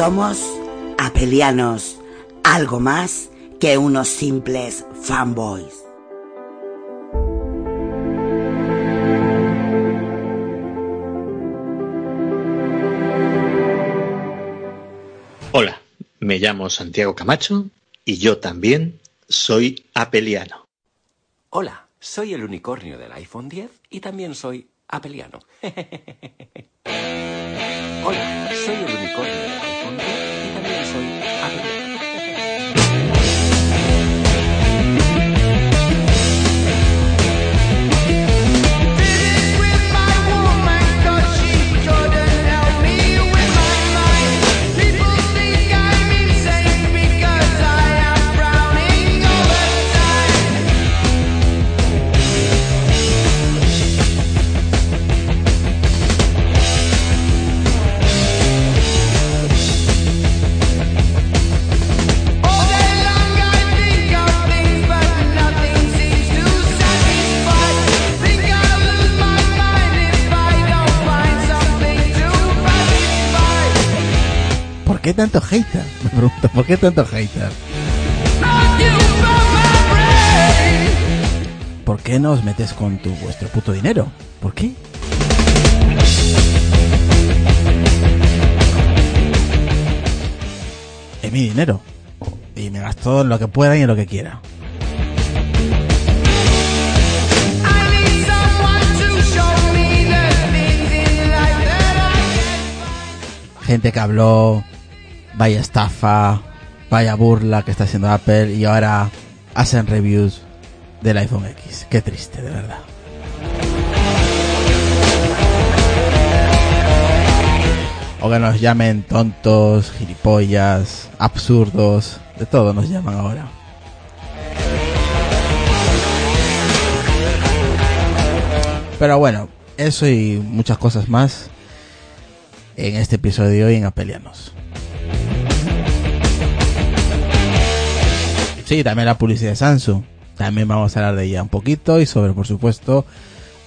Somos apelianos, algo más que unos simples fanboys. Hola, me llamo Santiago Camacho y yo también soy apeliano. Hola, soy el unicornio del iPhone 10 y también soy apeliano. Hola, soy el ¿Por qué tanto hater? Me pregunto, ¿por qué tanto hater? ¿Por qué no os metes con tu vuestro puto dinero? ¿Por qué? Es mi dinero. Y me gasto lo que pueda y en lo que quiera. Gente que habló, vaya estafa, vaya burla que está haciendo Apple y ahora hacen reviews del iPhone X. Qué triste, de verdad. O que nos llamen tontos, gilipollas, absurdos, de todo nos llaman ahora. Pero bueno, eso y muchas cosas más en este episodio de hoy en Apelianos. Sí, también la publicidad de Samsung. También vamos a hablar de ella un poquito y sobre, por supuesto,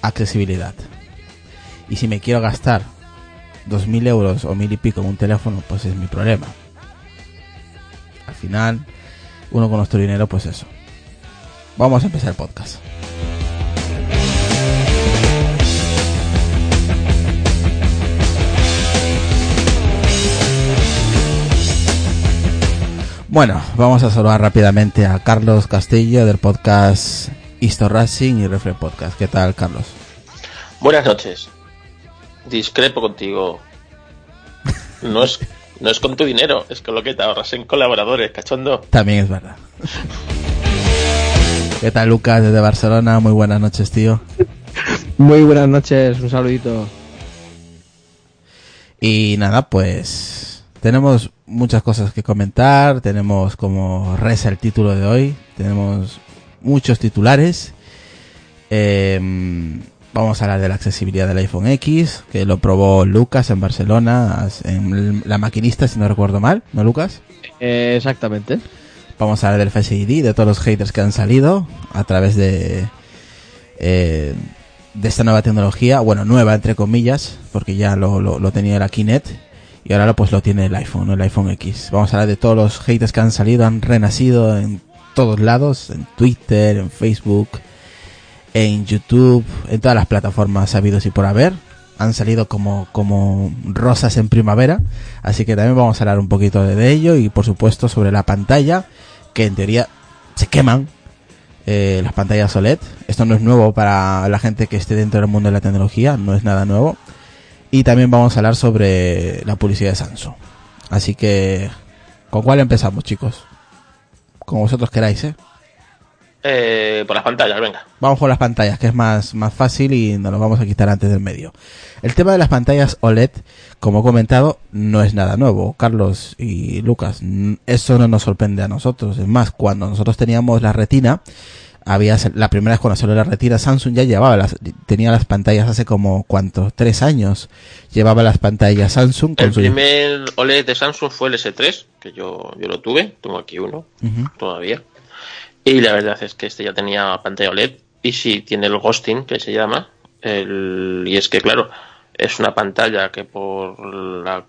accesibilidad. Y si me quiero gastar 2.000 euros o mil y pico en un teléfono, pues es mi problema. Al final, uno con nuestro dinero, pues eso. Vamos a empezar el podcast. Bueno, vamos a saludar rápidamente a Carlos Castillo del podcast Histo Racing y Refre Podcast. ¿Qué tal, Carlos? Buenas noches. Discrepo contigo. No es, no es con tu dinero, es con lo que te ahorras en colaboradores, cachondo. También es verdad. ¿Qué tal, Lucas, desde Barcelona? Muy buenas noches, tío. Muy buenas noches, un saludito. Y nada, pues tenemos muchas cosas que comentar, tenemos como reza el título de hoy, tenemos muchos titulares. Eh, vamos a hablar de la accesibilidad del iPhone X, que lo probó Lucas en Barcelona, en la maquinista, si no recuerdo mal, ¿no, Lucas? Eh, exactamente. Vamos a hablar del Face ID, de todos los haters que han salido a través de, eh, de esta nueva tecnología, bueno, nueva entre comillas, porque ya lo, lo, tenía la Kinect y ahora pues lo tiene el iPhone, el iPhone X. Vamos a hablar de todos los haters que han salido, han renacido en todos lados, en Twitter, en Facebook, en YouTube, en todas las plataformas habidos y por haber. Han salido como, como rosas en primavera, así que también vamos a hablar un poquito de ello y por supuesto sobre la pantalla, que en teoría se queman eh, las pantallas OLED. Esto no es nuevo para la gente que esté dentro del mundo de la tecnología, no es nada nuevo. Y también vamos a hablar sobre la publicidad de Samsung. Así que, ¿con cuál empezamos, chicos? Como vosotros queráis, ¿eh? Eh, por las pantallas, venga. Vamos por las pantallas, que es más, más fácil y nos lo vamos a quitar antes del medio. El tema de las pantallas OLED, como he comentado, no es nada nuevo. Carlos y Lucas, eso no nos sorprende a nosotros. Es más, cuando nosotros teníamos la retina, había la primera vez cuando salió la retina, Samsung ya llevaba las, tenía las pantallas hace como, ¿cuántos? Tres años. Llevaba las pantallas Samsung. el primer OLED de Samsung fue el S3, que yo, yo lo tuve, tengo aquí uno, todavía y la verdad es que este ya tenía pantalla OLED y sí tiene el ghosting, que se llama. El, y es que, claro, es una pantalla que por la,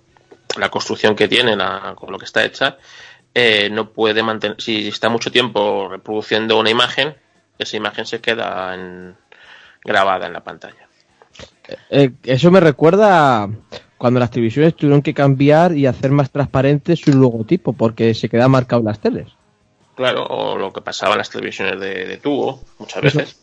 construcción que tiene, la, con lo que está hecha, eh, no puede mantener. Si está mucho tiempo reproduciendo una imagen, esa imagen se queda grabada en la pantalla. Eh, eh, eso me recuerda cuando las televisiones tuvieron que cambiar y hacer más transparente su logotipo porque se queda marcado en las teles. Claro, o lo que pasaba en las televisiones de, tubo, muchas veces.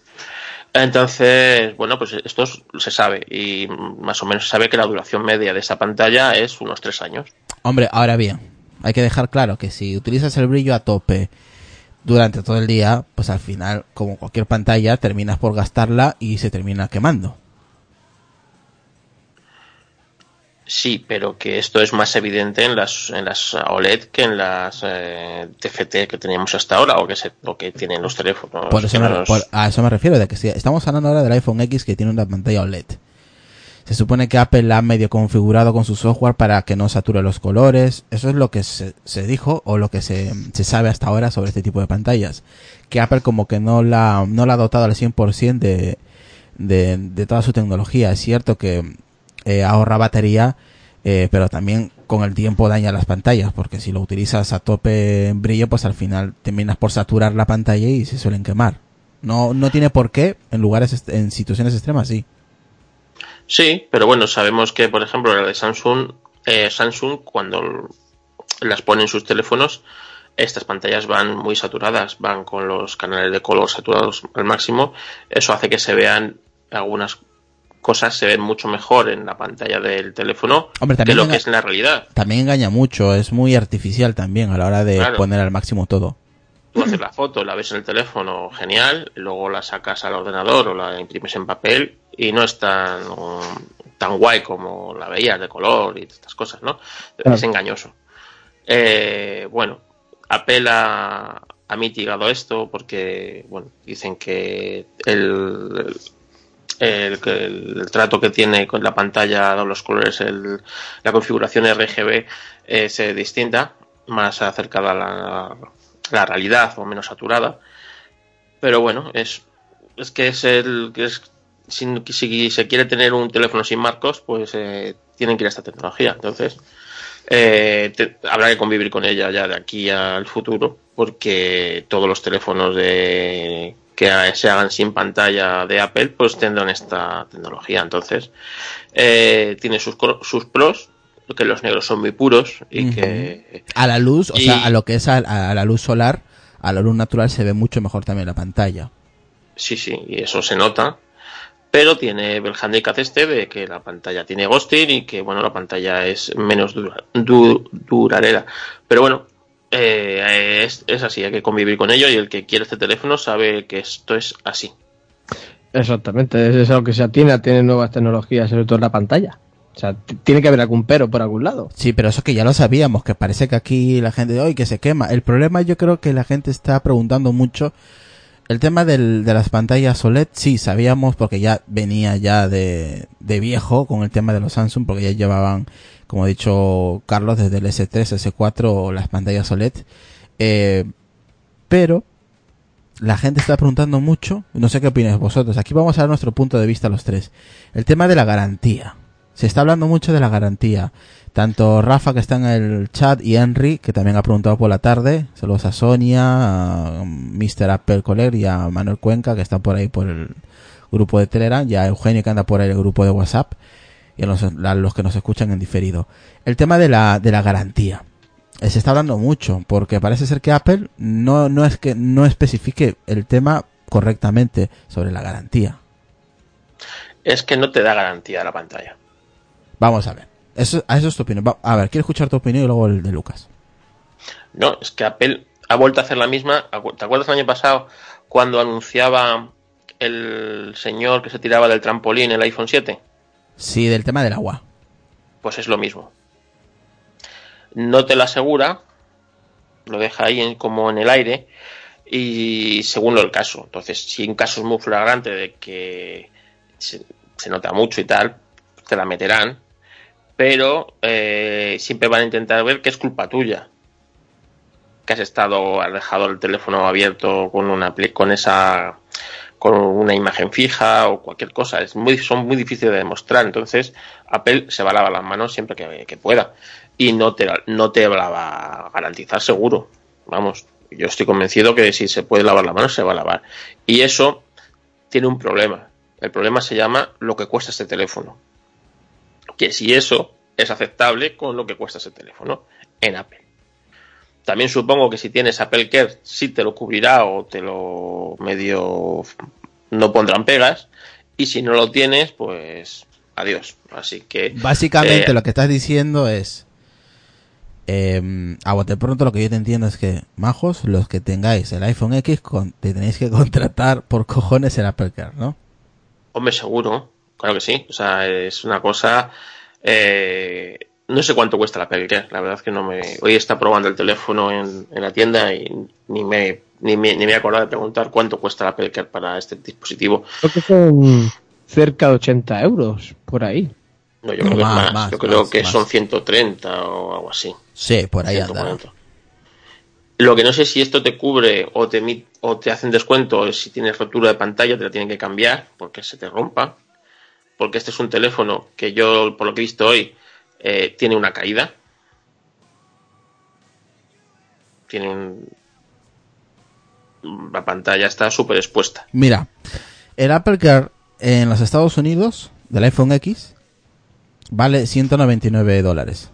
Entonces, bueno, pues esto se sabe y más o menos se sabe que la duración media de esa pantalla es unos tres años. Hombre, ahora bien, hay que dejar claro que si utilizas el brillo a tope durante todo el día, pues al final, como cualquier pantalla, terminas por gastarla y se termina quemando. Sí, pero que esto es más evidente en las, en las OLED que en las eh, TFT que teníamos hasta ahora o que, se, o que tienen los teléfonos. Por eso a eso me refiero, de que si estamos hablando ahora del iPhone X que tiene una pantalla OLED. Se supone que Apple la ha medio configurado con su software para que no sature los colores. Eso es lo que se, se dijo o lo que se, se, sabe hasta ahora sobre este tipo de pantallas. Que Apple como que no la, no la ha dotado al 100% de, de, de toda su tecnología. Es cierto que eh, ahorra batería, eh, pero también con el tiempo daña las pantallas, porque si lo utilizas a tope brillo, pues al final terminas por saturar la pantalla y se suelen quemar. No, no tiene por qué en lugares, en situaciones extremas, sí. Sí, pero bueno, sabemos que, por ejemplo, la de Samsung, eh, Samsung cuando las pone en sus teléfonos, estas pantallas van muy saturadas, van con los canales de color saturados al máximo. Eso hace que se vean algunas cosas se ven mucho mejor en la pantalla del teléfono que lo que es en la realidad. También engaña mucho, es muy artificial también a la hora de poner al máximo todo. Tú haces la foto, la ves en el teléfono, genial, luego la sacas al ordenador o la imprimes en papel y no es tan, tan guay como la veías de color y estas cosas, ¿no? Es engañoso. Eh, bueno, Apple ha, mitigado esto porque, bueno, dicen que el el, el, trato que tiene con la pantalla, los colores, el, la configuración RGB es eh, distinta, más acercada a la, la, realidad o menos saturada. Pero bueno, es, es que es el que es si, si, se quiere tener un teléfono sin marcos, pues eh, tienen que ir a esta tecnología. Entonces, eh, habrá que convivir con ella ya de aquí al futuro, porque todos los teléfonos de que se hagan sin pantalla de Apple, pues tendrán esta tecnología. Entonces, eh, tiene sus, sus pros, que los negros son muy puros y que... A la luz, o sea, a lo que es a, la luz solar, a la luz natural se ve mucho mejor también la pantalla. Sí, sí, y eso se nota. Pero tiene el handicap este de que la pantalla tiene ghosting y que, bueno, la pantalla es menos dura, duradera. Pero bueno, eh, es, así, hay que convivir con ello y el que quiere este teléfono sabe que esto es así. Exactamente, es algo que se atiene a tener nuevas tecnologías, sobre todo en la pantalla. O sea, tiene que haber algún pero por algún lado. Sí, pero eso que ya lo sabíamos, que parece que aquí la gente de hoy que se quema. El problema yo creo que la gente está preguntando mucho. El tema del, de las pantallas OLED, sí, sabíamos porque ya venía ya de, de viejo con el tema de los Samsung, porque ya llevaban, como ha dicho Carlos, desde el S3, S4, las pantallas OLED. Eh, pero la gente está preguntando mucho, no sé qué opináis vosotros, aquí vamos a dar nuestro punto de vista los tres. El tema de la garantía. Se está hablando mucho de la garantía. Tanto Rafa, que está en el chat, y Henry, que también ha preguntado por la tarde. Saludos a Sonia, a Mr. Apple Coller y a Manuel Cuenca, que está por ahí por el grupo de Telegram, y a Eugenio, que anda por ahí el grupo de WhatsApp, y a los, a los que nos escuchan en diferido. El tema de la, de la garantía. Eh, Se está hablando mucho, porque parece ser que Apple no, no es que no especifique el tema correctamente sobre la garantía. Es que no te da garantía la pantalla. Vamos a ver. Eso, a eso es tu opinión. Va- a ver, quiero escuchar tu opinión y luego el de Lucas. No, es que Apple ha vuelto a hacer la misma. ¿Te acuerdas el año pasado cuando anunciaba el señor que se tiraba del trampolín el iPhone 7? Sí, del tema del agua. Pues es lo mismo. No te lo asegura, lo deja ahí en- como en el aire y según lo el caso. Entonces, si un caso es muy flagrante de que se, se nota mucho y tal, te la meterán, pero eh, siempre van a intentar ver que es culpa tuya. Que has estado, has dejado el teléfono abierto con una con esa con una imagen fija o cualquier cosa. Es muy, son muy difíciles de demostrar. Entonces, Apple se va a lavar las manos siempre que, pueda. Y no te, la- no te la va a garantizar seguro. Vamos, yo estoy convencido que si se puede lavar las manos, se va a lavar. Y eso tiene un problema. El problema se llama lo que cuesta este teléfono. Que si eso es aceptable con lo que cuesta ese teléfono en Apple. También supongo que si tienes Apple Care, sí te lo cubrirá o te lo medio no pondrán pegas. Y si no lo tienes, pues adiós. Así que. Básicamente eh, lo que estás diciendo es... Eh, a bote pronto lo que yo te entiendo es que, majos, los que tengáis el iPhone X, con- te tenéis que contratar por cojones el Apple Care, ¿no? Hombre, seguro, claro que sí. O sea, es una cosa. eh, no sé cuánto cuesta la Apple Care, la verdad es que no me. Hoy está probando el teléfono en, en la tienda y ni me, ni me, ni me he acordado de preguntar cuánto cuesta la Apple Care para este dispositivo. Creo que son cerca de 80 euros por ahí. No, yo creo que Más, es más. más, yo creo más, que más. son 130 o algo así. Sí, por ahí anda. 140. Lo que no sé si esto te cubre o te, o te hacen descuento si tienes rotura de pantalla, te la tienen que cambiar porque se te rompa. Porque este es un teléfono que yo, por lo que he visto hoy, eh, tiene una caída. Tiene un... La pantalla está súper expuesta. Mira, el Apple Care en los Estados Unidos del iPhone X vale 199 dólares.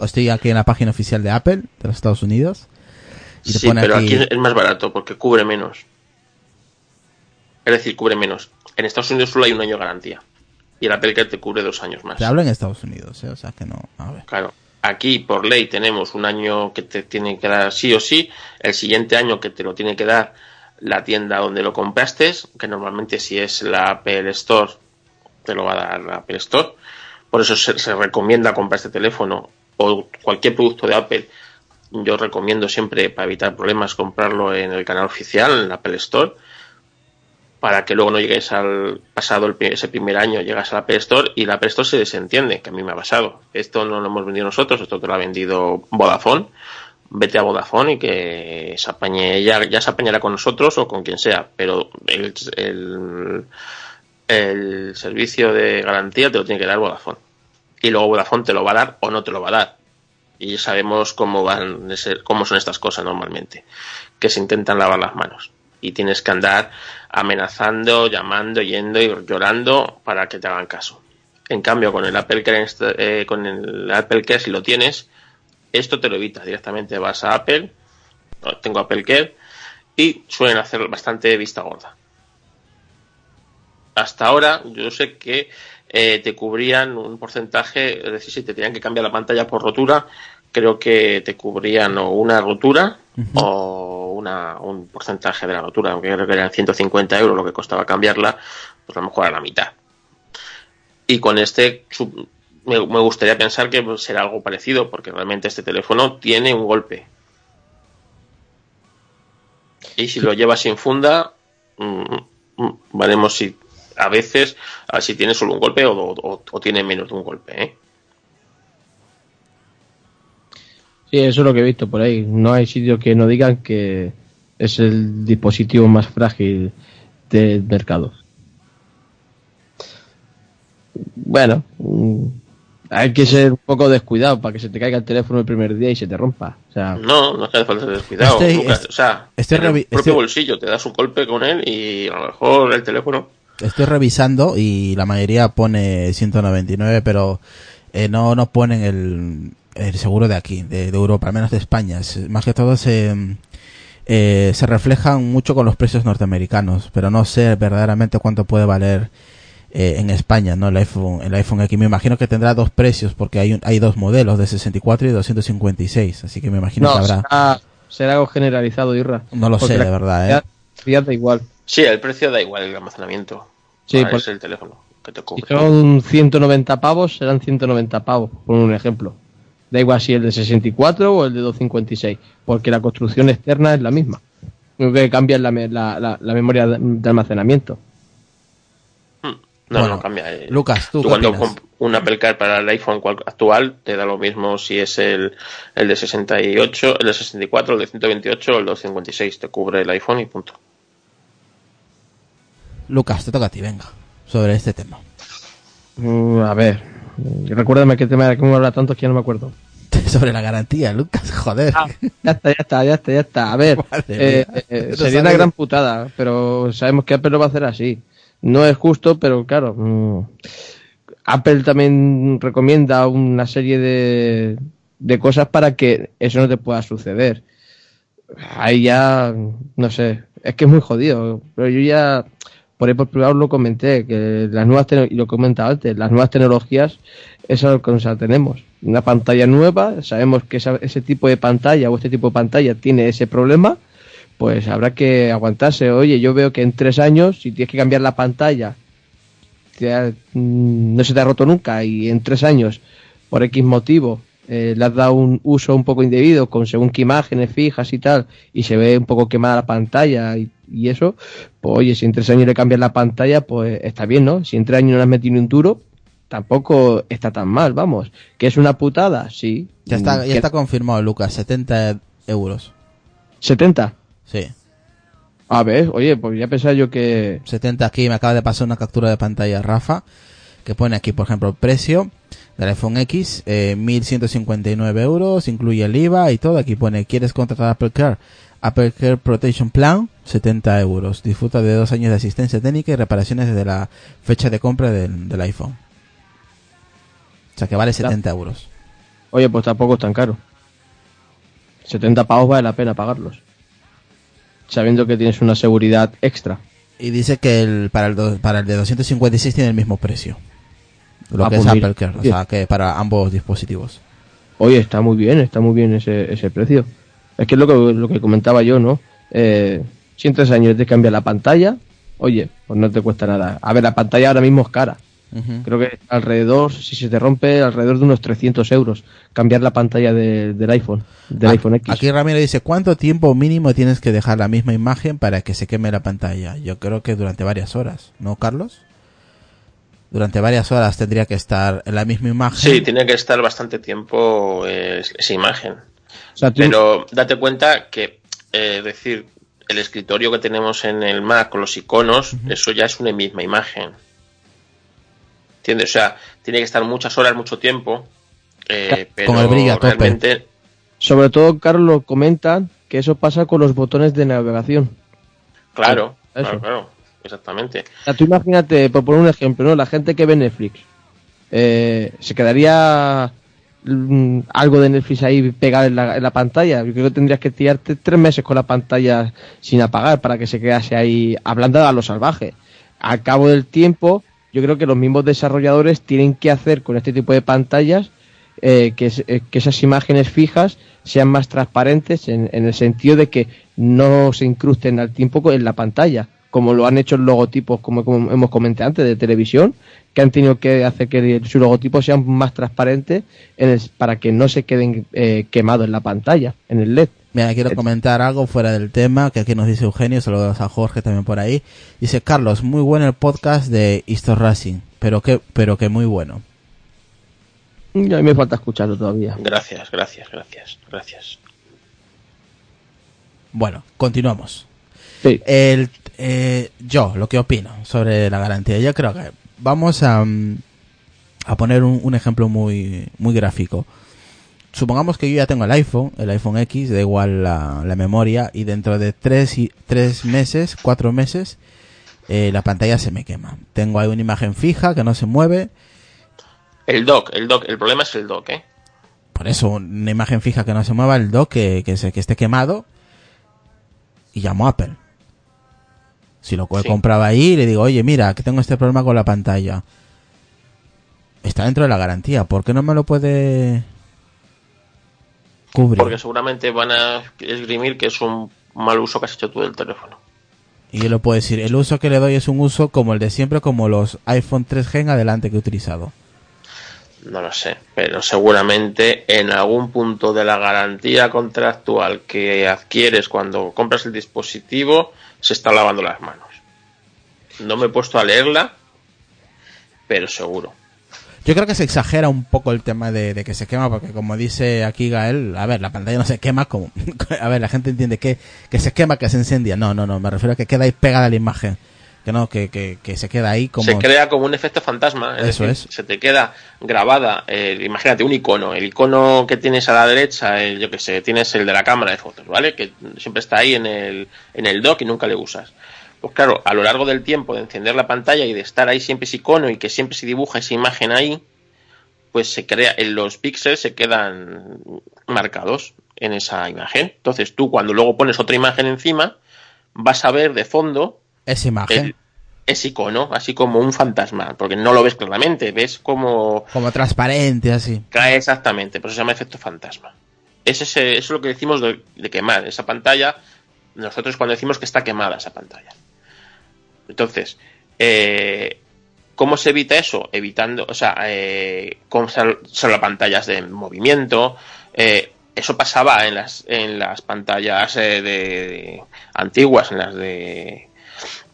Estoy aquí en la página oficial de Apple de los Estados Unidos. Y Sí, pone pero aquí- aquí es más barato porque cubre menos. Es decir, cubre menos. En Estados Unidos solo hay un año de garantía. Y el Apple Care te cubre dos años más. Te hablo en Estados Unidos, ¿eh? o sea que no. A ver. Claro. Aquí, por ley, tenemos un año que te tiene que dar sí o sí. El siguiente año que te lo tiene que dar la tienda donde lo compraste, que normalmente si es la Apple Store, te lo va a dar la Apple Store. Por eso se, se recomienda comprar este teléfono o cualquier producto de Apple. Yo recomiendo siempre, para evitar problemas, comprarlo en el canal oficial, en la Apple Store para que luego no llegues al pasado el, ese primer año, llegas a la Apple Store y la Apple Store se desentiende, que a mí me ha pasado. Esto no lo hemos vendido nosotros, esto te lo ha vendido Vodafone. Vete a Vodafone y que se apañe, ya, ya se apañará con nosotros o con quien sea, pero el, el, servicio de garantía te lo tiene que dar Vodafone. Y luego Vodafone te lo va a dar o no te lo va a dar. Y sabemos cómo van cómo son estas cosas normalmente, que se intentan lavar las manos y tienes que andar amenazando, llamando, yendo y llorando para que te hagan caso. En cambio, con el Apple Care, eh, con el Apple Care si lo tienes, esto te lo evitas directamente. Vas a Apple, tengo Apple Care y suelen hacer bastante vista gorda. Hasta ahora, yo sé que eh, te cubrían un porcentaje, es decir, si te tenían que cambiar la pantalla por rotura, creo que te cubrían una rotura o una, un porcentaje de la rotura, aunque creo que eran 150 euros lo que costaba cambiarla, pues a lo mejor a la mitad. Y con este me, gustaría pensar que será algo parecido, porque realmente este teléfono tiene un golpe. Y si lo llevas sin funda, mm, mm, veremos si a veces a ver si tiene solo un golpe o, o- o tiene menos de un golpe. ¿eh? Sí, eso es lo que he visto por ahí. No hay sitio que no digan que es el dispositivo más frágil del mercado. Bueno, mm, hay que ser un poco descuidado para que se te caiga el teléfono el primer día y se te rompa. O sea, No, no hace falta ser descuidado. Estoy- Lucas. est- o sea, estoy en el propio estoy- bolsillo te das un golpe con él y a lo mejor el teléfono. Estoy revisando y la mayoría pone 199, pero eh, no, no ponen el, el seguro de aquí, de, de Europa, al menos de España. Es- más que todo se, eh, se reflejan mucho con los precios norteamericanos, pero no sé verdaderamente cuánto puede valer eh, en España, ¿no? El iPhone, el iPhone X. Me imagino que tendrá dos precios porque hay, un- hay dos modelos de 64 y 256, así que me imagino no, que habrá. será, será algo generalizado, Irra. No lo sé, de verdad, ¿eh? calidad da igual. Sí, el precio da igual el almacenamiento. Sí, por- es el teléfono que te Si cubre. son 190 pavos, serán 190 pavos, por un ejemplo. Da igual si el de 64 o el de 256, porque la construcción externa es la misma. Lo que cambia es la, la, la- la memoria de, almacenamiento. Hmm. No, Bueno, no cambia. eh. Lucas, ¿tú qué cuando un Apple Car para el iPhone actual te da lo mismo si es el, el de 68, el de 64, el de 128 o el de 256. Te cubre el iPhone y punto. Lucas, te toca a ti, venga, sobre este tema. Mm, a ver, recuérdame qué tema era que me habla tanto que ya no me acuerdo. sobre la garantía, Lucas, joder. Ya está, ya está, ya está, ya está. A ver, eh, eh, sería una gran putada, pero sabemos que Apple lo va a hacer así. No es justo, pero claro. mm, Apple también recomienda una serie de, de cosas para que eso no te pueda suceder. Ahí ya, no sé, es que es muy jodido. Pero yo ya, por ahí por privado lo comenté, que las nuevas, y lo he comentado antes, las nuevas tecnologías, eso es lo que nos tenemos. Una pantalla nueva, sabemos que ese tipo de pantalla o este tipo de pantalla tiene ese problema, pues habrá que aguantarse. Oye, yo veo que en tres años, si tienes que cambiar la pantalla, mm, no se te ha roto nunca y en tres años, por X motivo, eh, le has dado un uso un poco indebido con según qué imágenes fijas y tal, y se ve un poco quemada la pantalla y, y eso, pues oye, si en tres años le cambias la pantalla, pues está bien, ¿no? Si en tres años no le has metido un duro, tampoco está tan mal, vamos. ¿Que es una putada? Sí. Ya está, ya ¿que- está confirmado, Lucas, 70 euros. ¿70? Sí, A ver, oye, pues ya pensaba yo que... 70 aquí, me acaba de pasar una captura de pantalla Rafa, que pone aquí, por ejemplo, el precio del iPhone X, eh, 1159 euros, incluye el IVA y todo. Aquí pone, ¿quieres contratar Apple Care? Apple Care Protection Plan, 70 euros. Disfruta de dos años de asistencia técnica y reparaciones desde la fecha de compra del, del iPhone. O sea que vale 70 euros. Oye, pues tampoco es tan caro. 70 pavos vale la pena pagarlos. Sabiendo que tienes una seguridad extra. Y dice que el, para, el do- para el de 256 tiene el mismo precio. Lo Ah, que pues es mira. Apple Care, o sea que para ambos dispositivos. Oye, está muy bien, está muy bien ese, ese precio. Es que es lo que, lo que comentaba yo, ¿no? Eh, si en tres años te cambia la pantalla, oye, pues no te cuesta nada. A ver, la pantalla ahora mismo es cara. Creo que alrededor, si se te rompe, alrededor de unos 300 euros cambiar la pantalla de- del iPhone, del A- iPhone X. Aquí Ramiro dice, ¿cuánto tiempo mínimo tienes que dejar la misma imagen para que se queme la pantalla? Yo creo que durante varias horas, ¿no, Carlos? Durante varias horas tendría que estar en la misma imagen. Sí, tiene que estar bastante tiempo eh, esa imagen. O sea, tú- Pero date cuenta que, eh, decir, el escritorio que tenemos en el Mac con los iconos, eso ya es una misma imagen. ¿Entiendes? O sea, tiene que estar muchas horas, mucho tiempo. eh, pero Con el brillo a tope. realmente sobre todo, Carlos, comentan que eso pasa con los botones de navegación. Claro, Eso. claro, claro, exactamente. O sea, tú imagínate, por poner un ejemplo, ¿no? La gente que ve Netflix, eh, ¿se quedaría mm, algo de Netflix ahí pegado en la, en la pantalla? Yo creo que tendrías que tirarte tres meses con la pantalla sin apagar para que se quedase ahí hablando a lo salvaje. Al cabo del tiempo, yo creo que los mismos desarrolladores tienen que hacer con este tipo de pantallas eh, que, eh, que esas imágenes fijas sean más transparentes en, en el sentido de que no se incrusten al tiempo en la pantalla, como lo han hecho logotipos, como, como hemos comentado antes, de televisión, que han tenido que hacer que su logotipo sean más transparentes en el- para que no se queden eh, quemados en la pantalla, en el LED. Mira, quiero comentar algo fuera del tema, que aquí nos dice Eugenio, saludos a Jorge también por ahí. Dice, Carlos, muy bueno el podcast de Easter Racing, pero que, pero que muy bueno. Y a mí me falta escucharlo todavía. Gracias, gracias, gracias, gracias. Bueno, continuamos. Sí. El, eh, yo, lo que opino sobre la garantía, yo creo que vamos a, mm, a poner un, un ejemplo muy, muy gráfico. Supongamos que yo ya tengo el iPhone, el iPhone X, da igual la, la memoria, y dentro de tres, y, tres meses, cuatro meses, eh, la pantalla se me quema. Tengo ahí una imagen fija que no se mueve, El dock, el dock, el problema es el dock, ¿eh? por eso una imagen fija que no se mueva, el dock que, que, se, que esté quemado, y llamo a Apple. Si lo Sí. comprado ahí, le digo, oye, mira, que tengo este problema con la pantalla. Está dentro de la garantía, ¿por qué no me lo puede Porque seguramente van a esgrimir que es un mal uso que has hecho tú del teléfono. Y yo le puedo decir, el uso que le doy es un uso como el de siempre, como los iPhone 3G en adelante que he utilizado. No lo sé, pero seguramente en algún punto de la garantía contractual que adquieres cuando compras el dispositivo se está lavando las manos. No me he puesto a leerla, pero seguro. Yo creo que se exagera un poco el tema de, de que se quema, porque como dice aquí Gael, a ver, la pantalla no se quema como... A ver, la gente entiende que, que se quema, que se incendia. No, no, no, me refiero a que queda ahí pegada la imagen. Que no, que, que, que se queda ahí como... Se crea como un efecto fantasma. Es Eso decir, es. Se te queda grabada, eh, imagínate un icono, el icono que tienes a la derecha, el, yo que sé, tienes el de la cámara de fotos, ¿vale? Que siempre está ahí en el, en el dock y nunca le usas. Pues claro, a lo largo del tiempo de encender la pantalla y de estar ahí siempre ese icono y que siempre se dibuja esa imagen ahí, pues se crea, en los píxeles se quedan marcados en esa imagen. Entonces tú cuando luego pones otra imagen encima, vas a ver de fondo Esa imagen. el- ese icono, así como un fantasma, porque no lo ves claramente, ves como Como transparente, así. cae exactamente, por eso se llama efecto fantasma. Es ese- eso es lo que decimos de, de quemar, esa pantalla, nosotros cuando decimos que está quemada esa pantalla. Entonces, eh, ¿cómo se evita eso? Evitando, o sea, eh, con sal- pantallas de movimiento, eh, eso pasaba en las, en las pantallas eh, de, antiguas, en las de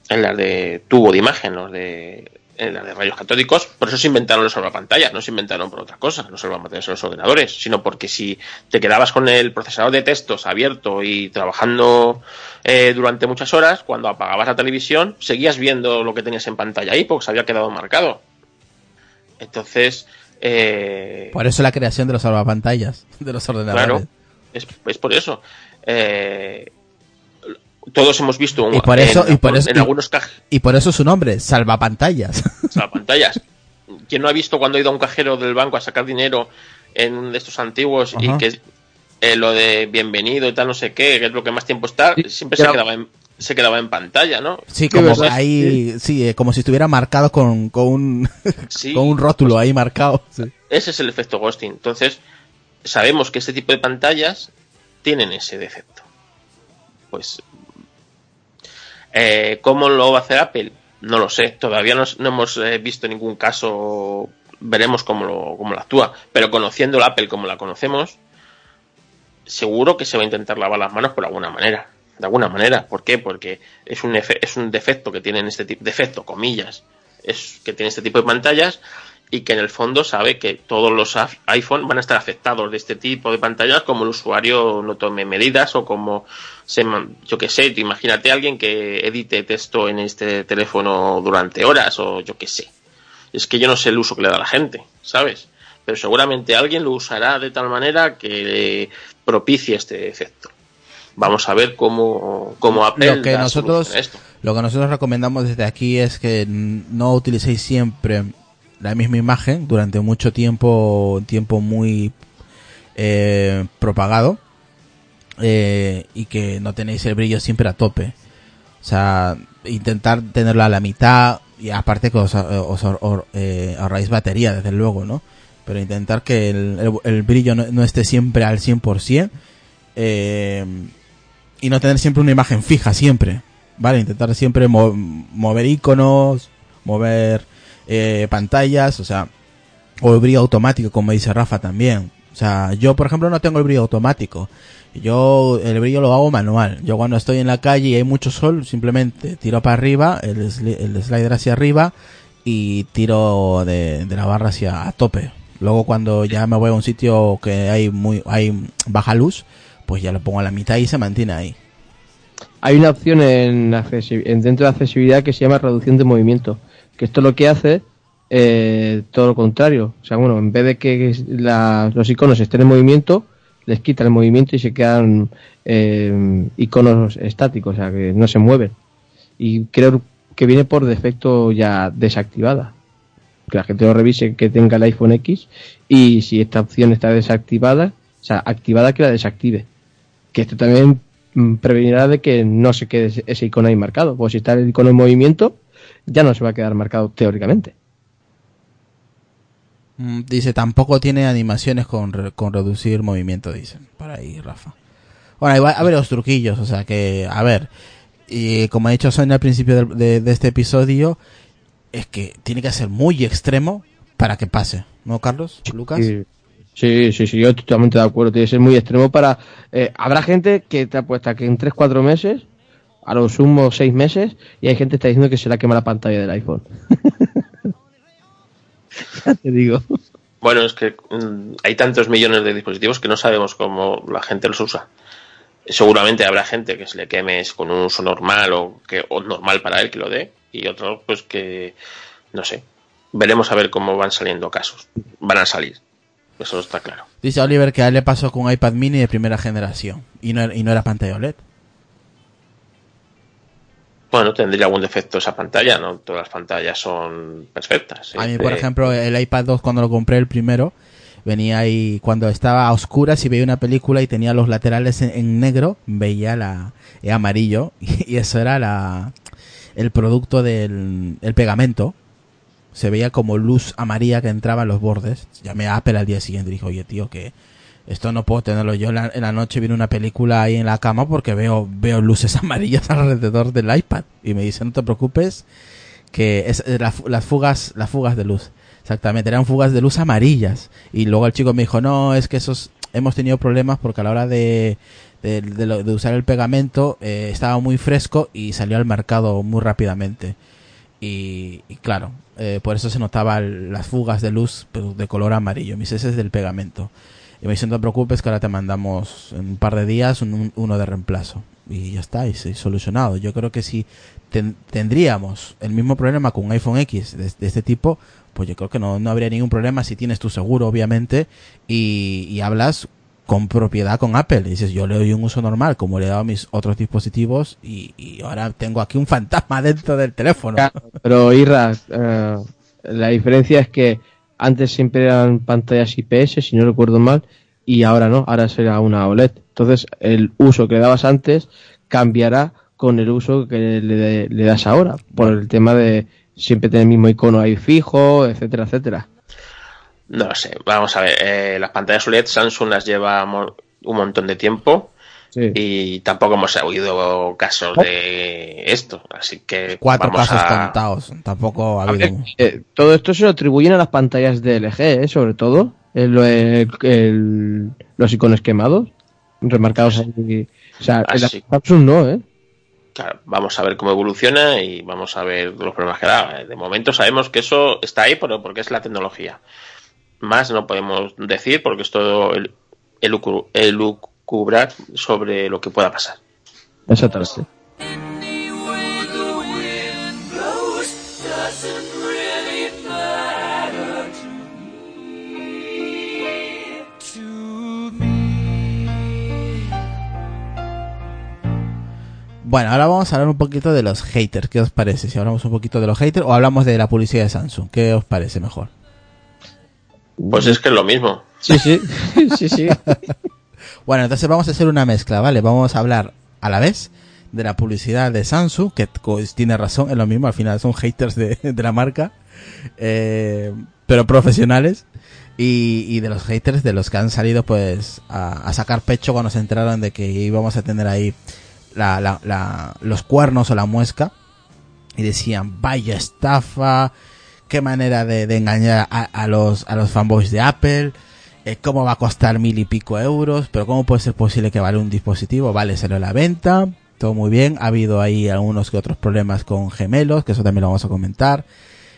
en las de tubo de imagen, los de, en las de rayos catódicos, por eso se inventaron los salvapantallas, no se inventaron por otra cosa, los salvapantallas en los ordenadores, sino porque si te quedabas con el procesador de textos abierto y trabajando eh, durante muchas horas, cuando apagabas la televisión, seguías viendo lo que tenías en pantalla ahí, porque se había quedado marcado. Entonces, eh, Por eso la creación de los salvapantallas, de los ordenadores. Claro, es, es por eso. Eh, todos hemos visto un, Y por eso- en, y por eso- en y- algunos caj- Y por eso su nombre, salvapantallas. pantallas. ¿Quién no ha visto cuando ha ido a un cajero del banco a sacar dinero en uno de estos antiguos y que eh, lo de bienvenido y tal, no sé qué, que es lo que más tiempo está, Sí, siempre se quedaba, en, se quedaba en pantalla, ¿no? Sí, como ahí, sí, eh, como si estuviera marcado con, con un, Sí, con un rótulo ahí marcado. Sí. Ese es el efecto ghosting. Entonces, sabemos que este tipo de pantallas tienen ese defecto. Pues, eh, ¿cómo lo va a hacer Apple? No lo sé. Todavía no, hemos eh, visto ningún caso. Veremos cómo lo, cómo lo actúa. Pero conociendo la Apple como la conocemos, seguro que se va a intentar lavar las manos por alguna manera. De alguna manera. ¿Por qué? Porque es un, es un defecto que tienen este tipo. Defecto, comillas. Es que tiene este tipo de pantallas y que en el fondo sabe que todos los iPhone van a estar afectados de este tipo de pantallas como el usuario no tome medidas o como se yo que sé, imagínate a alguien que edite texto en este teléfono durante horas o yo que sé. Es que yo no sé el uso que le da a la gente, ¿sabes? Pero seguramente alguien lo usará de tal manera que propicie este efecto. Vamos a ver cómo, cómo Apple Lo que da nosotros, esto. lo que nosotros recomendamos desde aquí es que no utilicéis siempre la misma imagen durante mucho tiempo, tiempo muy eh, propagado eh, y que no tenéis el brillo siempre a tope. O sea, intentar tenerlo a la mitad y aparte que os, os eh, ahorráis batería, desde luego, ¿no? Pero intentar que el, brillo no, esté siempre al 100%. Eh, y no tener siempre una imagen fija, siempre. ¿vale? Intentar siempre mo- mover iconos, mover eh, pantallas, o sea, o el brillo automático, como dice Rafa también. O sea, yo, por ejemplo, no tengo el brillo automático. Yo el brillo lo hago manual. Yo cuando estoy en la calle y hay mucho sol, simplemente tiro para arriba, el, el slider hacia arriba y tiro de, la barra hacia tope. Luego cuando ya me voy a un sitio que hay muy hay baja luz, pues ya lo pongo a la mitad y se mantiene ahí. Hay una opción en, en dentro de accesibilidad que se llama reducción de movimiento, que esto lo que hace todo lo contrario. O sea, bueno, en vez de que la- los iconos estén en movimiento, les quita el movimiento y se quedan eh, iconos estáticos, o sea, que no se mueven. Y creo que viene por defecto ya desactivada. Que la gente lo revise que tenga el iPhone X y si esta opción está desactivada, o sea, activada que la desactive que esto también mm, prevenirá de que no se quede ese icono ahí marcado. Pues si está el icono en movimiento, ya no se va a quedar marcado teóricamente. Mm, Dice, tampoco tiene animaciones con, re- con reducir movimiento, dicen. Por ahí, Rafa. Bueno, ahí va a ver los truquillos, o sea que, a ver, y como ha dicho Sonia al principio de este episodio, es que tiene que ser muy extremo para que pase, ¿no, Carlos? ¿Lucas? Sí, sí, sí, sí, yo totalmente de acuerdo. Tiene que ser muy extremo para... eh, habrá gente que te apuesta que en 3-4 meses, a lo sumo 6 meses, y hay gente que está diciendo que se la quema la pantalla del iPhone. ya te digo. Bueno, es que mm, hay tantos millones de dispositivos que no sabemos cómo la gente los usa. Seguramente habrá gente que se le queme con un uso normal o que o normal para él que lo dé y otros pues que no sé. Veremos a ver cómo van saliendo casos. Van a salir. Eso está claro. Dice Oliver que a él le pasó con un iPad mini de primera generación y no, era- y no era pantalla OLED. Bueno, tendría algún defecto esa pantalla, no todas las pantallas son perfectas. A mí, Eh, por eh, ejemplo, el iPad 2 cuando lo compré el primero, venía ahí cuando estaba a oscuras y veía una película y tenía los laterales en, en negro, veía la en amarillo y eso era la el producto del el pegamento. Se veía como luz amarilla que entraba en los bordes. Llamé a Apple al día siguiente y dije, oye tío, que esto no puedo tenerlo. Yo en la, noche viene una película ahí en la cama porque veo, veo luces amarillas alrededor del iPad. Y me dice, no te preocupes, que es eh, las fugas las fugas de luz exactamente eran fugas de luz amarillas y luego el chico me dijo no es que esos hemos tenido problemas porque a la hora de de, de usar el pegamento eh, estaba muy fresco y salió al mercado muy rápidamente y, y claro eh, por eso se notaban las fugas de luz de color amarillo mis ese es del pegamento y me dice no te preocupes que ahora te mandamos en un par de días un- un- uno de reemplazo y ya está y se solucionado yo creo que si ten- tendríamos el mismo problema con un iPhone X de, este tipo, pues yo creo que no, no habría ningún problema si tienes tu seguro, obviamente, y, hablas con propiedad con Apple. Y dices, yo le doy un uso normal, como le he dado a mis otros dispositivos, y, ahora tengo aquí un fantasma dentro del teléfono. Pero Irra, eh, la diferencia es que antes siempre eran pantallas IPS, si no recuerdo mal, y ahora no, ahora será una OLED. Entonces, el uso que dabas antes cambiará con el uso que le, le das ahora, por el tema de siempre tener el mismo icono ahí fijo, etcétera, etcétera. No lo sé, vamos a ver. eh, las pantallas OLED Samsung las lleva un montón de tiempo Sí. y tampoco hemos oído casos de esto. Así que Cuatro vamos casos a... contados, tampoco ha habido... eh, todo esto se lo atribuyen a las pantallas de LG, ¿eh? sobre todo. El- el- el- los iconos quemados, remarcados ahí. O sea, en la sí. Samsung no, ¿eh? Claro, vamos a ver cómo evoluciona y vamos a ver los problemas que da. De momento sabemos que eso está ahí pero porque es la tecnología. Más no podemos decir porque es todo el, elucu- sobre lo que pueda pasar. Exactamente. Bueno, ahora vamos a hablar un poquito de los haters. ¿Qué os parece? Si hablamos un poquito de los haters o hablamos de la publicidad de Samsung. ¿Qué os parece mejor? Pues es que es lo mismo. Sí, sí, sí, sí. Bueno, entonces vamos a hacer una mezcla, ¿vale? Vamos a hablar a la vez de la publicidad de Samsung, que tiene razón, es lo mismo, al final son haters de, la marca, eh, pero profesionales, y, y de los haters de los que han salido pues a, a sacar pecho cuando se enteraron de que íbamos a tener ahí la- la- los cuernos o la muesca y decían, vaya estafa, qué manera de, de engañar a, a los, a los fanboys de Apple, eh, cómo va a costar mil y pico euros, pero cómo puede ser posible que vale un dispositivo, vale, salió a la venta, todo muy bien, ha habido ahí algunos que otros problemas con gemelos, que eso también lo vamos a comentar.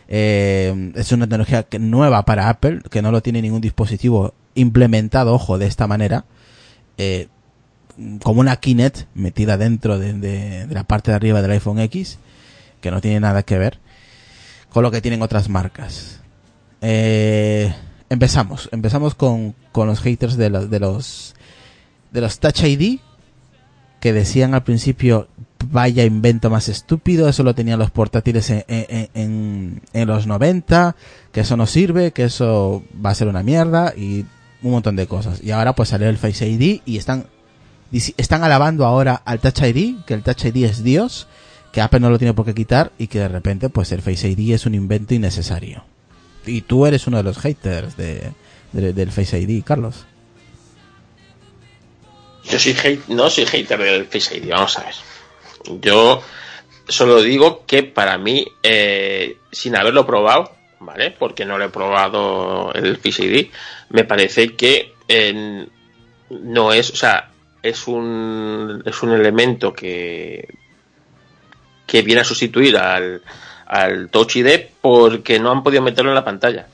Eh, es una tecnología nueva para Apple, que no lo tiene ningún dispositivo implementado, ojo, de esta manera. Eh, como una Kinect metida dentro de, de- de la parte de arriba del iPhone X, que no tiene nada que ver con lo que tienen otras marcas. Eh, empezamos, empezamos con, con los haters de los, de los de los Touch ID que decían al principio vaya invento más estúpido, eso lo tenían los portátiles en, en, los 90, que eso no sirve, que eso va a ser una mierda y un montón de cosas. Y ahora pues salió el Face ID y están están alabando ahora al Touch ID, que el Touch ID es Dios, que Apple no lo tiene por qué quitar y que de repente pues el Face ID es un invento innecesario. Y tú eres uno de los haters de, de- del Face ID, Carlos. Yo soy hate, no soy hater del Face ID, vamos a ver. Yo solo digo que para mí, eh, sin haberlo probado, ¿vale? Porque no lo he probado el Face ID, me parece que eh, no es, o sea, es un, es un elemento que, que viene a sustituir al, al Touch ID porque no han podido meterlo en la pantalla.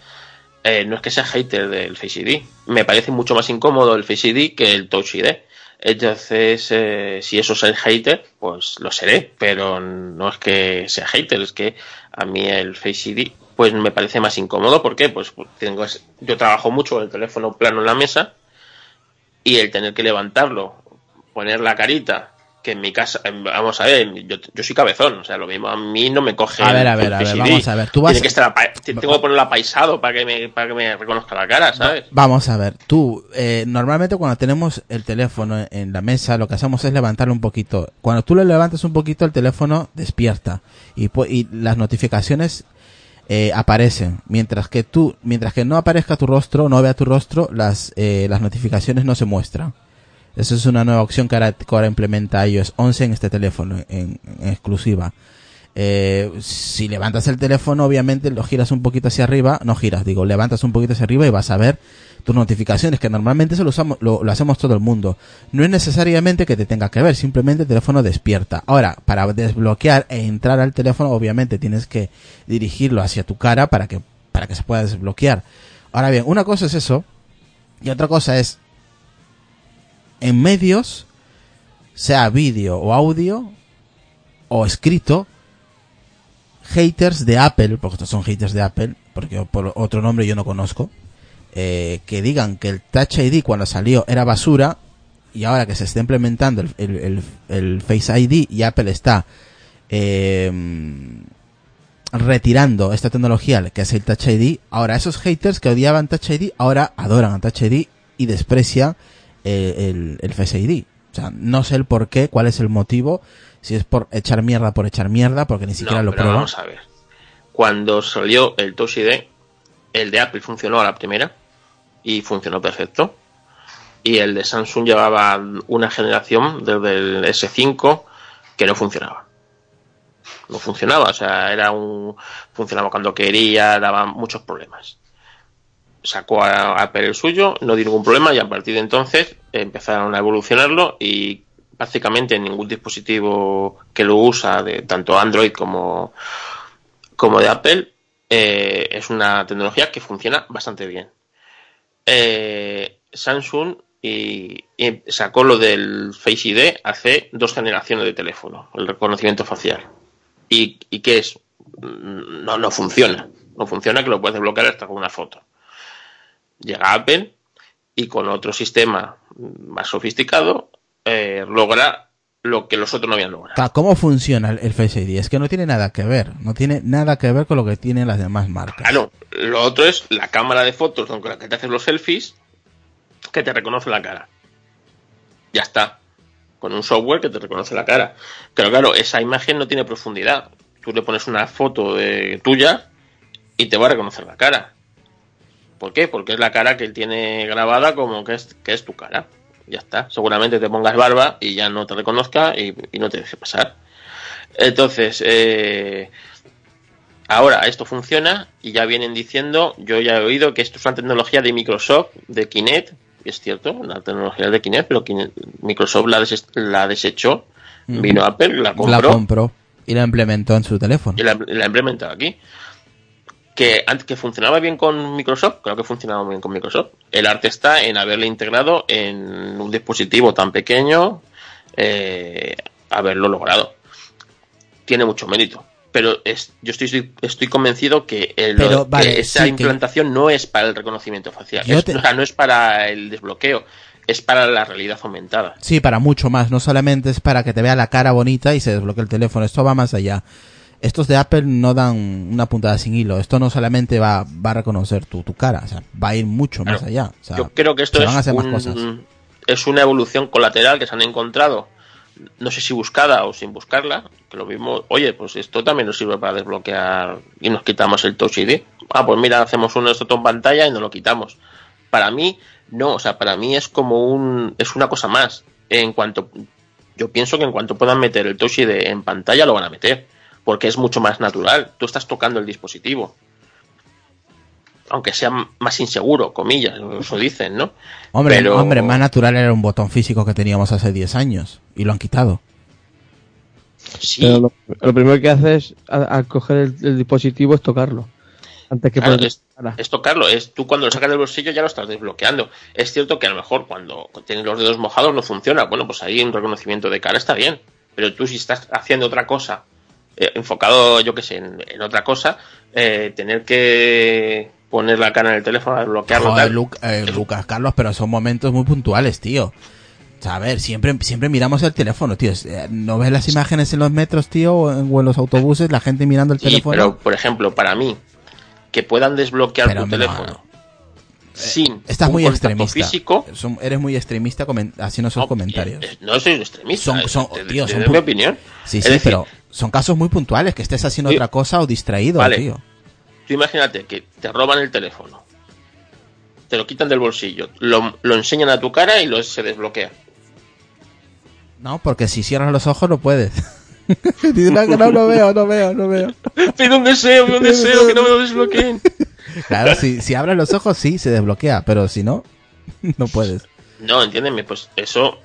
Eh, no es que sea hater del Face ID, me parece mucho más incómodo el Face ID que el Touch ID. Entonces, eh, si eso es el hater, pues lo seré, pero no es que sea hater, es que a mí el Face ID pues me parece más incómodo. ¿Por qué? Pues tengo es- yo trabajo mucho con el teléfono plano en la mesa y el tener que levantarlo, poner la carita, que en mi casa, vamos a ver, yo, yo soy cabezón, o sea, lo mismo a mí no me coge. A ver, a ver, a ver, vamos a ver, tú vas- Tiene que estar tengo que ponerlo apaisado para que me, para que me reconozca la cara, ¿sabes? Vamos a ver, tú, eh, normalmente cuando tenemos el teléfono en la mesa, lo que hacemos es levantarlo un poquito. Cuando tú lo levantas un poquito, el teléfono despierta y, y las notificaciones eh, aparecen. Mientras que tú, mientras que no aparezca tu rostro, no vea tu rostro, las, eh, las notificaciones no se muestran. Eso es una nueva opción que ahora, implementa iOS 11 en este teléfono, en, en exclusiva. Eh, si levantas el teléfono, obviamente lo giras un poquito hacia arriba, no giras, digo, levantas un poquito hacia arriba y vas a ver tus notificaciones, que normalmente eso lo, usamos, lo, lo hacemos todo el mundo. No es necesariamente que te tenga que ver, simplemente el teléfono despierta. Ahora, para desbloquear e entrar al teléfono, obviamente tienes que dirigirlo hacia tu cara para que, para que se pueda desbloquear. Ahora bien, una cosa es eso, y otra cosa es, en medios, sea vídeo o audio, o escrito, haters de Apple, porque estos son haters de Apple, porque por otro nombre yo no conozco, eh, que digan que el Touch ID cuando salió era basura y ahora que se está implementando el, Face ID y Apple está eh, retirando esta tecnología que es el Touch ID, ahora esos haters que odiaban Touch ID ahora adoran a Touch ID y desprecian eh, el, el Face ID. O sea, no sé el por qué, cuál es el motivo, si es por echar mierda por echar mierda, porque ni siquiera No, lo prueban. vamos a ver. Cuando salió el Touch ID, el de Apple funcionó a la primera y funcionó perfecto. Y el de Samsung llevaba una generación desde el S5 que no funcionaba. No funcionaba, o sea, era un funcionaba cuando quería, daba muchos problemas. Sacó a Apple el suyo, no dio ningún problema y a partir de entonces empezaron a evolucionarlo y prácticamente ningún dispositivo que lo usa de tanto Android como como de Apple, eh, es una tecnología que funciona bastante bien. Eh, Samsung sacó lo del Face ID hace dos generaciones de teléfono, el reconocimiento facial. ¿Y, y qué es? Mm, No, no funciona. No funciona que lo puedes desbloquear hasta con una foto. Llega Apple y con otro sistema más sofisticado eh, logra lo que los otros no habían logrado. ¿Cómo funciona el, Face ID? Es que no tiene nada que ver. No tiene nada que ver con lo que tienen las demás marcas. Claro, lo otro es la cámara de fotos con la que te haces los selfies que te reconoce la cara. Ya está. Con un software que te reconoce la cara. Pero claro, esa imagen no tiene profundidad. Tú le pones una foto de tuya y te va a reconocer la cara. ¿Por qué? Porque es la cara que él tiene grabada como que es, que es tu cara. ya está. Seguramente te pongas barba y ya no te reconozca y, y no te deje pasar. Entonces, eh, ahora esto funciona y ya vienen diciendo, yo ya he oído que esto es una tecnología de Microsoft, de Kinect, es cierto, una tecnología de Kinect, pero Kinect- Microsoft la, des- la desechó, Ujú. vino Apple, la compró La compró y la implementó en su teléfono. y la, la ha implementado aquí. Que, antes que funcionaba bien con Microsoft, creo que funcionaba bien con Microsoft. El arte está en haberle integrado en un dispositivo tan pequeño, eh, haberlo logrado. Tiene mucho mérito. Pero es, yo estoy, estoy convencido que, el- Pero, que esa sí, que- implantación no es para el reconocimiento facial. Yo Es- te- o sea, no es para el desbloqueo, es para la realidad aumentada. Sí, para mucho más. No solamente es para que te vea la cara bonita y se desbloquee el teléfono. Esto va más allá. Estos de Apple no dan una puntada sin hilo. Esto no solamente va, va a reconocer tu, tu cara. O sea, va a ir mucho más allá. O sea, Yo creo que esto es, un- es una evolución colateral que se han encontrado. No sé si buscada o sin buscarla. Que lo mismo, oye, pues esto también nos sirve para desbloquear y nos quitamos el Touch ID. Ah, pues mira, hacemos uno de estos en pantalla y nos lo quitamos. Para mí, no, o sea, para mí es como un. Es una cosa más. En cuanto. Yo pienso que en cuanto puedan meter el Touch ID en pantalla, lo van a meter. Porque es mucho más natural. Tú estás tocando el dispositivo. Aunque sea más inseguro, comillas, eso dicen, ¿no? Hombre, pero- hombre, más natural era un botón físico que teníamos hace 10 años. Y lo han quitado. Sí, Pero lo, lo primero que haces al, coger el, el dispositivo es tocarlo. Antes que Claro, es, es tocarlo, es tú cuando lo sacas del bolsillo ya lo estás desbloqueando. Es cierto que a lo mejor cuando tienes los dedos mojados no funciona. Bueno, pues ahí un reconocimiento de cara está bien. Pero tú si estás haciendo otra cosa, eh, enfocado, yo qué sé, en, en otra cosa, eh, tener que poner la cara en el teléfono, desbloquearlo, Joder, tal, eh, Lucas Carlos, pero son momentos muy puntuales, tío. A ver, siempre, siempre miramos el teléfono, tío. ¿No ves las imágenes en los metros, tío? O en, o en los autobuses, la gente mirando el Sí, teléfono. pero por ejemplo, para mí, que puedan desbloquear Pero, tu no, teléfono no. Sin Estás un muy contacto extremista. físico, Son- eres muy extremista haciendo esos no, comentarios. eh, no soy un extremista, Son- son- te- tío, te son doy mi opinión. Sí, Es sí, decir, pero son casos muy puntuales, que estés haciendo Sí. otra cosa o distraído, Vale. tío. Tú imagínate que te roban el teléfono, te lo quitan del bolsillo, lo, lo enseñan a tu cara y lo, se desbloquea. No, porque si cierras los ojos no puedes. No, no veo, no veo, no veo. Pido un deseo, pido un deseo, que no me lo desbloqueen. Claro, si, si abres los ojos sí, se desbloquea, pero si no, no puedes. No, entiéndeme, pues eso,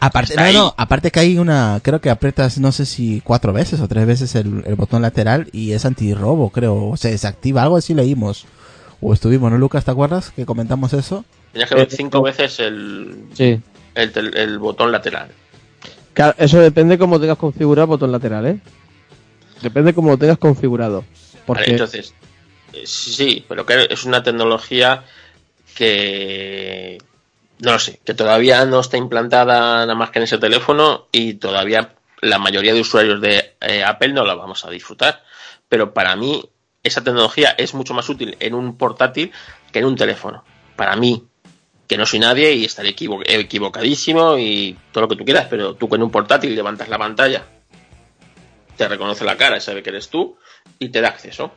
Aparte, no, aparte que hay una, creo que aprietas no sé si cuatro veces o tres veces el, el botón lateral y es antirrobo, creo, o se desactiva, algo así leímos. O estuvimos, ¿no, Lucas? ¿Te acuerdas que comentamos eso? tenías que ver Eh, cinco veces el, Sí. el, tel- el botón lateral. Claro, eso depende cómo tengas configurado el botón lateral, ¿eh? Depende cómo lo tengas configurado. Porque Vale, entonces, sí, pero que es una tecnología que no lo sé, que todavía no está implantada nada más que en ese teléfono y todavía la mayoría de usuarios de eh, Apple no la vamos a disfrutar. Pero para mí, esa tecnología es mucho más útil en un portátil que en un teléfono. Para mí, que no soy nadie y estaré equivo- equivocadísimo y todo lo que tú quieras, pero tú con un portátil levantas la pantalla, te reconoce la cara y sabe que eres tú y te da acceso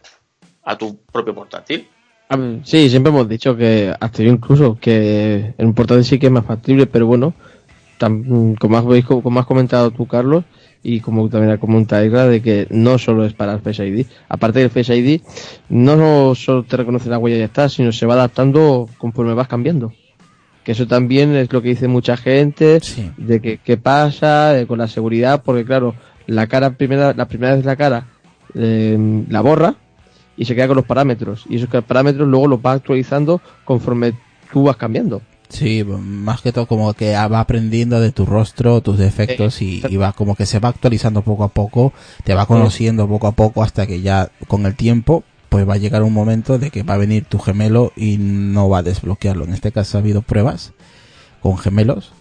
a tu propio portátil. A ver, sí, siempre hemos dicho que, hasta yo incluso, que en un portátil sí que es más factible, pero bueno, tam- como, has, como has comentado tú, Carlos, y como también ha comentado Igra, de que no solo es para el Face ID. Aparte del Face ID, no solo te reconoce la huella y ya está, sino se va adaptando conforme vas cambiando. Que eso también es lo que dice mucha gente, Sí. de que qué pasa eh, con la seguridad, porque claro, la cara primera, la primera vez la cara eh, la borra y se queda con los parámetros. Y esos parámetros luego los va actualizando conforme tú vas cambiando. Sí, más que todo como que va aprendiendo de tu rostro, tus defectos y, y va como que se va actualizando poco a poco, te va conociendo poco a poco hasta que ya con el tiempo pues va a llegar un momento de que va a venir tu gemelo y no va a desbloquearlo. En este caso ha habido pruebas con gemelos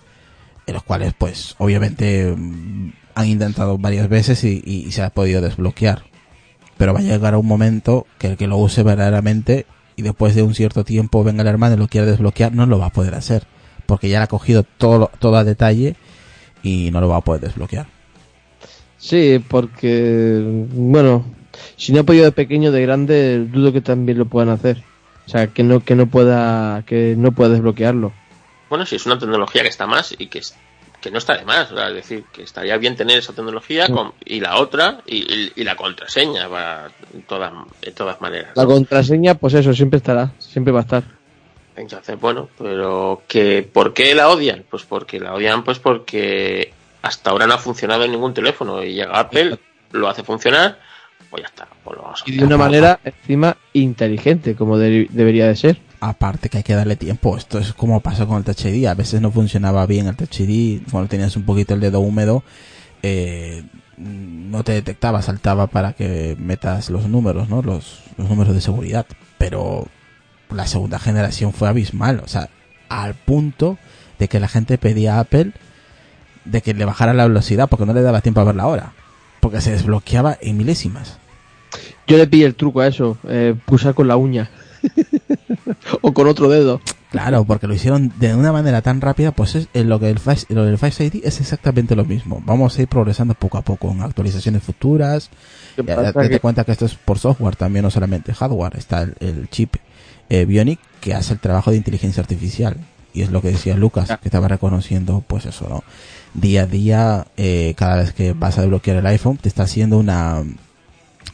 en los cuales pues obviamente mm, han intentado varias veces y, y- y se ha podido desbloquear. Pero va a llegar un momento que el que lo use verdaderamente y después de un cierto tiempo venga el hermano y lo quiera desbloquear, no lo va a poder hacer. Porque ya le ha cogido todo, todo a detalle y no lo va a poder desbloquear. Sí, porque, bueno, si no ha podido de pequeño, de grande, dudo que también lo puedan hacer. O sea, que no, que no pueda, que no pueda desbloquearlo. bueno, sí, es una tecnología que está más y que, es- que no está de más. es decir, que estaría bien tener esa tecnología con- y la otra y, y- y la contraseña para en todas, en todas maneras. La contraseña, pues eso, siempre estará, siempre va a estar. Entonces, bueno, pero que ¿por qué la odian? Pues porque la odian pues porque hasta ahora no ha funcionado en ningún teléfono y llega Apple, lo hace funcionar, pues ya está, pues lo vamos a Y de una manera encima inteligente, como de- debería de ser. Aparte que hay que darle tiempo. Esto es como pasó con el Touch ID. A veces no funcionaba bien el Touch ID. Cuando tenías un poquito el dedo húmedo, eh, no te detectaba, saltaba para que metas los números, ¿no? Los, los números de seguridad. Pero la segunda generación fue abismal. O sea, al punto de que la gente pedía a Apple de que le bajara la velocidad porque no le daba tiempo a ver la hora. Porque se desbloqueaba en milésimas. Yo le pillé el truco a eso, eh, pulsar con la uña. o con otro dedo. Claro, porque lo hicieron de una manera tan rápida, pues es en lo que el Face, lo del Face ID es exactamente lo mismo. Vamos a ir progresando poco a poco en actualizaciones futuras. Date Que- cuenta que esto es por software también, no solamente hardware. Está el, el chip eh, Bionic que hace el trabajo de inteligencia artificial. Y es lo que decía Lucas, que estaba reconociendo, pues eso, ¿no? Día a día, eh, cada vez que vas a desbloquear el iPhone, te está haciendo una,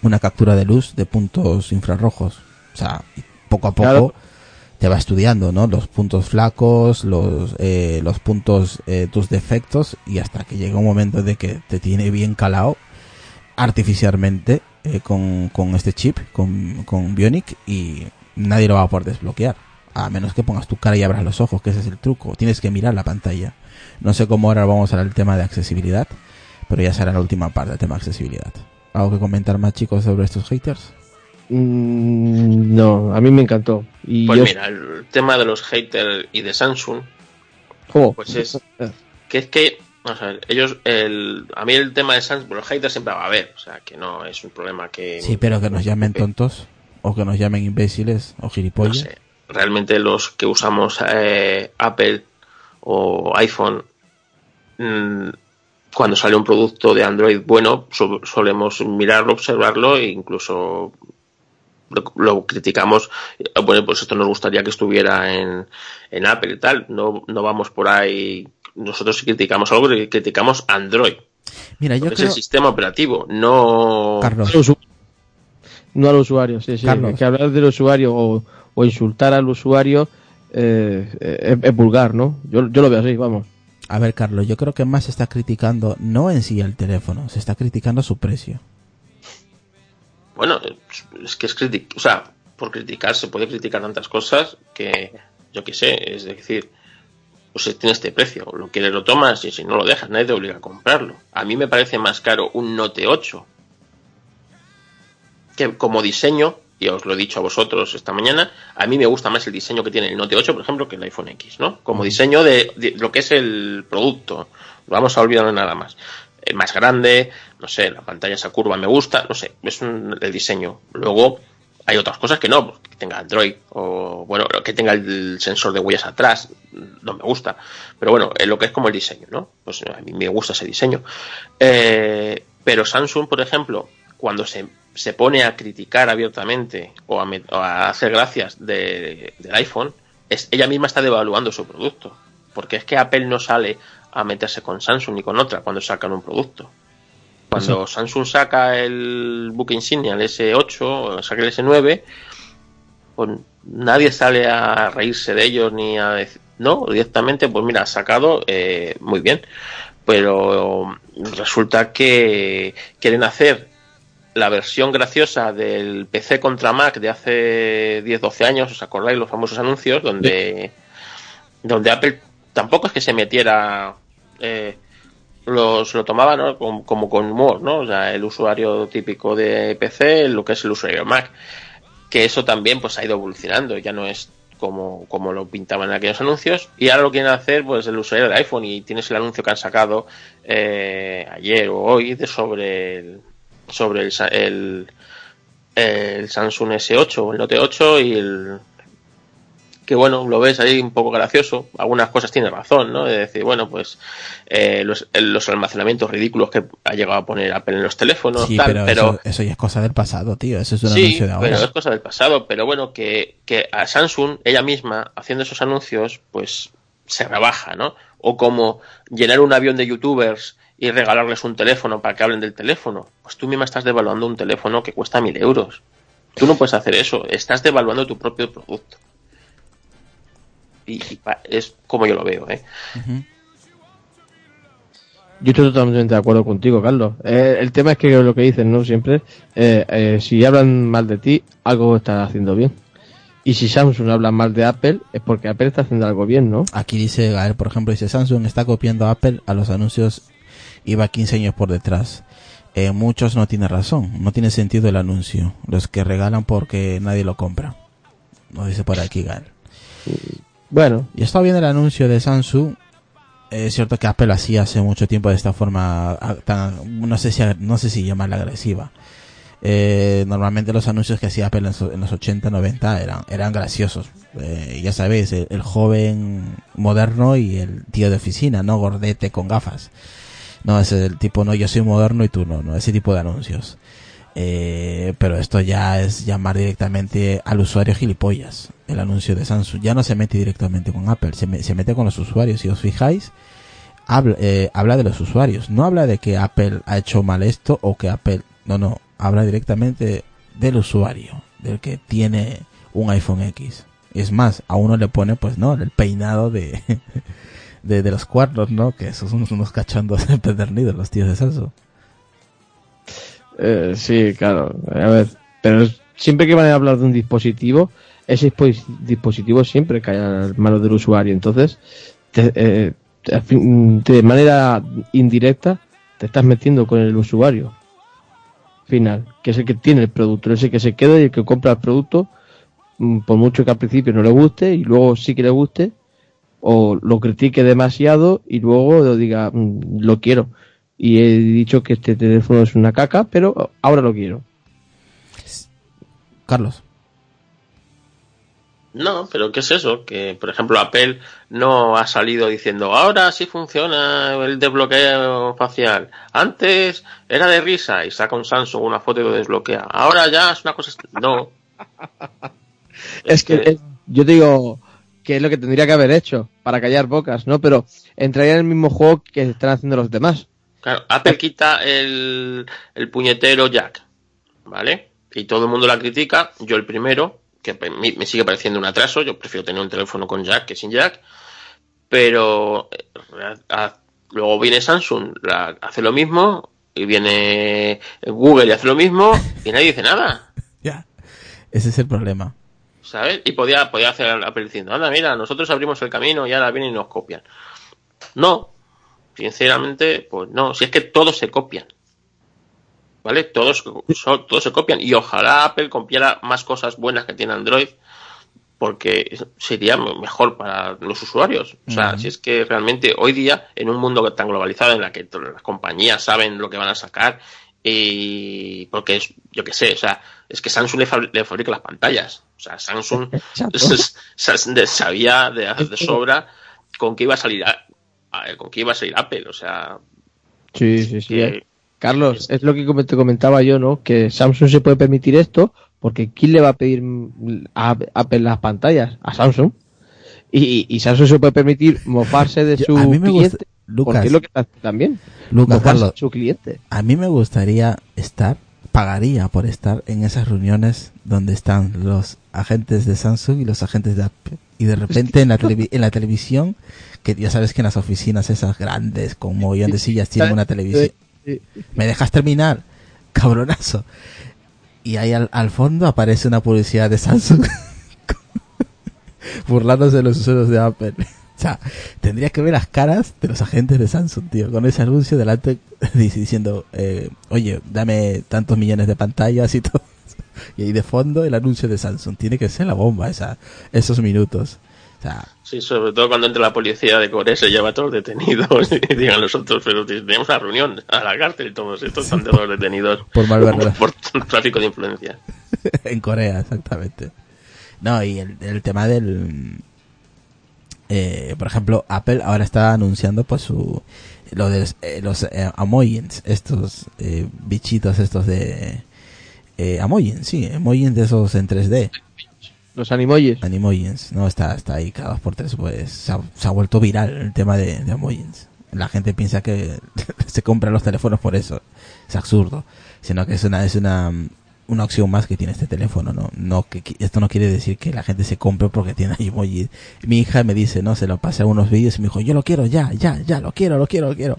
una captura de luz de puntos infrarrojos. O sea, poco a poco Claro. te va estudiando, ¿no? Los puntos flacos, los, eh, los puntos, eh, tus defectos, y hasta que llega un momento de que te tiene bien calado artificialmente eh, con, con este chip, con, con Bionic, y nadie lo va a poder desbloquear. A menos que pongas tu cara y abras los ojos, que ese es el truco. Tienes que mirar la pantalla. No sé cómo ahora vamos a hablar del tema de accesibilidad, pero ya será la última parte del tema de accesibilidad. ¿Algo que comentar más, chicos, sobre estos haters? Mm, no, a mí me encantó. Y Pues yo- mira, el tema de los haters y de Samsung, Jo, pues es- que es que, ellos, el, a mí el tema de Samsung, los haters siempre va a haber, o sea, que no es un problema que... Sí, pero que nos llamen tontos, o que nos llamen imbéciles, o no gilipollas. sé, realmente los que usamos eh, Apple o iPhone, mm, cuando sale un producto de Android bueno, so- solemos mirarlo, observarlo e incluso lo, lo criticamos. Eh, Bueno, pues esto nos gustaría que estuviera en, en Apple y tal. No, no vamos por ahí. Nosotros si criticamos algo, criticamos Android. Mira, yo porque es creo... el sistema operativo, no. Carlos, no al usuario, sí, sí. Carlos. Que hablar del usuario o, o insultar al usuario eh, eh, es, es vulgar, ¿no? Yo, yo lo veo así, vamos. a ver, Carlos, yo creo que más se está criticando no en sí el teléfono, se está criticando su precio. Bueno, es que es criticar, o sea, por criticar se puede criticar tantas cosas que yo qué sé, es decir, pues tiene este precio, lo quieres lo tomas y si no lo dejas nadie te obliga a comprarlo. A mí me parece más caro un Note 8 que como diseño, y os lo he dicho a vosotros esta mañana, a mí me gusta más el diseño que tiene el Note 8, por ejemplo, que el iPhone X, ¿no? Como diseño de, de lo que es el producto. Vamos a olvidarlo nada más. Más grande, no sé, la pantalla esa curva me gusta, no sé, es un, el diseño. Luego hay otras cosas que no, que tenga Android o bueno, que tenga el sensor de huellas atrás, no me gusta. Pero bueno, es lo que es como el diseño, ¿no? Pues a mí me gusta ese diseño. Eh, pero Samsung, por ejemplo, cuando se, se pone a criticar abiertamente o a, o a hacer gracias de- del iPhone, es, ella misma está devaluando su producto. Porque es que Apple no sale a meterse con Samsung ni con otra cuando sacan un producto. Cuando Samsung saca el buque insignia, el S8, o saca el S9, pues nadie sale a reírse de ellos ni a decir, no, directamente, pues mira, ha sacado eh, muy bien, pero resulta que quieren hacer la versión graciosa del PC contra Mac de hace 10-12 años, ¿os acordáis los famosos anuncios? Donde, donde Apple tampoco es que se metiera, eh, los, lo tomaba ¿no? como, con humor, ¿no? O sea, el usuario típico de PC, lo que es el usuario Mac. Que eso también pues ha ido evolucionando, ya no es como, como lo pintaban en aquellos anuncios. Y ahora lo quieren hacer pues el usuario de iPhone y tienes el anuncio que han sacado eh, ayer o hoy sobre el, sobre el Samsung S8 o el Note 8 y el que bueno, lo ves ahí un poco gracioso, algunas cosas tiene razón, ¿no? De decir, bueno, pues eh, los, los almacenamientos ridículos que ha llegado a poner Apple en los teléfonos, sí, tal, pero, pero, Eso, eso ya es cosa del pasado, tío. Eso es un sí, anuncio de ahora. pero es cosa del pasado, pero bueno, que, que a Samsung, ella misma, haciendo esos anuncios, pues se rebaja, ¿no? O como llenar un avión de youtubers y regalarles un teléfono para que hablen del teléfono. Pues tú misma estás devaluando un teléfono que cuesta mil euros. Tú no puedes hacer eso, estás devaluando tu propio producto. Y, y es como yo lo veo, ¿eh? Yo estoy totalmente de acuerdo contigo, Carlos. Eh, el tema es que lo que dicen, ¿no? Siempre, eh, eh, si hablan mal de ti, algo está haciendo bien. Y si Samsung habla mal de Apple, es porque Apple está haciendo algo bien, ¿no? Aquí dice, Gael, por ejemplo, dice Samsung está copiando a Apple a los anuncios iba 15 años por detrás. Eh, muchos no tiene razón, no tiene sentido el anuncio. Los que regalan porque nadie lo compra. Nos dice por aquí Gael. Bueno, Y estaba viendo el anuncio de Samsung. Es cierto que Apple hacía hace mucho tiempo de esta forma ah, tan, no sé si, no sé si llamarla agresiva. Eh, normalmente los anuncios que hacía Apple en los, en los 80, 90 eran, eran graciosos. Eh, ya sabéis, el, joven moderno y el tío de oficina, ¿no? Gordete con gafas. No, es el tipo, no, yo soy moderno y tú no, no, ese tipo de anuncios. Eh, pero esto ya es llamar directamente al usuario gilipollas. El anuncio de Samsung ya no se mete directamente con Apple, se, me- se mete con los usuarios. Si os fijáis, habla, eh, habla de los usuarios. No habla de que Apple ha hecho mal esto o que Apple, no, no, habla directamente del usuario, del que tiene un iPhone X. Es más, a uno le pone, pues, no, el peinado de, de, los cuernos, ¿no? Que esos son unos cachondos empedernidos, los tíos de Samsung. eh, sí, claro. A ver, pero siempre que van a hablar de un dispositivo, ese dispo- dispositivo siempre cae a manos del usuario. Entonces, te- eh, de manera indirecta, te estás metiendo con el usuario final, que es el que tiene el producto, es el que se queda y el que compra el producto, mm, por mucho que al principio no le guste y luego sí que le guste, o lo critique demasiado y luego lo diga, "Mm, lo quiero. Y he dicho que este teléfono es una caca, pero ahora lo quiero. Carlos. No, pero ¿qué es eso? Que, por ejemplo, Apple no ha salido diciendo, ahora sí funciona el desbloqueo facial. Antes era de risa y saca un Samsung una foto y lo desbloquea. Ahora ya es una cosa... No. Es que es- yo digo que es lo que tendría que haber hecho para callar bocas, ¿no? Pero entraría en el mismo juego que están haciendo los demás. Claro, Apple quita el, el puñetero jack, ¿vale? Y todo el mundo la critica, yo el primero, que me sigue pareciendo un atraso, yo prefiero tener un teléfono con jack que sin jack, pero eh, a- luego viene Samsung, la- hace lo mismo, y viene Google y hace lo mismo, y nadie dice nada, Ya. Ese es el problema. ¿sabes? Y podía, podía hacer Apple diciendo, anda, mira, nosotros abrimos el camino y ahora vienen y nos copian. No, sinceramente, pues no, si es que todos se copian. ¿Vale? Todos, so- todos se copian. Y ojalá Apple copiara más cosas buenas que tiene Android, porque sería mejor para los usuarios. O sea, si es que realmente hoy día, en un mundo tan globalizado en la que las compañías saben lo que van a sacar, y porque es, yo qué sé, o sea, es que Samsung le, fabri- le fabrica las pantallas. O sea, Samsung sabía de, de sobra con qué iba a salir a- a- con qué iba a salir Apple, o sea, Sí, sí, sí. que- Carlos, es lo que te comentaba yo, ¿no? Que Samsung se puede permitir esto porque ¿quién le va a pedir a Apple las pantallas? A Samsung. Y, y Samsung se puede permitir mofarse de Yo- su a mí me gusta- cliente. Lucas. porque es lo que también. Lucas, Carlos, su cliente. a mí me gustaría estar, pagaría por estar en esas reuniones donde están los agentes de Samsung y los agentes de Apple. Y de repente en la, televi- en la televisión, que ya sabes que en las oficinas esas grandes con mogollón de sillas tienen una televisión. ¿Me dejas terminar? Cabronazo. Y ahí al, al fondo aparece una publicidad de Samsung burlándose de los usuarios de Apple. O sea, tendría que ver las caras de los agentes de Samsung, tío, con ese anuncio delante dic- diciendo, eh, oye, dame tantos millones de pantallas y todo. Y ahí de fondo el anuncio de Samsung. Tiene que ser la bomba esa, esos minutos. O sea, sí, sobre todo cuando entra la policía de Corea se lleva a todos detenidos y digan los otros, pero tenemos una reunión a la cárcel todos estos están todos detenidos Por por, por tráfico de influencia. en Corea, exactamente. No, y el, el tema del... eh, por ejemplo, Apple ahora está anunciando pues su... Lo de los, eh, los eh, emojis, estos eh, bichitos estos de... Eh, emojis, sí, emojis de esos en 3D. Los animojis. Animojins, ¿no? Está, está ahí cada dos por tres, pues se ha, se ha vuelto viral el tema de, de emojis. La gente piensa que se compran los teléfonos por eso. Es absurdo. Sino que es una, es una, una opción más que tiene este teléfono, ¿no? no que, esto no quiere decir que la gente se compre porque tiene emojis. Mi hija me dice, ¿no? Se lo pasé a unos vídeos y me dijo, yo lo quiero ya, ya, ya, lo quiero, lo quiero, lo quiero.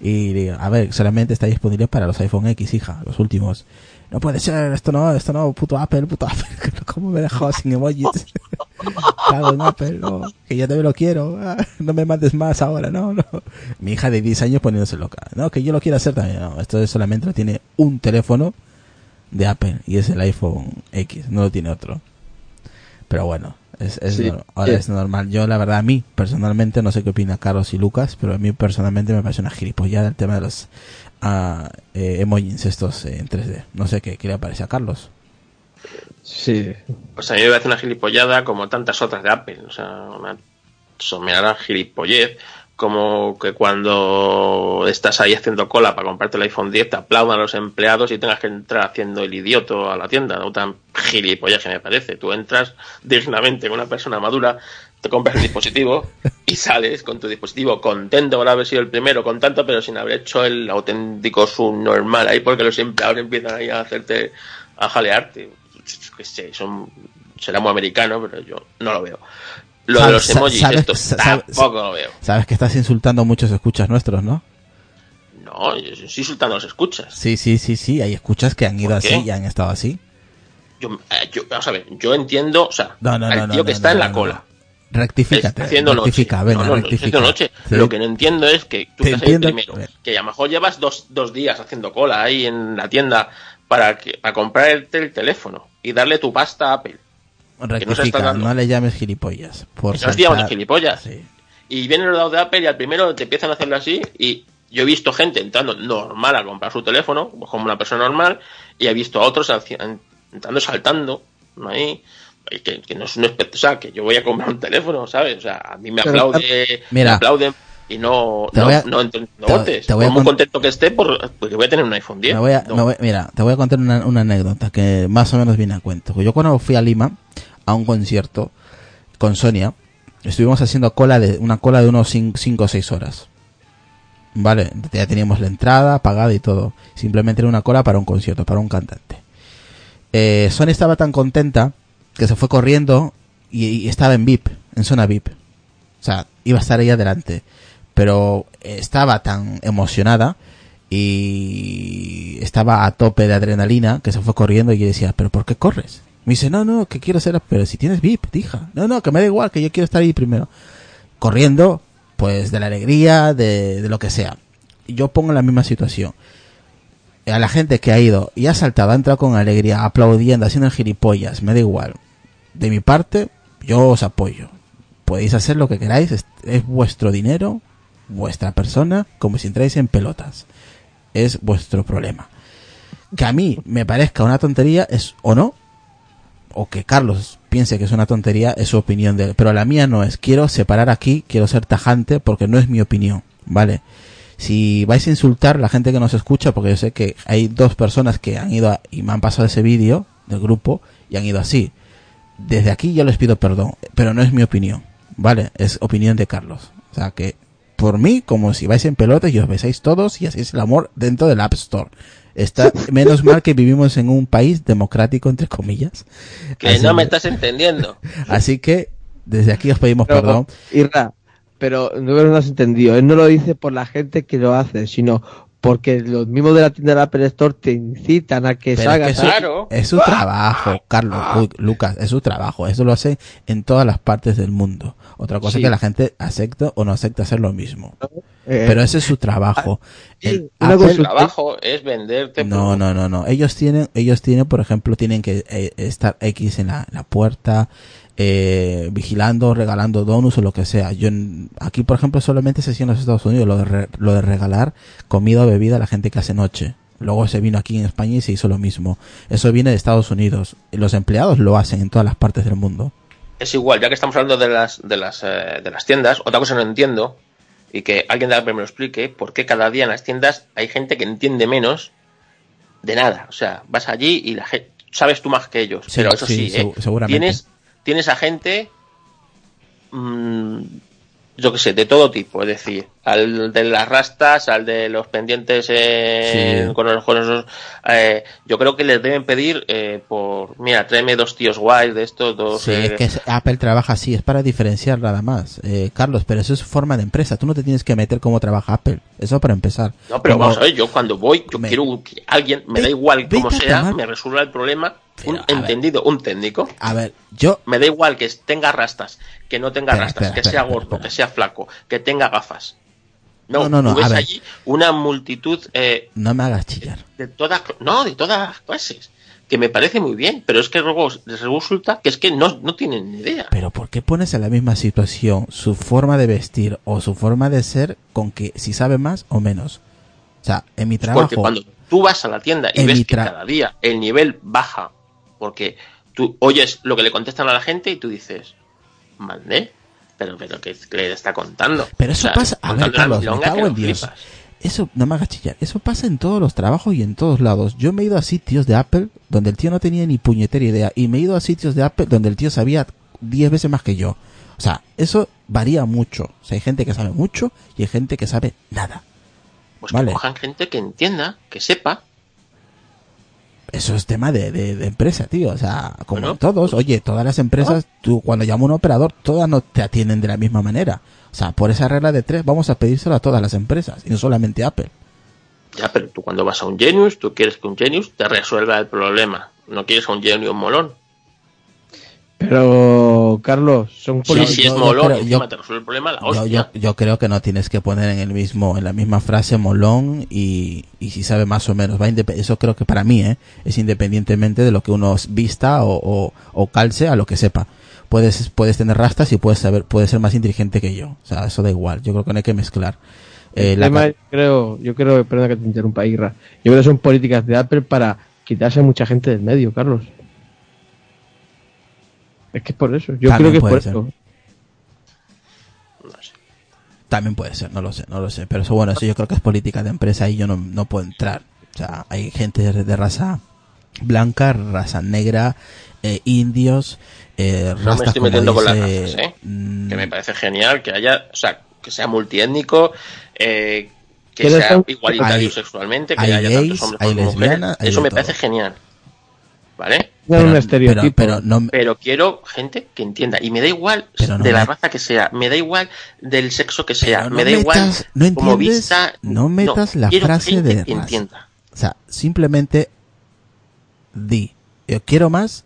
Y digo, a ver, solamente está disponible para los iPhone X, hija, los últimos. No puede ser, esto no, esto no, puto Apple, puto Apple. ¿Cómo me dejó sin emojis? Cago en Apple, no, que yo también lo quiero. ah, no me mandes más ahora, no, no. Mi hija de 10 años poniéndose loca. No, que yo lo quiero hacer también. No, esto es solamente lo tiene un teléfono de Apple y es el iPhone X, no lo tiene otro. Pero bueno, es, es Sí. ahora Sí. es normal. Yo, la verdad, a mí personalmente, no sé qué opina Carlos y Lucas, pero a mí personalmente me parece una gilipollada el tema de los ah, eh, emojis estos eh, en 3D. No sé qué, qué le parece a Carlos. Sí. Pues a mí me parece una gilipollada como tantas otras de Apple. O sea, una somerada gilipollez. Como que cuando estás ahí haciendo cola para comprarte el iPhone 10 te aplaudan los empleados y tengas que entrar haciendo el idioto a la tienda. No tan gilipollaje me parece. Tú entras dignamente con una persona madura, te compras el dispositivo y sales con tu dispositivo contento por haber sido el primero, con tanto, pero sin haber hecho el auténtico subnormal ahí porque los empleados empiezan ahí a hacerte, a jalearte. Que sé, son, será muy americano, pero yo no lo veo. Lo de los emojis, sabes- esto sabes- tampoco lo veo. Sabes que estás insultando a muchos escuchas nuestros, ¿no? No, yo estoy insultando a los escuchas. Sí, sí, sí, sí. Hay escuchas que han ido así y han estado así. Yo, eh, yo- vamos a ver, yo entiendo, o sea, No, no, al no, tío que está en la cola. No. Rectifícate. Haciendo rectifica, noche. venga, no, no, no, rectifica. haciendo noche. Sí. Lo que no entiendo es que tú estás ahí primero, que a lo mejor llevas dos, dos días haciendo cola ahí en la tienda para, que, para comprarte el teléfono y darle tu pasta a Apple. no Rectifica, dando. no le llames gilipollas. Por no saltar- gilipollas. Sí. Y vienen los dados de Apple y al primero te empiezan a hacerlo así y yo he visto gente entrando normal a comprar su teléfono, como una persona normal, y he visto a otros entrando saltando ¿no? ahí, que, que no es un espe- o sea, que yo voy a comprar un teléfono, ¿sabes? O sea, a mí me aplaude, Mira. me aplauden y no, Te no, voy a- no, no te- te voy a muy con- contento que esté por, porque voy a tener un iPhone 10. Me voy a- No. me voy- mira, te voy a contar una, una anécdota que más o menos viene a cuento. Yo cuando fui a Lima a un concierto con Sonia, estuvimos haciendo cola de una cola de unos 5 o 6 horas. Vale, ya teníamos la entrada pagada y todo. Simplemente era una cola para un concierto, para un cantante. Eh, Sonia estaba tan contenta que se fue corriendo y, estaba en VIP, en zona VIP. O sea, iba a estar ahí adelante. Pero estaba tan emocionada y estaba a tope de adrenalina que se fue corriendo y yo decía, ¿pero por qué corres? Me dice, no, no, que quiero ser, pero si tienes VIP, hija. No, no, que me da igual, que yo quiero estar ahí primero. Corriendo, pues de la alegría, de, lo que sea. Yo pongo la misma situación. A la gente que ha ido y ha saltado, ha entrado con alegría, aplaudiendo, haciendo el gilipollas, me da igual. De mi parte, yo os apoyo. Podéis hacer lo que queráis, es, es vuestro dinero, vuestra persona, como si entráis en pelotas. Es vuestro problema. Que a mí me parezca una tontería es o no, o que Carlos piense que es una tontería, es su opinión de. Pero la mía no es. Quiero separar aquí, quiero ser tajante porque no es mi opinión, ¿vale? Si vais a insultar la gente que nos escucha, porque yo sé que hay dos personas que han ido a- y me han pasado ese vídeo del grupo y han ido así. Desde aquí yo les pido perdón, pero no es mi opinión, ¿vale? Es opinión de Carlos. O sea que, por mí, como si vais en pelotas y os besáis todos y así es el amor dentro del App Store. Está, menos mal que vivimos en un país democrático, entre comillas. Que Así no me que- estás entendiendo. Así que, desde aquí os pedimos Pero, perdón. Irra, pero no lo has entendido. Él no lo dice por la gente que lo hace, sino porque los mismos de la tienda de Apple Store te incitan a que Pero es salgas. que eso- Claro. Es su trabajo, Carlos, Lu- Lucas, es su trabajo. Eso lo hace en todas las partes del mundo. Otra cosa Sí. es que la gente acepta o no acepta hacer lo mismo. Eh, Pero ese es su trabajo. sí, El Apple- Su trabajo es venderte. no, no, no, no. Ellos tienen, ellos tienen, por ejemplo, tienen que eh, estar X en la, la puerta, eh, vigilando, regalando donuts o lo que sea. Yo aquí, por ejemplo, solamente se hacía en los Estados Unidos lo de, re- lo de regalar comida o bebida a la gente que hace noche. Luego se vino aquí en España y se hizo lo mismo. Eso viene de Estados Unidos. Y los empleados lo hacen en todas las partes del mundo. es igual, ya que estamos hablando de las, de las, eh, de las tiendas, otra cosa no entiendo, y que alguien de me lo explique, por qué cada día en las tiendas hay gente que entiende menos de nada. O sea, vas allí y la gente, sabes tú más que ellos. Sí, pero eso sí, sí, ¿eh? segu- seguramente. tienes tienes a gente, mm, yo que sé, de todo tipo, es decir, al de las rastas, al de los pendientes eh, Sí. con los juegos, eh, yo creo que les deben pedir eh, por, mira, tráeme dos tíos guays de estos, dos... Sí, eh, es que Apple trabaja así, es para diferenciar nada más. Eh, Carlos, pero eso es forma de empresa. Tú no te tienes que meter cómo trabaja Apple. Eso para empezar. No, pero Como- vamos a ver, yo cuando voy, yo Me- quiero que alguien, me da igual a sea, me resuelva el problema, un ver. entendido, un técnico. A ver, yo... Me da igual que tenga rastas, que no tenga Espera, rastas, espera, que espera, sea gordo, que sea flaco, que tenga gafas. No, No, no, no, ves a ver. allí una multitud eh, No me hagas chillar. de todas, no, de todas las clases, que me parece muy bien, pero es que luego resulta que es que no, no tienen ni idea. Pero ¿por qué pones en la misma situación su forma de vestir o su forma de ser con que si sabe más o menos? O sea, en mi trabajo... Porque cuando tú vas a la tienda y ves que cada día el nivel baja, porque tú oyes lo que le contestan a la gente y tú dices, ¿mande? Pero, pero, ¿qué, qué le está contando? Pero eso O sea, pasa... A ver, contando una Carlos, me milonga cago que en lo Dios. flipas. Eso, no me hagas chillar. Eso pasa en todos los trabajos y en todos lados. Yo me he ido a sitios de Apple donde el tío no tenía ni puñetera idea. Y me he ido a sitios de Apple donde el tío sabía 10 veces más que yo. O sea, eso varía mucho. O sea, hay gente que sabe mucho y hay gente que sabe nada. Pues Vale. que cojan gente que entienda, que sepa. Eso es tema de, de- de empresa, tío. O sea, como Bueno, todos. Oye, todas las empresas, tú cuando llama un operador, todas no te atienden de la misma manera. O sea, por esa regla de tres, vamos a pedírselo a todas las empresas y no solamente a Apple. Ya, pero tú cuando vas a un Genius, tú quieres que un Genius te resuelva el problema. No quieres a un Genius molón. Pero, Carlos, son políticos. es molón encima yo- te resuelve el problema, la Yo, hostia. yo, yo creo que no tienes que poner en el mismo en la misma frase molón y, y si sabe más o menos va indep- eso creo que para mí ¿eh? es independientemente de lo que uno vista o, o, o calce a lo que sepa puedes puedes tener rastas y puedes saber puedes ser más inteligente que yo o sea eso da igual yo creo que no hay que mezclar Eh, El la tema, ca- yo creo, yo creo, perdona que te interrumpa, Irra. Yo creo que son políticas de Apple para quitarse a mucha gente del medio, Carlos. Es que es por eso. Yo También creo que es por ser. eso. No sé. también puede ser no lo sé no lo sé pero eso bueno eso yo creo que es política de empresa y yo no, no puedo entrar o sea hay gente de, de raza blanca raza negra eh, indios eh, No me rastas, estoy metiendo con las razas, ¿eh? mm, Que me parece genial que haya, o sea, que sea multiétnico, eh, que ¿Quieres sea igualitario Hay- sexualmente, que hay haya gays, tantos hombres hay como mujeres. Eso me todo. parece genial. ¿Vale? No es un estereotipo. pero, pero no Pero quiero gente que entienda. Y me da igual Pero no de la me- raza que sea, me da igual del sexo que sea, Pero no me da igual no como entiendes, vista. no metas la frase gente de que raza. entienda. O sea, simplemente di, yo quiero más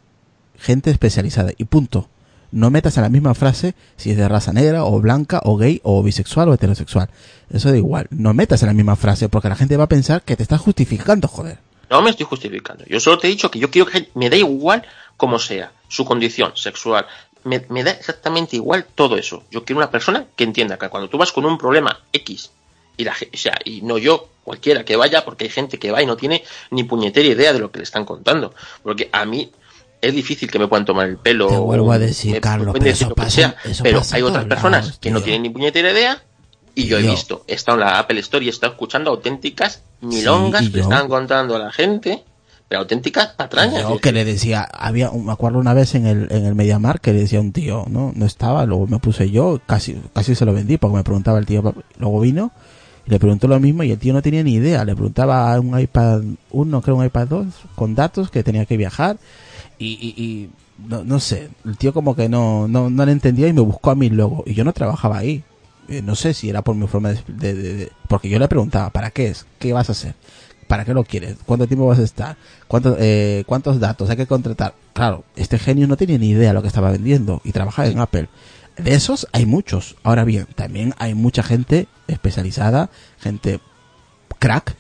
gente especializada y punto. No metas en la misma frase si es de raza negra o blanca o gay o bisexual o heterosexual. Eso da igual. No metas en la misma frase porque la gente va a pensar que te estás justificando, joder. No me estoy justificando. Yo solo te he dicho que yo quiero que me da igual como sea, su condición sexual. Me, me da exactamente igual todo eso. Yo quiero una persona que entienda que cuando tú vas con un problema X, y la, o sea, y no yo, cualquiera que vaya, porque hay gente que va y no tiene ni puñetera idea de lo que le están contando. Porque a mí es difícil que me puedan tomar el pelo. Te vuelvo a decir, Carlos, pero eso pasa- sea, eso pero pasa hay otras personas lados, que no tienen ni puñetera idea. Y yo he visto, he estado en la Apple Store y he estado escuchando auténticas milongas que están contando a la gente, pero auténticas patrañas. Yo que le decía, había, me acuerdo una vez en el, en el Mediamar que le decía a un tío, ¿no? No estaba, luego me puse yo, casi, casi se lo vendí porque me preguntaba el tío, luego vino y le preguntó lo mismo y el tío no tenía ni idea, le preguntaba a un iPad 1, creo un iPad 2, con datos que tenía que viajar y, y, y no, no sé, el tío como que no, no, no le entendía y me buscó a mí luego y yo no trabajaba ahí. Eh, No sé si era por mi forma de, de- de- de- porque yo le preguntaba, ¿para qué es? ¿Qué vas a hacer? ¿Para qué lo quieres? ¿Cuánto tiempo vas a estar? ¿Cuántos, eh, ¿Cuántos datos hay que contratar? Claro, este genio no tenía ni idea de lo que estaba vendiendo y trabajaba en Apple. De esos hay muchos. Ahora bien, también hay mucha gente especializada, gente crack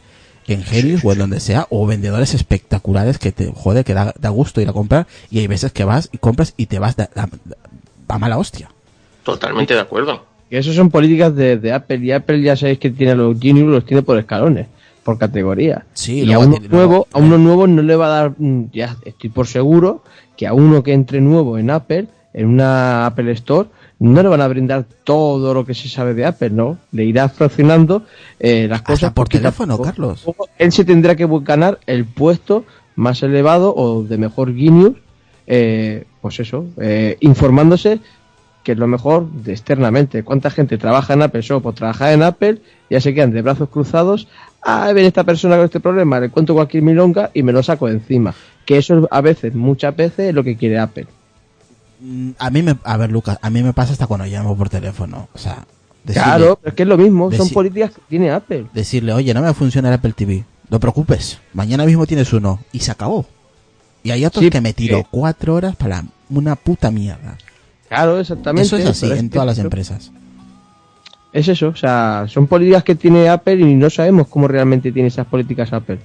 en Genius o en donde sea, o vendedores espectaculares que te jode, que da, da gusto ir a comprar. Y hay veces que vas y compras y te vas da- da- a mala hostia. Totalmente de acuerdo. Que eso son políticas de, de Apple y Apple ya sabéis que tiene los Genius, los tiene por escalones, por categoría. Sí, y a uno nuevo, a uno nuevo no le va a dar, mm, ya estoy por seguro que a uno que entre nuevo en Apple, en una Apple Store, no le van a brindar todo lo que se sabe de Apple, ¿no? Le irá fraccionando eh, las Hasta cosas por teléfono, poco. Carlos. Él se tendrá que ganar el puesto más elevado o de mejor Genius eh, pues eso, eh, informándose que es lo mejor de externamente. ¿Cuánta gente trabaja en Apple Shop o trabaja en Apple? Ya se quedan de brazos cruzados. Ah, ven esta persona con este problema, le cuento cualquier milonga y me lo saco de encima. Que eso a veces, muchas veces, es lo que quiere Apple. Mm, A mí me, a ver, Lucas, a mí me pasa hasta cuando llamo por teléfono. O sea, decirle, claro, pero es que es lo mismo, son políticas que tiene Apple. decirle, oye, no me funciona el Apple TV. No te preocupes, mañana mismo tienes uno. Y se acabó. Y hay otros Sí, que me tiro sí. cuatro horas para una puta mierda. Claro, exactamente. Eso es así es en todas las empresas. Es eso, o sea, son políticas que tiene Apple y no sabemos cómo realmente tiene esas políticas Apple.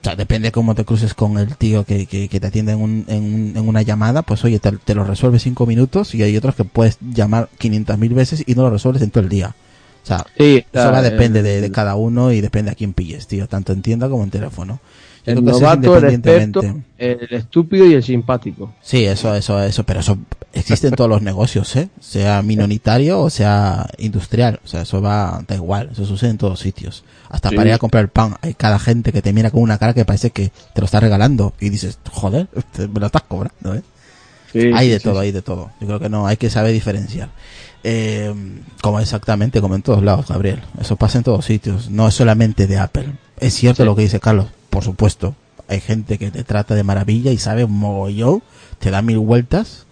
O sea, depende cómo te cruces con el tío que, que, que te atiende en, un- en, en una llamada, pues oye, te, te lo resuelve cinco minutos y hay otros que puedes llamar 500.000 veces y no lo resuelves en todo el día. O sea, Sí, eso va depende de, de cada uno y depende a quién pilles, tío, tanto en tienda como en teléfono. El novato, el independientemente. experto, el estúpido y el simpático. Sí, eso, eso, eso, pero eso existe en todos los negocios, ¿eh? Sea minoritario o sea industrial. O sea, eso va, da igual, eso sucede en todos sitios. Hasta Sí. para ir a comprar el pan, hay cada gente que te mira con una cara que parece que te lo está regalando y dices, joder, me lo estás cobrando, ¿eh? hay de todo, hay de todo. Yo creo que no, hay que saber diferenciar. Eh, como exactamente, como en todos lados, Gabriel. Eso pasa en todos sitios, no es solamente de Apple. Es cierto Sí. lo que dice Carlos, por supuesto. Hay gente que te trata de maravilla y sabe un mogollón, te da mil vueltas.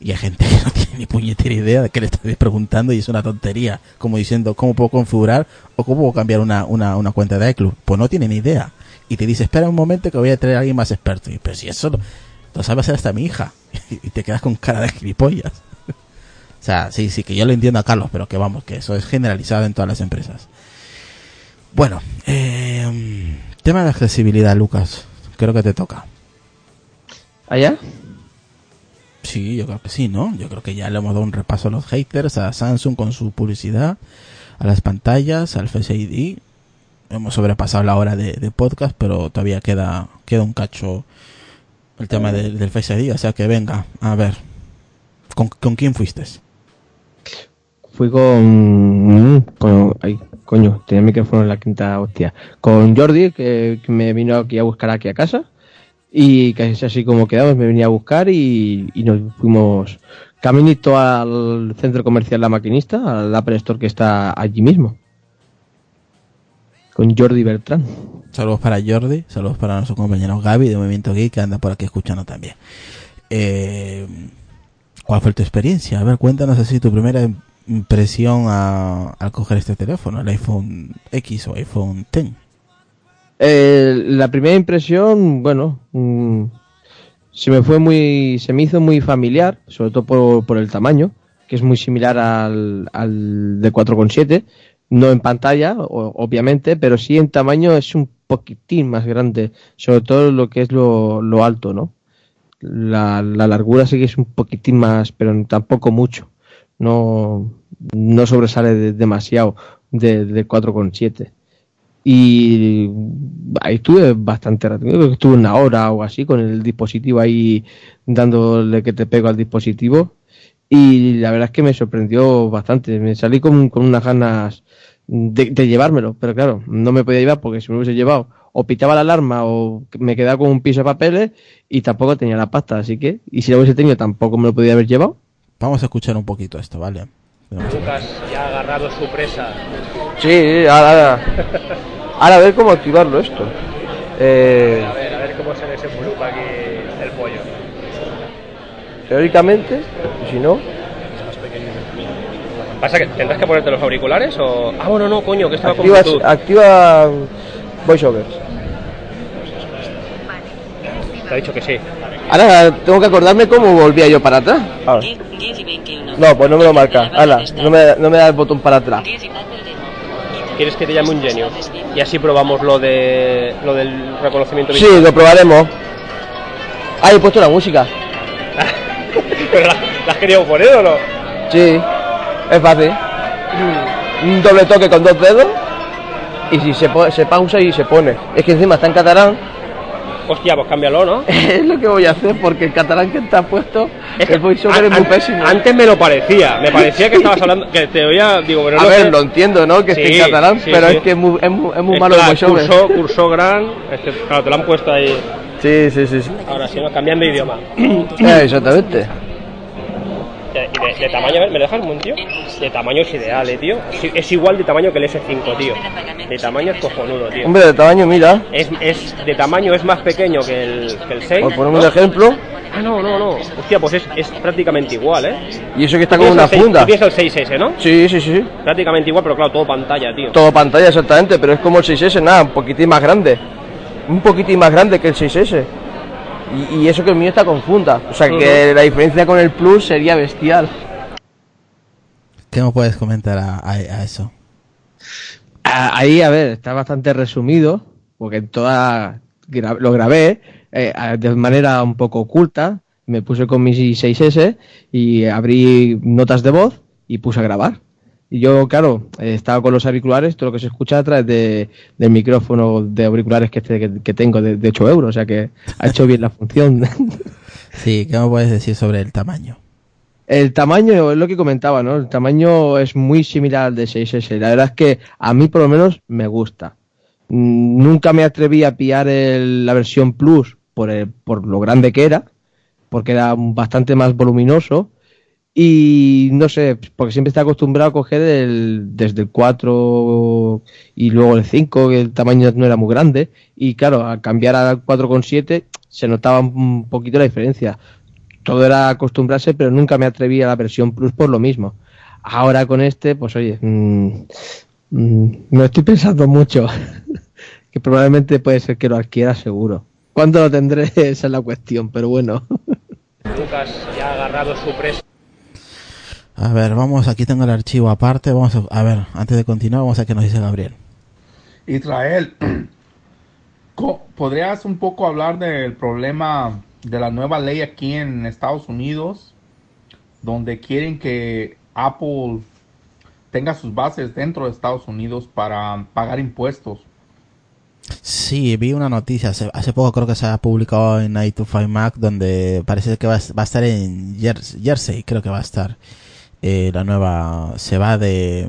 Y hay gente que no tiene ni puñetera idea de qué le estás preguntando y es una tontería. Como diciendo, ¿cómo puedo configurar o cómo puedo cambiar una, una, una cuenta de iCloud? Pues no tiene ni idea. Y te dice, espera un momento que voy a traer a alguien más experto. Y, pero si eso lo, lo sabe hacer hasta mi hija. y te quedas con cara de gilipollas. o sea, sí, sí, que yo lo entiendo a Carlos, pero que vamos, que eso es generalizado en todas las empresas. Bueno, eh, tema de accesibilidad, Lucas. Creo que te toca. ¿Allá? Sí, yo creo que sí, ¿no? Yo creo que ya le hemos dado un repaso a los haters, a Samsung con su publicidad, a las pantallas, al Face ID. Hemos sobrepasado la hora de, de podcast, pero todavía queda, queda un cacho el tema de- del Face ID. O sea que venga, a ver. ¿Con, con quién fuiste? Fui con, mm, con coño, tenía el micrófono en la quinta hostia. Con Jordi, que, me vino aquí a buscar aquí a casa. Y es así como quedamos, me venía a buscar y, y nos fuimos caminito al centro comercial La Maquinista, al Apple Store que está allí mismo. Con Jordi Bertrán. Saludos para Jordi, saludos para nuestro compañero Gaby de Movimiento Geek que anda por aquí escuchando también. Eh, ¿Cuál fue tu experiencia? A ver, cuéntanos así tu primera impresión a- al coger este teléfono, el iPhone X o iPhone X. Eh, la primera impresión, bueno, mm, se me fue muy, se me hizo muy familiar, sobre todo por, por el tamaño, que es muy similar al, al de 4,7, no en pantalla, obviamente, pero sí en tamaño es un poquitín más grande, sobre todo lo que es lo, lo alto, ¿no? La, la largura sí que es un poquitín más, pero tampoco mucho, no, no sobresale de- demasiado de, de 4,7 y ahí estuve bastante rato, que estuve una hora o así con el dispositivo ahí dándole que te pego al dispositivo. Y la verdad es que me sorprendió bastante, me salí con, con unas ganas de, llevármelo, pero claro, no me podía llevar porque si me hubiese llevado o pitaba la alarma o me quedaba con un piso de papeles y tampoco tenía la pasta, así que, y si lo hubiese tenido tampoco me lo podía haber llevado. Vamos a escuchar un poquito esto, ¿vale? Lucas ya ha agarrado su presa. Sí, ahora, ahora, a ver cómo activarlo esto. Eh, A ver, a ver cómo se desenvolupa aquí el pollo. teóricamente, si no, ¿Pasa que tendrás que ponerte los auriculares o.? Ah, bueno, no, coño, que estaba con activa, Bluetooth. activa VoiceOver. Te ha dicho que sí. Ahora tengo que acordarme cómo volvía yo para atrás. Ahora. No, pues no me lo marca. Ahora, no me, no me da el botón para atrás. ¿Quieres que te llame un genio? Y así probamos lo de lo del reconocimiento Sí, lo probaremos. Ah, he puesto la música. ¿Pero la, la has querido poner o no? Sí, es fácil. Un doble toque con dos dedos. Y si se, po- se pausa y se pone. Es que encima está en catalán. Hostia, pues cámbialo, ¿no? es lo que voy a hacer porque el catalán que está puesto, el voiceover es muy pésimo. Antes me lo parecía. Me parecía que estabas hablando. Que te oía. Digo, pero A no ver, sé. lo entiendo, ¿no? Que esté Sí, en catalán, sí, pero sí. es que es muy, es muy, es muy Es malo el claro, voiceover. Cursó, cursó gran. Es que, claro, te lo han puesto ahí. Sí, sí, sí. sí. Ahora sí, ¿no? Cambiando de idioma. Eh, exactamente. Y de, de tamaño, a ver, ¿me dejas un momento, tío? De tamaño es ideal, eh, tío. Es, es igual de tamaño que el S5, tío. De tamaño es cojonudo, tío. Hombre, de tamaño, mira. Es, es, de tamaño es más pequeño que el, que el 6. Por poner un ejemplo. Ah, no, no, no. Hostia, pues es, es prácticamente igual, ¿eh? Y eso que está con una funda. tú el 6S, ¿no? Sí, sí, sí. sí. Prácticamente igual, pero claro, todo pantalla, tío. Todo pantalla exactamente, pero es como el 6S, nada, un poquitín más grande. Un poquitín más grande que el 6S. Y, y eso que el mío está con funda. O sea que la diferencia con el Plus sería bestial. ¿Qué me puedes comentar a, a- a eso? Ah, Ahí, a ver, está bastante resumido, porque toda gra- lo grabé eh, de manera un poco oculta. Me puse con mi 6S y abrí notas de voz y puse a grabar. Y yo, claro, eh, estaba con los auriculares, todo lo que se escucha a través de, del micrófono de auriculares que, este- que, que tengo de, de 8 euros, o sea que ha hecho bien la función. Sí, ¿qué me puedes decir sobre el tamaño? El tamaño es lo que comentaba, ¿no? El tamaño es muy similar al de 6S. La verdad es que a mí por lo menos me gusta. Mm, Nunca me atreví a pillar el- la versión Plus por, el- por lo grande que era, porque era bastante más voluminoso. Y no sé, porque siempre está acostumbrado a coger el, desde el 4 y luego el 5, que el tamaño no era muy grande. Y claro, al cambiar al 4,7 se notaba un poquito la diferencia todo era acostumbrarse, pero nunca me atreví a la versión Plus por lo mismo. Ahora con este, pues oye, mm, mm, me lo estoy pensando mucho. que probablemente puede ser que lo adquiera seguro. ¿Cuándo lo tendré? Esa es la cuestión, pero bueno. Lucas ya ha agarrado su presa. A ver, vamos, aquí tengo el archivo aparte. Vamos a, a ver, antes de continuar, vamos a ver qué nos dice Gabriel. Israel, ¿podrías un poco hablar del problema de la nueva ley aquí en Estados Unidos, donde quieren que Apple tenga sus bases dentro de Estados Unidos para pagar impuestos? Sí, vi una noticia, hace, hace poco creo que se ha publicado en i25Mac, donde parece que va, a- va a estar en Jers- Jersey, creo que va a estar. Eh, la nueva, se va de,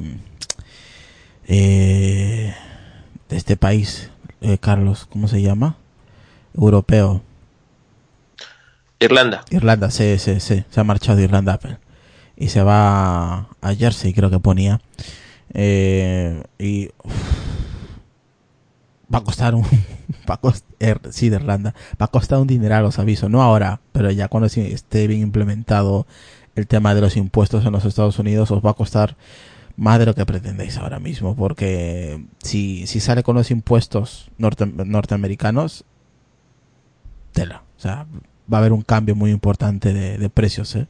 eh, de este país, eh, Carlos, ¿cómo se llama? Europeo. Irlanda. Irlanda, sí, sí, sí, se ha marchado de Irlanda Apple. Y se va a Jersey, creo que ponía. Eh, y va a costar un... Va a cost- er, sí, de Irlanda. Va a costar un dineral, os aviso. No ahora, pero ya cuando esté bien implementado el tema de los impuestos en los Estados Unidos, os va a costar más de lo que pretendéis ahora mismo. Porque si, si sale con los impuestos norte- norteamericanos, tela. O sea, va a haber un cambio muy importante de, de precios. ¿eh?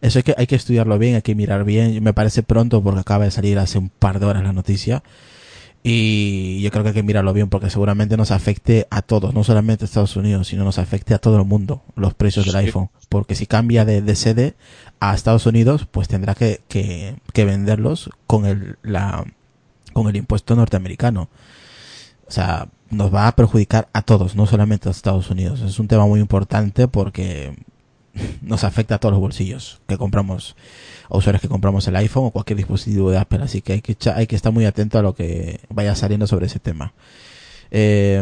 Eso hay que, hay que estudiarlo bien, hay que mirar bien. Me parece pronto porque acaba de salir hace un par de horas la noticia. Y yo creo que hay que mirarlo bien porque seguramente nos afecte a todos, no solamente a Estados Unidos, sino nos afecte a todo el mundo los precios del Sí. iPhone. Porque si cambia de, de sede a Estados Unidos, pues tendrá que, que, que venderlos con el, la, con el impuesto norteamericano. O sea, nos va a perjudicar a todos, no solamente a Estados Unidos. Es un tema muy importante porque nos afecta a todos los bolsillos que compramos, a usuarios que compramos el iPhone o cualquier dispositivo de Apple. Así que hay que, hay que estar muy atento a lo que vaya saliendo sobre ese tema. Eh,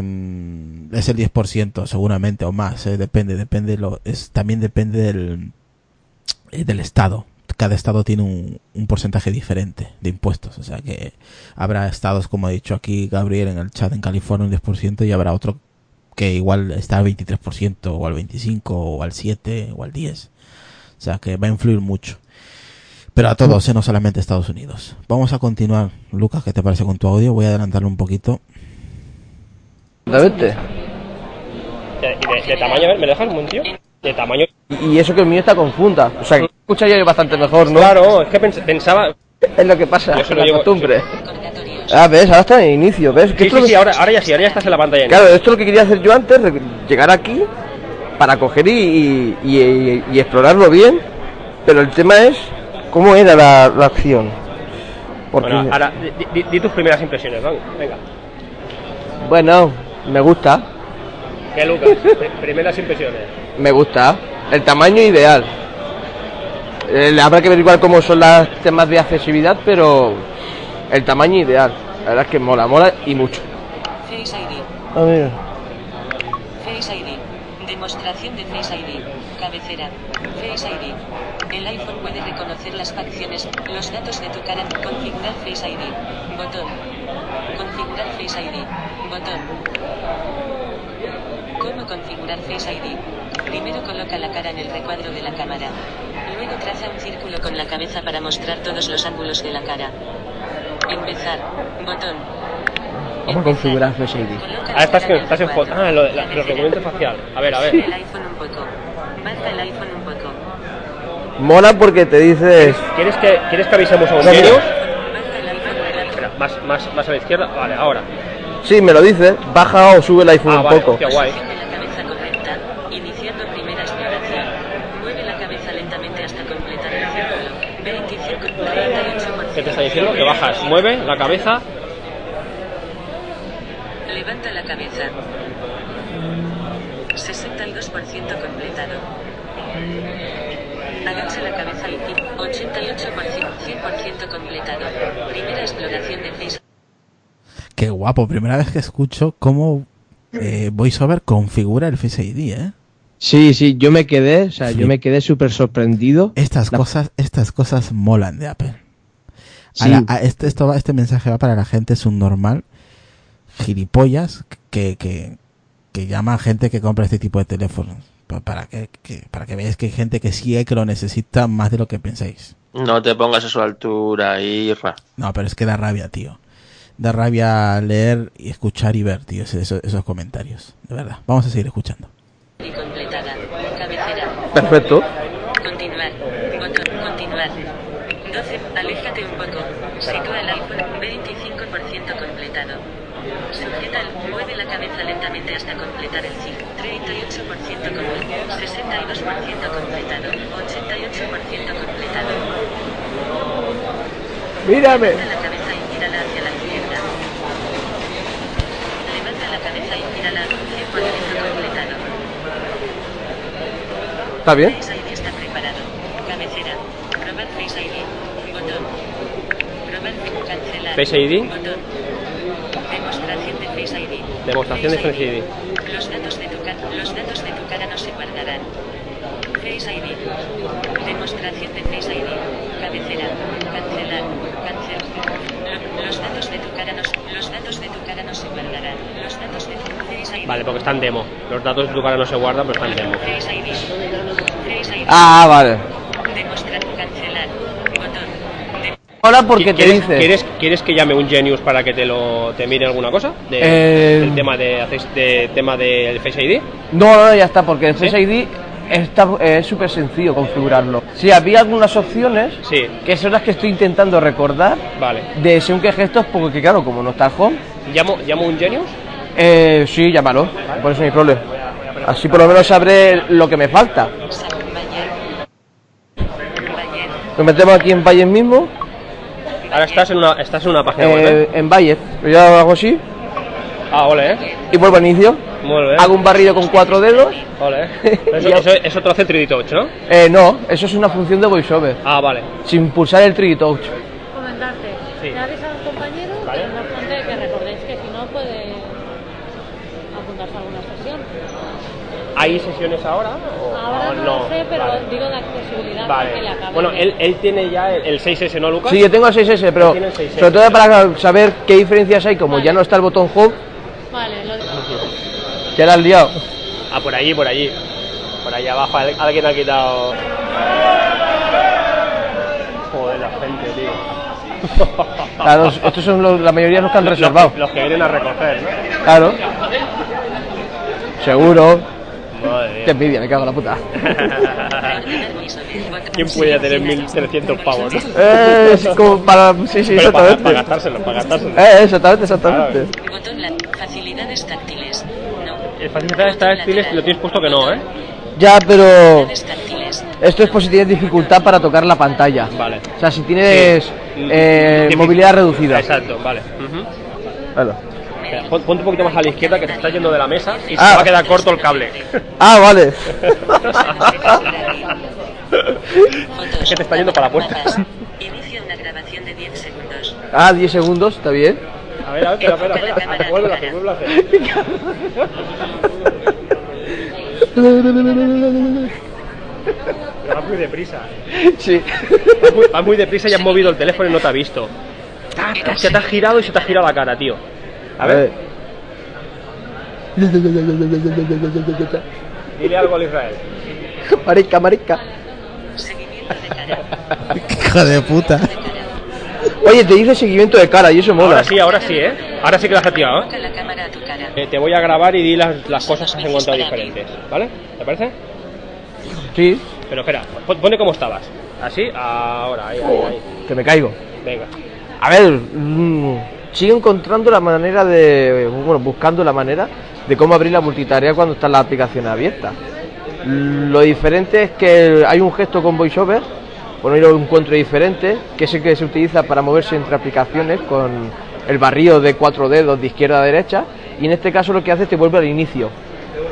es el 10% seguramente o más, eh, depende, depende, lo, es, también depende del, eh, del estado. Cada estado tiene un, un porcentaje diferente de impuestos. O sea que habrá estados, como ha dicho aquí Gabriel en el chat en California, un 10% y habrá otro que igual está al 23% o al 25% o al 7% o al 10%. O sea que va a influir mucho. Pero a todos, eh, no solamente a Estados Unidos. Vamos a continuar. Lucas, ¿qué te parece con tu audio? Voy a adelantarlo un poquito. De, de- de tamaño, ¿me dejas un momento, tío? De tamaño. Y, eso que el mío está con funda. O sea, que escucha ya bastante mejor, ¿no? Claro, es que pens- pensaba. Es lo que pasa, Yo lo la llevo- costumbre. Ah, ves, ahora está en el inicio, ¿ves? Que Sí, sí, lo- sí, ahora, ahora ya sí, ahora ya estás en la pantalla. Claro, esto es lo que quería hacer yo antes, llegar aquí para coger y, y- y- y explorarlo bien, pero el tema es cómo era la, la acción. Porque, Bueno, ahora, di, di- di tus primeras impresiones, ¿no? Venga. bueno, me gusta, ¿Qué, Lucas? Pri- primeras impresiones. Me gusta. El tamaño ideal. Eh, habrá que ver igual cómo son los temas de accesibilidad, pero el tamaño ideal. La verdad es que mola, mola y mucho. Face ID. A ver. Face ID. Demostración de Face ID. Cabecera. Face ID. El iPhone puede reconocer las facciones, los datos de tu cara. Configurar Face ID. Botón. Configurar Face ID. Botón. ¿Cómo configurar Face ID? Primero coloca la cara en el recuadro de la cámara. Luego traza un círculo con la cabeza para mostrar todos los ángulos de la cara. Empezar. Botón. Vamos a configurar Face ID. Ah, estás, el estás en foto. Ah, lo, la- los reconocimiento facial. A ver, a ver. El iPhone un poco. Baja el iPhone un poco. Mola porque te dices. ¿Quieres que, ¿quieres que avisemos a el un poco. Espera, más, más, más a la izquierda. Vale, ahora. Sí, me lo dice. Baja o sube el iPhone Ah, un vale, poco. hostia, guay. Posición de la cabeza correcta, iniciando primera exploración. Mueve la cabeza lentamente hasta completar el círculo. 25, 38%. ¿Qué te está diciendo? Que bajas, mueve la cabeza. Levanta la cabeza. 62% completado. Agacha la cabeza y 88%, 100% completado. Primera exploración de Facebook. Qué guapo, primera vez que escucho cómo eh, VoiceOver configura el Face ID, ¿eh? Sí, sí, yo me quedé, o sea, Sí. yo me quedé súper sorprendido. Estas La- cosas, estas cosas molan de Apple. A Sí. la- a este, esto va- este mensaje va para la gente subnormal, gilipollas, que, que, que llama a gente que compra este tipo de teléfonos. Pa- Para que, que- para que veáis que hay gente que sí que lo necesita más de lo que pensáis. No te pongas a su altura, Irra. No, pero es que da rabia, tío. Da rabia leer y escuchar y ver, tío, esos, esos comentarios. De verdad. Vamos a seguir escuchando. Y completada. Cabecera. Perfecto. Continuar. Botón. Continuar. 12. Aléjate un poco. Sitúa el iPhone. 25% completado. Sujeta el. Mueve la cabeza lentamente hasta completar el ciclo. 38% completado. 62% completado. 88% completado. Mírame. Levanta la cabeza y gírala hacia la izquierda. Levanta la cabeza y gírala 100% completado. ¿Está bien? Face ID está preparado. Cabecera. Probar Face ID. Botón. Probar cancelar. Face ID. Botón. Demostración de Face ID. Demostración de Face ID. Los datos de tu los datos de tu cara no se guardarán. Face ID. Demostración de Face ID. Cabecera. Cancelar. Cancel. Lo- Los datos de tu cara no, se- los datos de tu cara no se guardarán. Los datos de tu Face ID. Vale, porque está en demo. Los datos de tu cara no se guardan, pero está en demo. Face ID. Face ID. Ah, vale. Demostrar, cancelar, botón. De- Mola porque te ¿Quieres, dice. ¿quieres, ¿Quieres que llame un Genius para que te lo te mire alguna cosa? De, Eh, del tema de, de tema del Face ID. No, no, ya está, porque el ¿Sí? Face ID está, es súper sencillo configurarlo. Sí, había algunas opciones Sí, que son las que estoy intentando recordar vale. de según qué gestos, porque claro, como no está el home, ¿Llamo, llamo un Genius? eh, sí, llámalo, por eso no hay problema. Así por lo menos sabré lo que me falta. Nos metemos aquí en Valles mismo, Ahora estás en una, estás en una página web. eh, en Valles, yo hago así Ah, ole, eh. y vuelvo a inicio. Muy bien. Hago un barrido con cuatro dedos. Eh. Eso, eso, eso te lo hace 3D Touch, ¿no? Eh, no, eso es una función de VoiceOver, Ah, vale. sin pulsar el 3D Touch. comentarte. Sí. Le avisa a un compañero, Vale. pero no que recordéis que si no puede apuntarse a alguna sesión. ¿Hay sesiones ahora? O, Ahora o no, lo sé, pero Vale. digo de accesibilidad para que le Vale. acabe. Bueno, él, él tiene ya el, el 6S, ¿no, Lucas? Sí, yo tengo el 6S, pero el 6S. sobre todo para saber qué diferencias hay, como Vale. ya no está el botón home, Vale, lo ya la has liado. Ah, por allí, por allí. Por allí abajo al- alguien ha quitado. Joder, la gente, tío. Claro, estos son los- la mayoría de los que han Los- reservado. Los, que- los que vienen a recoger, ¿no? Claro. Seguro. Madre Qué envidia, me cago en la puta. ¿Quién puede tener 1300 pavos, no? Eh, es como para... Sí, sí, Pero para, exactamente. para gastárselo, para gastárselo. Eh, exactamente, exactamente. Botón facilidades táctiles. El facilidad está Botón táctiles, lateral. lo tienes puesto que no, ¿eh? Ya, pero... Esto es positiva dificultad para tocar la pantalla. Vale. O sea, si tienes Sí. eh, movilidad reducida. Exacto, vale. Pon- Ponte un poquito más a la izquierda que te estás yendo de la mesa y se Ah. va a quedar corto el cable. Ah, vale. Es que te está yendo para la puerta. Inicia una grabación de 10 segundos. Ah, 10 segundos, está bien. A ver, a ver, espera, espera, espera. Vuelve a hacer, vuelve a hacer. Vas muy deprisa. Sí. Vas muy, vas muy deprisa y has movido el teléfono y no te ha visto. Se te has girado y se te ha girado la cara, tío. A ver, dile algo al Israel. Marica, marica. Hijo de puta. Oye, te dice seguimiento de cara y eso mola. Ahora sí, ahora sí, ¿eh? Ahora sí que lo has activado, ¿eh? La. Eh, Te voy a grabar y di las, las cosas que has encontrado diferentes, ¿vale? ¿Te parece? Sí, Pero espera, pon- pone cómo estabas. Así, ahora, ahí, ahí, ahí. que me caigo. Venga. A ver, mm, sigo encontrando la manera de. Bueno, buscando la manera de cómo abrir la multitarea cuando está la aplicación abierta. Lo diferente es que hay un gesto con VoiceOver, ahí lo encuentro diferente, que es el que se utiliza para moverse entre aplicaciones con el barrido de cuatro dedos de izquierda a derecha, y en este caso lo que hace es te vuelve al inicio.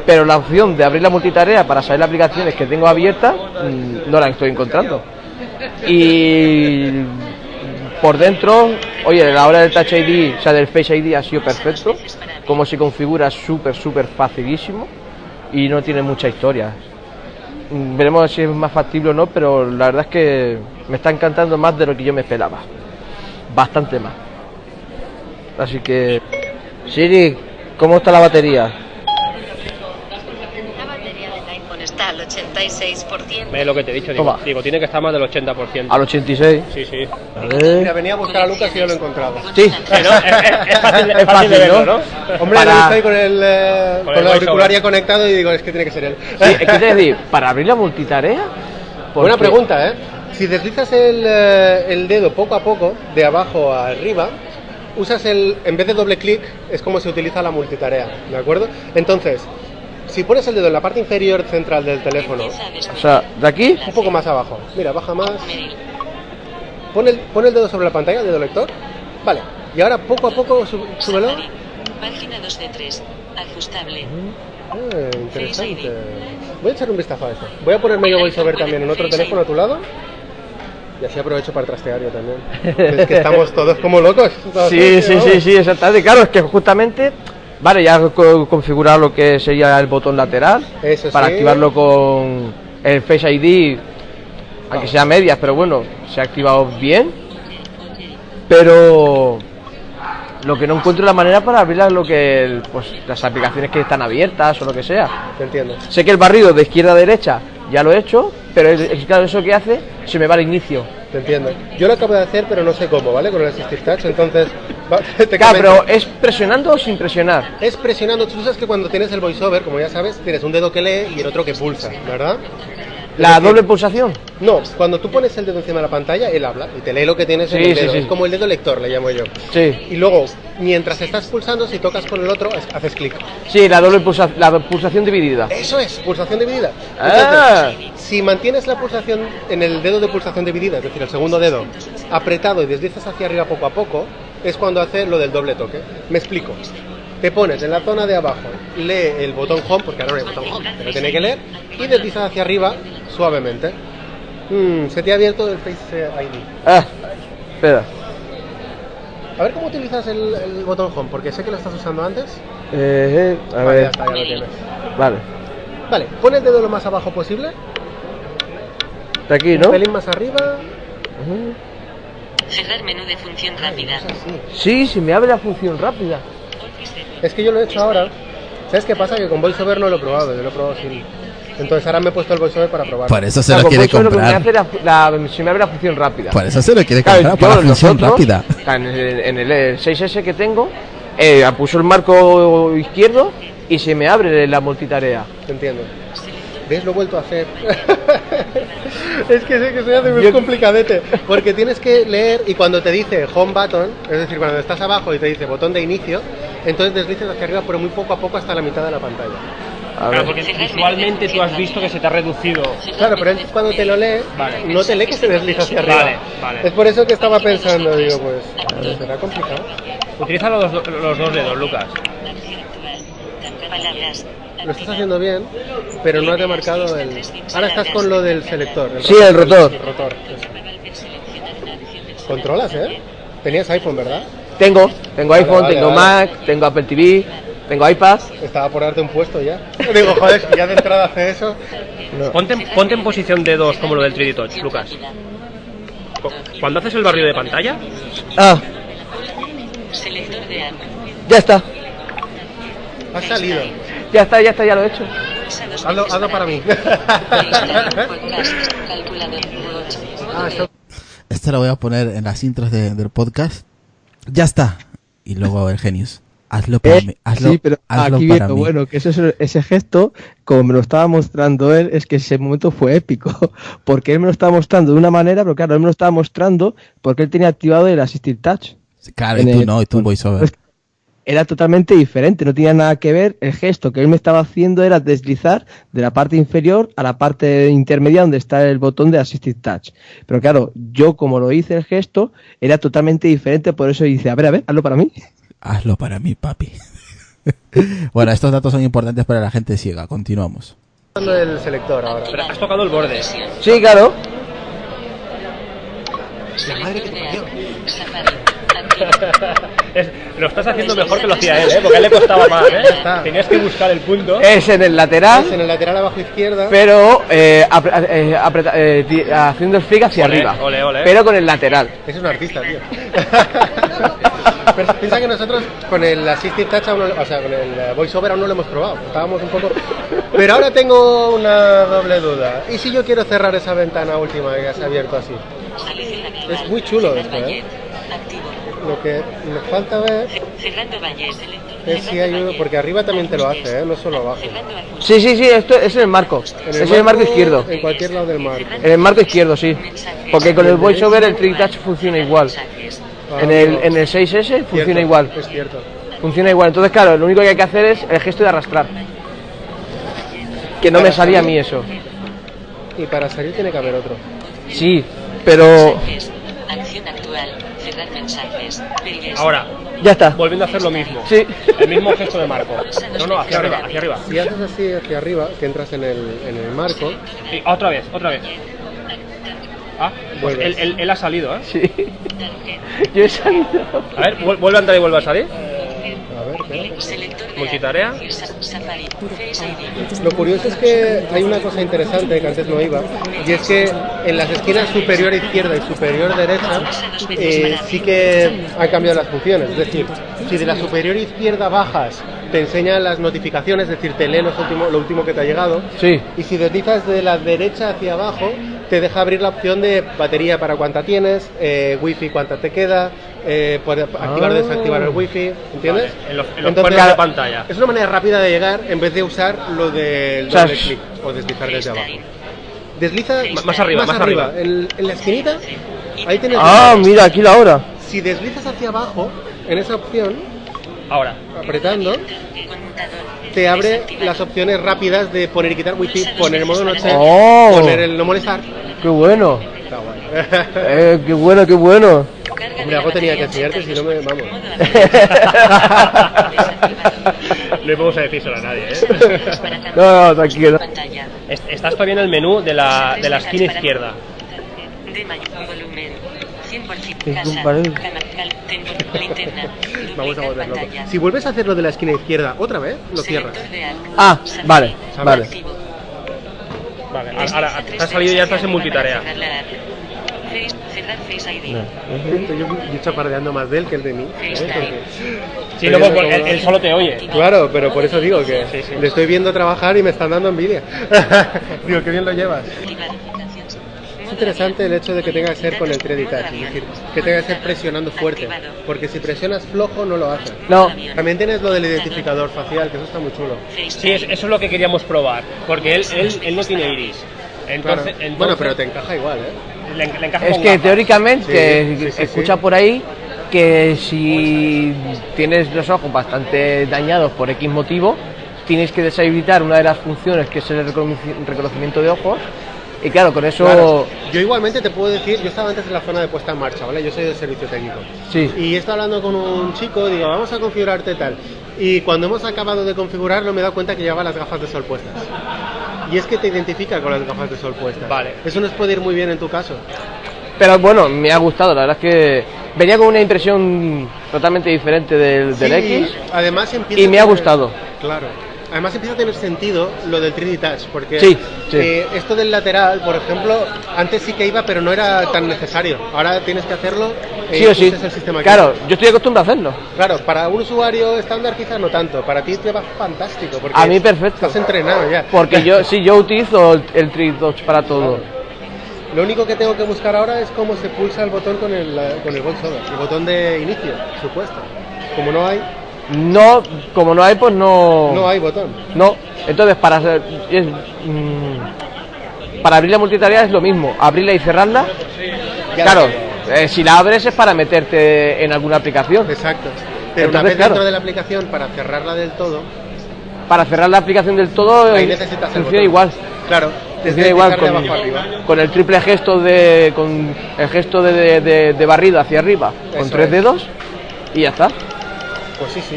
Pero la opción de abrir la multitarea para saber las aplicaciones que tengo abiertas mm, no la estoy encontrando. Y por dentro, oye, la hora del Touch ID, o sea, del Face ID ha sido perfecto. Como se configura súper, súper facilísimo y no tiene mucha historia. Veremos si es más factible o no, pero la verdad es que me está encantando más de lo que yo me esperaba. Bastante más. Así que, Siri, ¿cómo está la batería? La batería del iPhone está al 86%. Ve lo que te he dicho, digo, digo, tiene que estar más del 80%. Al 86. Sí, sí. A ver. venía a buscar a Lucas y yo lo he encontrado. Sí, Sí, ¿no? Es, es- fácil, es fácil fácil, de verlo, ¿no? ¿no? Hombre, Para- estoy con el, eh, Con con el auricular ya conectado y digo, es que tiene que ser él. Sí, es que te decir, para abrir la multitarea. Buena pregunta, ¿eh? Si deslizas el, eh, el dedo poco a poco, de abajo a arriba, usas el. En vez de doble clic, es como se utiliza la multitarea, ¿de acuerdo? Entonces, si pones el dedo en la parte inferior central del teléfono, O sea, de aquí, un poco más abajo, mira, baja más, pon el, pon el dedo sobre la pantalla, el dedo lector, vale, y ahora poco a poco sub- súbelo. Página 2 de 3. Ajustable. Ah, interesante. Voy a echar un vistazo a eso. Voy a ponerme yo voiceover también en otro teléfono a tu lado. Y así aprovecho para trastear yo también. Es que estamos todos como locos. Sí, sí, sí, sí, exactamente. Claro, es que justamente, vale, ya he co- configurado lo que sería el botón lateral Eso para sí. activarlo con el Face ID, aunque sea medias, pero bueno, se ha activado bien. Pero lo que no encuentro es la manera para abrir lo que el- pues, las aplicaciones que están abiertas o lo que sea. Te entiendo. Sé que el barrido de izquierda a derecha ya lo he hecho, pero el- claro, eso que hace se me va al inicio. Te entiendo. Yo lo acabo de hacer, pero no sé cómo, ¿vale? Con el Assistive Touch, entonces... te pero ¿es presionando o sin presionar? Es presionando, tú sabes que cuando tienes el voiceover, como ya sabes, tienes un dedo que lee y el otro que pulsa, ¿verdad? ¿La doble pulsación? No, cuando tú pones el dedo encima de la pantalla, él habla y te lee lo que tienes en Sí, el sí, dedo. sí. Es como el dedo lector, le llamo yo. Sí. Y luego, mientras estás pulsando, si tocas con el otro, haces clic. Sí, la doble pulsa- la pulsación dividida. Eso es, pulsación dividida. Ah. Entonces, si mantienes la pulsación en el dedo de pulsación dividida, es decir, el segundo dedo, apretado y deslizas hacia arriba poco a poco, es cuando hace lo del doble toque. Me explico. Te pones en la zona de abajo, lee el botón home, porque ahora no hay botón home, pero tiene que leer, y deslizas hacia arriba suavemente. Mm, se te ha abierto el Face ID. Ah, espera. A ver cómo utilizas el, el botón home, porque sé que lo estás usando antes. Eh, eh, a Vale, ya ver. está, ya lo tienes. Vale. Vale, pon el dedo lo más abajo posible, De aquí, un ¿no? pelín más arriba. Cerrar menú de función rápida. Sí, sí, me abre la función rápida. Es que yo lo he hecho ahora. ¿Sabes qué pasa? Que con VoiceOver no lo he probado, yo lo he probado sin. Entonces ahora me he puesto el VoiceOver para probar. Por eso se Claro, lo quiere VoiceOver lo que me comprar. hace la- la- se me abre la función rápida. Por eso se lo quiere comprar, para la función nosotros, rápida. En el, en el 6S que tengo, eh, puso el marco izquierdo y se me abre la multitarea. Te entiendo. ¿Ves? Lo he vuelto a hacer. es que sé que se hace muy complicadete. Porque tienes que leer y cuando te dice home button, es decir, cuando estás abajo y te dice botón de inicio, entonces deslizas hacia arriba, pero muy poco a poco hasta la mitad de la pantalla. Claro, porque visualmente tú has visto que se te ha reducido. Claro, pero él cuando te lo lee, Vale. no te lee que se desliza hacia arriba. Vale, vale. Es por eso que estaba pensando, digo, pues, será complicado. Utiliza los, dos- los dos dedos, Lucas. Palabras. Lo estás haciendo bien, pero no te ha marcado el. Ahora estás con lo del selector. Sí, el rotor. El rotor. Controlas, ¿eh? Tenías iPhone, ¿verdad? Tengo, tengo Vale, iPhone, vale, tengo vale. Mac, tengo Apple TV. Tengo iPad. Estaba por darte un puesto ya. Digo, joder, si ya de entrada hace eso. Ponte, en- ponte en posición de dos como lo del 3D Touch, Lucas. Cu- Cuando haces el barrio de pantalla, Ah, Selector de app. ya está. Ha salido. Ya está, ya está, ya lo he hecho. Hazlo, hazlo para mí. Esto lo voy a poner en las intros de- del podcast. Ya está. Y luego el genius. Hazlo para mí. Hazlo, Eh, sí, pero hazlo aquí para mí. bueno, que ese, ese gesto, como me lo estaba mostrando él, es que ese momento fue épico, porque él me lo estaba mostrando de una manera, pero claro, él me lo estaba mostrando porque él tenía activado el Assistive Touch. Claro, y tú el- no, y tú un voiceover. Era totalmente diferente, no tenía nada que ver, el gesto que él me estaba haciendo era deslizar de la parte inferior a la parte intermedia donde está el botón de Assistive Touch. Pero claro, yo como lo hice el gesto, era totalmente diferente, por eso dice, a ver, a ver, hazlo para mí. Hazlo para mí, papi. bueno, estos datos son importantes para la gente ciega. Continuamos. el selector ahora. pero has tocado el borde. Sí, claro. La madre que te parió. Es- lo estás haciendo mejor que lo hacía él, ¿eh? Porque a él le costaba más, ¿eh? está. Tenías que buscar el punto. Es en el lateral, Es en el lateral abajo izquierda. pero eh, apre- eh, eh, haciendo el flick hacia Ole, arriba. ole, ole. Pero con el lateral. Es un artista, tío. Pero piensa que nosotros con el Assistive Touch, aún no- o sea, con el eh, VoiceOver aún no lo hemos probado. Estábamos un poco... Pero ahora tengo una doble duda. ¿Y si yo quiero cerrar esa ventana última que has abierto así? Es muy chulo esto, ¿eh? Lo que me falta ver es si hay uno... Porque arriba también te lo hace, ¿eh? No solo abajo. Sí, sí, sí, esto es en el marco. Es en el marco izquierdo. En cualquier lado del marco. En el marco izquierdo, sí. Porque con el voiceover el trick touch funciona igual. En el, en el 6S funciona Cierto, igual. Es cierto. Funciona igual. Entonces, claro, lo único que hay que hacer es el gesto de arrastrar. Que no me salía a mí eso. Y para salir tiene que haber otro. Sí, pero. Acción actual. Cerrar mensajes. Belgues. Ahora, ya está. volviendo a hacer lo mismo. Sí. El mismo gesto de marco. No, no, hacia arriba, hacia arriba. Si haces así hacia arriba, que entras en el, en el marco, Y otra vez, otra vez. Ah, pues él, él- él ha salido, ¿eh? Sí. Yo he salido. A ver, vuel- vuelve a entrar y vuelve a salir. A ver, Multitarea. Lo curioso es que hay una cosa interesante que antes no iba, y es que en las esquinas superior izquierda y superior derecha eh, sí que han cambiado las funciones. Es decir, si de la superior izquierda bajas, te enseña las notificaciones, es decir, te lee los último- lo último que te ha llegado. Sí. Y si deslizas de la derecha hacia abajo, te deja abrir la opción de batería para cuánta tienes, eh, wifi cuánta te queda, eh, poder activar o Ah. desactivar el wifi, ¿entiendes? Vale, en los- en los cuernos de pantalla. Es una manera rápida de llegar en vez de usar lo del O sea, doble clic o deslizar desde abajo. Desliza más arriba, más arriba. En, en la esquinita, ahí tienes. Ah, mira, aquí la hora. Si deslizas hacia abajo, en esa opción, Ahora. apretando, te abre las opciones rápidas de poner y quitar wifi, poner el modo noche, Oh. poner el no molestar. Qué bueno. Está guay. Eh, qué bueno, qué bueno. Hombre, algo tenía que enseñarte, si no me- vamos. No vamos a decírselo a nadie, ¿eh? No, no, tranquilo. Estás todavía en el menú de la, de la esquina izquierda. De mayor volumen. 100% Es casa. un pared. Cama, cal, tempo, linterna. Vamos a Duplicar volver loco. pantalla. Si vuelves a hacerlo de la esquina izquierda otra vez, lo cierras. Ah, vale, vale. Vale, ahora has salido y ya estás en multitarea. Face- Cerrar Face ID. Yo, yo chapardeando más de él que el de mí. ¿eh? Sí, luego él, él solo te oye. Claro, pero por eso digo que Sí, sí. le estoy viendo trabajar y me están dando envidia. digo, qué bien lo llevas. Es interesante el hecho de que tenga que ser con el 3D Touch, es decir, que tenga que ser presionando fuerte, porque si presionas flojo no lo hace. No. También tienes lo del identificador facial, que eso está muy chulo. Sí, es- eso es lo que queríamos probar. Porque él, él, él no tiene iris. Claro. Entonces, entonces Bueno, pero te encaja igual, ¿eh? Le, le encaja Es con que gafas. teóricamente Sí, sí, sí, escucha sí. por ahí que si tienes los ojos bastante dañados por X motivo, tienes que deshabilitar una de las funciones que es el reconoci- reconocimiento de ojos. Y claro, con eso Claro. Yo igualmente te puedo decir, yo estaba antes en la zona de puesta en marcha, ¿vale? Yo soy de servicio técnico. Sí. Y estaba hablando con un chico, digo, vamos a configurarte tal. Y cuando hemos acabado de configurarlo me he dado cuenta que llevaba las gafas de sol puestas. Y es que te identifica con las gafas de sol puestas. Vale. Eso nos puede ir muy bien en tu caso. Pero bueno, me ha gustado, la verdad es que venía con una impresión totalmente diferente del, del Sí, X además empieza y me ha gustado. Claro. Además empieza a tener sentido lo del 3D Touch, porque Sí, sí. eh, esto del lateral, por ejemplo, antes sí que iba, pero no era tan necesario. Ahora tienes que hacerlo. eh, Sí o sí. el sistema Claro, yo estoy acostumbrado a hacerlo. Claro, para un usuario estándar quizás no tanto. Para ti te va fantástico. Porque A mí perfecto. Estás entrenado ya. Porque yo sí, yo utilizo el, el 3D Touch para todo. Lo único que tengo que buscar ahora es cómo se pulsa el botón con el, la- con el voiceover, el botón de inicio, supuesto. Como no hay, No, como no hay, pues no. no hay botón. No, entonces para hacer- es, mm, para abrir la multitarea es lo mismo, abrirla y cerrarla. Ya claro, la eh, si la abres es para meterte en alguna aplicación. Exacto. Pero una vez claro, dentro de la aplicación, para cerrarla del todo, para cerrar la aplicación del todo ahí eh, necesitas funciona igual. Claro, desde igual con, abajo arriba. con el triple gesto de con el gesto de, de, barrido hacia arriba con tres es. dedos y ya está. Pues sí, sí.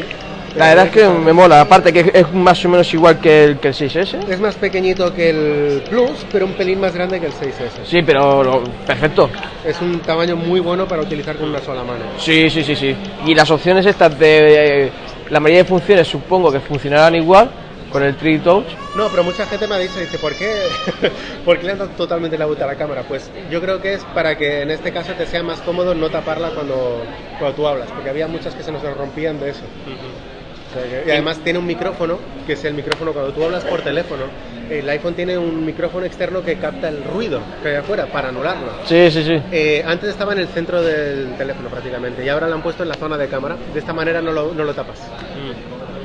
La verdad es que me mola, aparte que es más o menos igual que el, que el 6S. Es más pequeñito que el Plus, pero un pelín más grande que el 6S. Sí, pero lo- perfecto. Es un tamaño muy bueno para utilizar con una sola mano. Sí, sí, sí, sí. Y las opciones estas de eh, la mayoría de funciones supongo que funcionarán igual con el 3D Touch. No, pero mucha gente me ha dicho, dice, ¿por qué, ¿por qué le han dado totalmente la vuelta a la cámara? Pues yo creo que es para que en este caso te sea más cómodo no taparla cuando, cuando tú hablas, porque había muchas que se nos rompían de eso. O sea, que- y además tiene un micrófono, que es el micrófono cuando tú hablas por teléfono. El iPhone tiene un micrófono externo que capta el ruido que hay afuera para anularlo. Sí, sí, sí. Eh, antes estaba en el centro del teléfono prácticamente y ahora lo han puesto en la zona de cámara. De esta manera no lo, no lo tapas.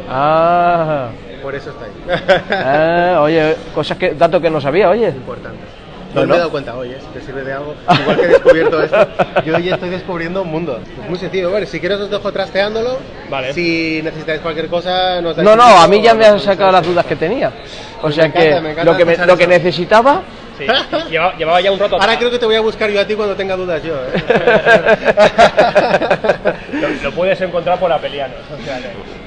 Ah, Por eso está ahí. ah, oye, cosas que, datos que no sabía, oye. Importante. No, No, me he dado cuenta, oye, si te sirve de algo. Igual que he descubierto esto, yo ya estoy descubriendo un mundo. Es muy sencillo, bueno, si quieres os dejo trasteándolo. Vale. Si necesitáis cualquier cosa, nos dais No, no, a mí ya me han sacado las dudas que tenía. O sea Me encanta, que me lo que, me- lo que eso. necesitaba, Sí. Llevaba, llevaba ya un rato. Ahora creo que te voy a buscar yo a ti cuando tenga dudas yo. ¿eh? lo, lo puedes encontrar por Apelianos. O sea,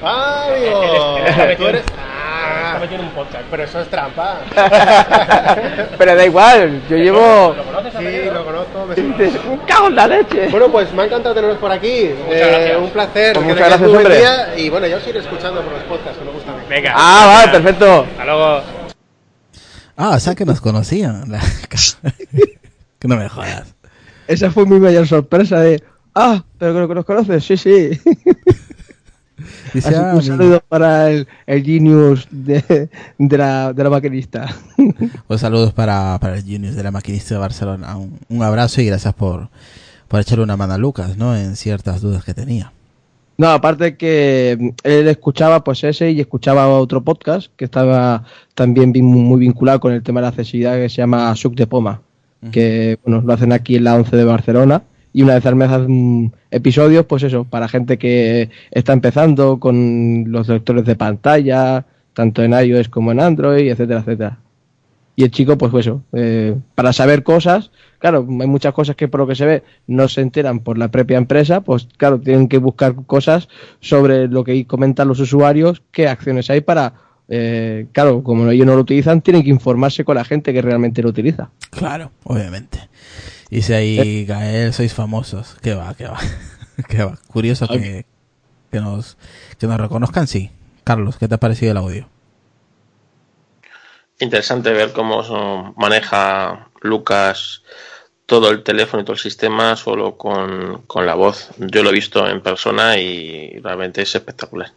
¡Ah, Él es- amigo! él está Tú metido- eres... está metido en un podcast. Pero eso es trampa. pero da igual, yo llevo... ¿Lo conoces, Sí, Apelianos? lo conozco. me. Un cago en la leche. Bueno, pues me ha encantado teneros por aquí. Muchas Eh, gracias. un placer. Pues muchas gracias, hombre. día. Y bueno, yo os iré escuchando por los podcasts, que me gustan. Venga. Ah, vale, perfecto. Hasta luego. Ah, o sea que nos conocían. Que no me jodas. Esa fue mi mayor sorpresa de... Ah, pero que nos conoces, sí, sí. Dice, que ah, un mi- saludo para el, el genius de, de, la, de la maquinista. Pues saludos para, para el Juniors de la maquinista de Barcelona. Un, un abrazo y gracias por, por echarle una mano a Lucas, ¿no? En ciertas dudas que tenía. No, aparte que mm, él escuchaba pues ese y escuchaba otro podcast que estaba también muy vinculado con el tema de la accesibilidad que se llama Suc de Poma, que bueno, lo hacen aquí en la 11 de Barcelona y una vez al mes hacen episodios pues eso, para gente que está empezando con los lectores de pantalla, tanto en iOS como en Android, etcétera, etcétera. Y el chico, pues eso, eh, para saber cosas, claro, hay muchas cosas que por lo que se ve no se enteran por la propia empresa, pues claro, tienen que buscar cosas sobre lo que comentan los usuarios, qué acciones hay para, eh, claro, como ellos no lo utilizan, tienen que informarse con la gente que realmente lo utiliza. Claro, obviamente. Dice ahí, Gael, sois famosos. Que va, que va. que va. Curioso que, que, nos, que nos reconozcan, sí. Carlos, ¿qué te ha parecido el audio? Interesante ver cómo maneja Lucas todo el teléfono y todo el sistema solo con, con la voz. Yo lo he visto en persona y realmente es espectacular.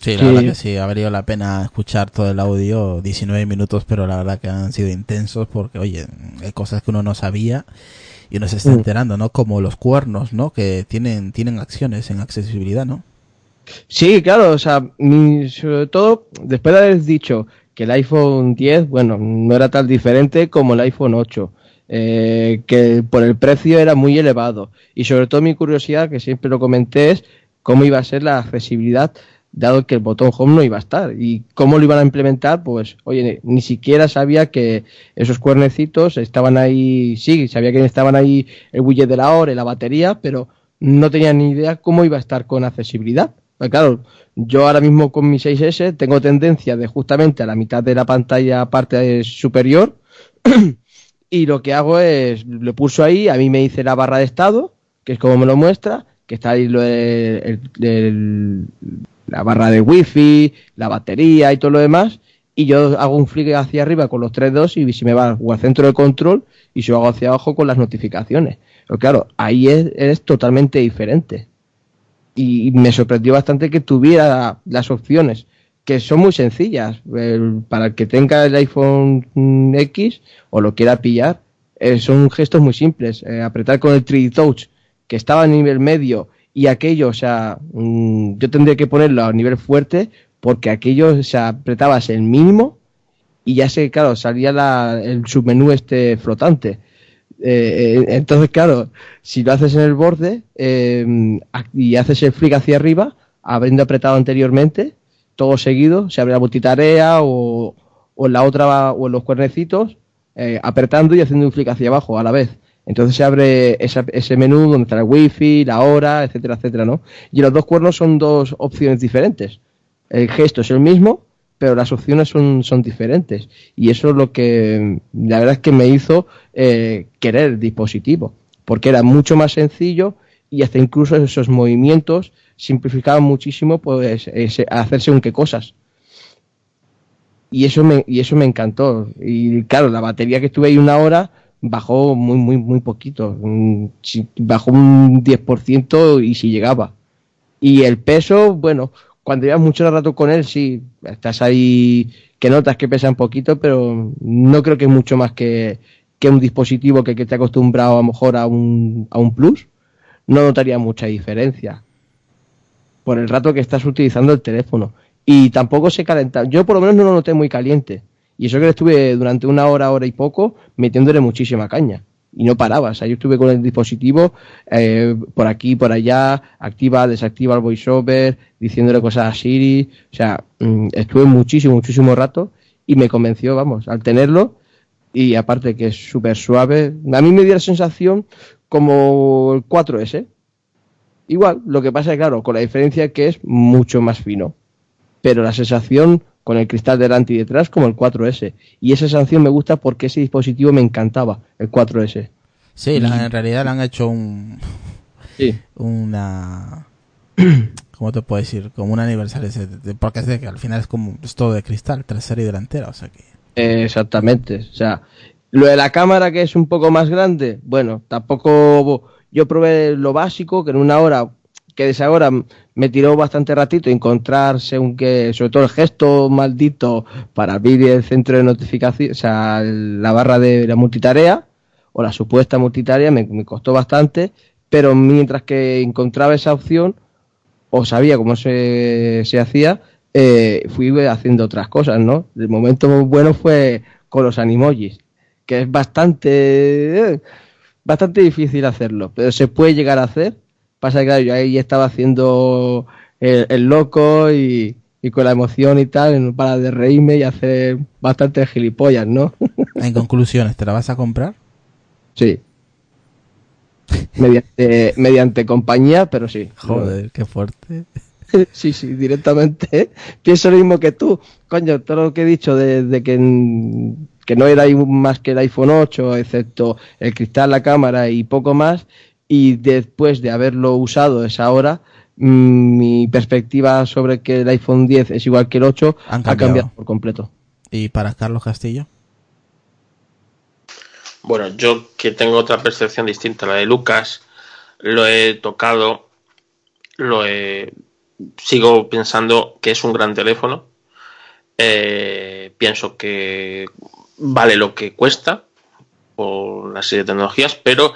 Sí, la Sí. verdad que sí, ha valido la pena escuchar todo el audio, 19 minutos, pero la verdad que han sido intensos porque, oye, hay cosas que uno no sabía y uno se está Mm. enterando, ¿no? Como los cuernos, ¿no? Que tienen, tienen acciones en accesibilidad, ¿no? Sí, claro, o sea, mi- sobre todo después de haber dicho que el iPhone 10, bueno, no era tan diferente como el iPhone 8, eh, que por el precio era muy elevado. Y sobre todo mi curiosidad, que siempre lo comenté, es cómo iba a ser la accesibilidad, dado que el botón home no iba a estar. Y cómo lo iban a implementar, pues, oye, ni siquiera sabía que esos cuernecitos estaban ahí, sí, sabía que estaban ahí el widget de la hora y la batería, pero no tenía ni idea cómo iba a estar con accesibilidad. Pues claro, yo ahora mismo con mi 6S tengo tendencia de justamente a la mitad de la pantalla parte superior y lo que hago es, lo pulso ahí, a mí me dice la barra de estado, que es como me lo muestra, que está ahí lo de- la barra de wifi, la batería y todo lo demás, y yo hago un flick hacia arriba con los tres dos y si me va al centro de control y si hago hacia abajo con las notificaciones. Pero claro, ahí es totalmente diferente. Y me sorprendió bastante que tuviera las opciones, que son muy sencillas. Para el que tenga el iPhone X o lo quiera pillar, eh, son gestos muy simples. Eh, apretar con el 3D Touch, que estaba a nivel medio, y aquello, o sea, mm, yo tendría que ponerlo a nivel fuerte, porque aquello, o sea, apretabas el mínimo y ya sé, claro, salía la- el submenú este flotante. Eh, eh, entonces, claro, si lo haces en el borde eh, y haces el flick hacia arriba, habiendo apretado anteriormente, todo seguido, se abre la multitarea o, o en la otra o en los cuernecitos, eh, apretando y haciendo un flick hacia abajo a la vez. Entonces se abre esa- ese menú donde está el wifi, la hora, etcétera, etcétera, ¿no? Y los dos cuernos son dos opciones diferentes. El gesto es el mismo, pero las opciones son, son diferentes. Y eso es lo que la verdad es que me hizo eh, querer el dispositivo, porque era mucho más sencillo y hasta incluso esos movimientos simplificaban muchísimo pues ese- hacerse un qué cosas. Y eso me, y eso me encantó. Y claro, la batería que estuve ahí una hora bajó muy, muy, muy poquito. Mm, Bajó un 10% y si llegaba. Y el peso, bueno, cuando llevas mucho rato con él, sí, estás ahí que notas que pesa un poquito, pero no creo que es mucho más que, que un dispositivo que, que te ha acostumbrado a lo mejor a un, a un plus. No notaría mucha diferencia por el rato que estás utilizando el teléfono. Y tampoco se calenta. Yo por lo menos no lo noté muy caliente. Y eso que le estuve durante una hora, hora y poco, metiéndole muchísima caña. Y no paraba. O sea, yo estuve con el dispositivo eh, por aquí, por allá, activa, desactiva el voiceover, diciéndole cosas a Siri. O sea, mm, estuve muchísimo, muchísimo rato y me convenció, vamos, al tenerlo. Y aparte que es súper suave. A mí me dio la sensación como el 4S. Igual, lo que pasa es claro, con la diferencia que es mucho más fino. Pero la sensación con el cristal delante y detrás como el 4S. Y esa sensación me gusta porque ese dispositivo me encantaba, el 4S. Sí, la- en realidad le han hecho un. Sí. Una. ¿Cómo te puedo decir? Como un aniversario. ese de- Porque es de que al final es como. Es todo de cristal, trasera y delantera. O sea que. Eh, exactamente. O sea, lo de la cámara que es un poco más grande, bueno, tampoco yo probé lo básico, que en una hora, que de esa hora me tiró bastante ratito encontrar según que, sobre todo el gesto maldito para abrir el centro de notificación, o sea, la barra de la multitarea, o la supuesta multitarea, me, costó bastante, pero mientras que encontraba esa opción, o sabía cómo se, se hacía, eh, fui haciendo otras cosas, ¿no? El momento bueno fue con los animojis, que es bastante, eh, bastante difícil hacerlo, pero se puede llegar a hacer. Pasa que claro, yo ahí estaba haciendo el, el loco y, y con la emoción y tal, no para de reírme y hacer bastante gilipollas, ¿no? En conclusiones, ¿te la vas a comprar? sí. Mediante, mediante compañía, pero sí. Joder, qué fuerte. Sí, sí, directamente. Pienso lo mismo que tú. Coño, todo lo que he dicho de, de que, que no era más que el iPhone 8, excepto el cristal, la cámara y poco más. Y después de haberlo usado esa hora, mm, mi perspectiva sobre que el iPhone 10 es igual que el 8 Han ha cambiado. por completo. ¿Y para Carlos Castillo? Bueno, yo que tengo otra percepción distinta a la de Lucas, lo he tocado, lo he, sigo pensando que es un gran teléfono. Eh, pienso que vale lo que cuesta por la serie de tecnologías, pero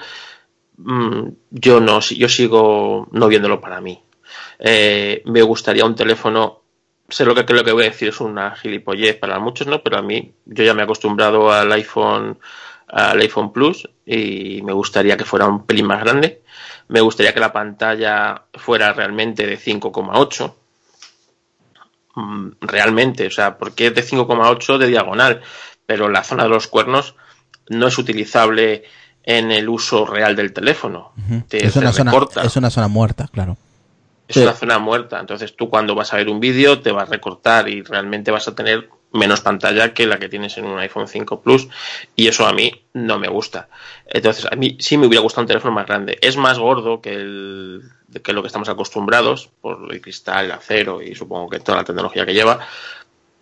yo no, yo sigo no viéndolo para mí. Eh, me gustaría un teléfono sé lo que lo que voy a decir es una gilipollez para muchos, ¿no? Pero a mí, yo ya me he acostumbrado al iPhone, al iPhone Plus y me gustaría que fuera un pelín más grande. Me gustaría que la pantalla fuera realmente de 5,8. Mm, Realmente, o sea, porque es de 5,8 de diagonal, pero la zona de los cuernos no es utilizable en el uso real del teléfono. Te- es, una te zona, recorta. es una zona muerta, claro. Es una zona muerta. Entonces tú cuando vas a ver un vídeo te va a recortar y realmente vas a tener menos pantalla que la que tienes en un iPhone 5 Plus y eso a mí no me gusta. Entonces, a mí sí me hubiera gustado un teléfono más grande. Es más gordo que, el, que lo que estamos acostumbrados por el cristal, el acero y supongo que toda la tecnología que lleva.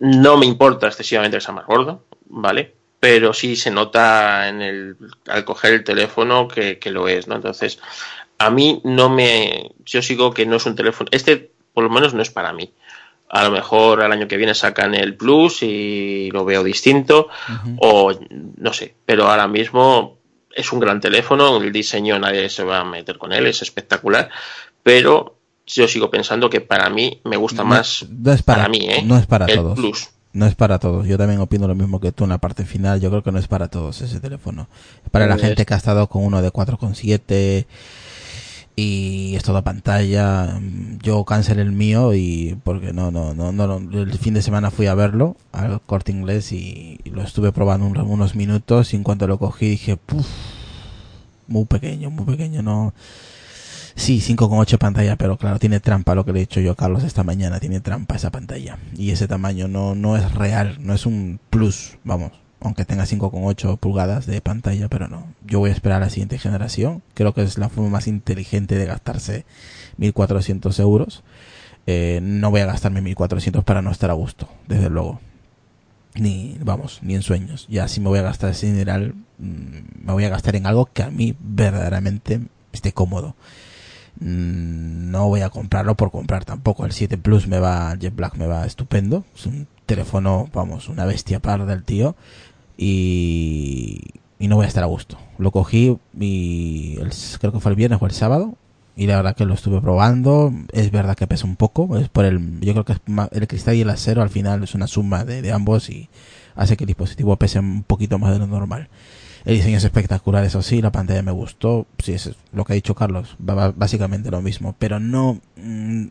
No me importa excesivamente que sea más gordo, ¿vale? Pero sí se nota en el, al coger el teléfono que, que lo es, ¿no? Entonces, a mí no me... Yo sigo que no es un teléfono... Este por lo menos no es para mí. A lo mejor al año que viene sacan el Plus y lo veo distinto, o no sé, pero ahora mismo es un gran teléfono, el diseño nadie se va a meter con él, es espectacular, pero yo sigo pensando que para mí me gusta No- más no es para- mí, ¿eh? no es para el todos. Plus. No es para todos. Yo también opino lo mismo que tú en la parte final. Yo creo que no es para todos ese teléfono. Es para la Eh, gente que ha estado con uno de 4,7 y es toda pantalla. Yo cancelé el mío y porque no, no, no, no, el fin de semana fui a verlo al corte inglés y, lo estuve probando un- unos minutos y en cuanto lo cogí dije, "Puf, muy pequeño, muy pequeño, no. Sí, 5,8 pantalla, pero claro, tiene trampa lo que le he dicho yo a Carlos esta mañana, tiene trampa esa pantalla. Y ese tamaño no, no es real, no es un plus, vamos, aunque tenga 5,8 pulgadas de pantalla, pero no. Yo voy a esperar a la siguiente generación, creo que es la forma más inteligente de gastarse 1.400 euros. Eh, no voy a gastarme 1.400 para no estar a gusto, desde luego. Ni, vamos, ni en sueños. Ya si me voy a gastar ese dineral, mm, me voy a gastar en algo que a mí verdaderamente esté cómodo. Mm, No voy a comprarlo por comprar tampoco. El 7 Plus me va, Jet Black me va estupendo. Es un teléfono, vamos, una bestia par del tío. Y, y no voy a estar a gusto. Lo cogí y el- creo que fue el viernes o el sábado. Y la verdad que lo estuve probando. Es verdad que pesa un poco. Es por el, yo creo que el cristal y el acero al final es una suma de, de ambos y hace que el dispositivo pese un poquito más de lo normal. El diseño es espectacular, eso sí, la pantalla me gustó, sí, es lo que ha dicho Carlos, básicamente lo mismo, pero no, mm,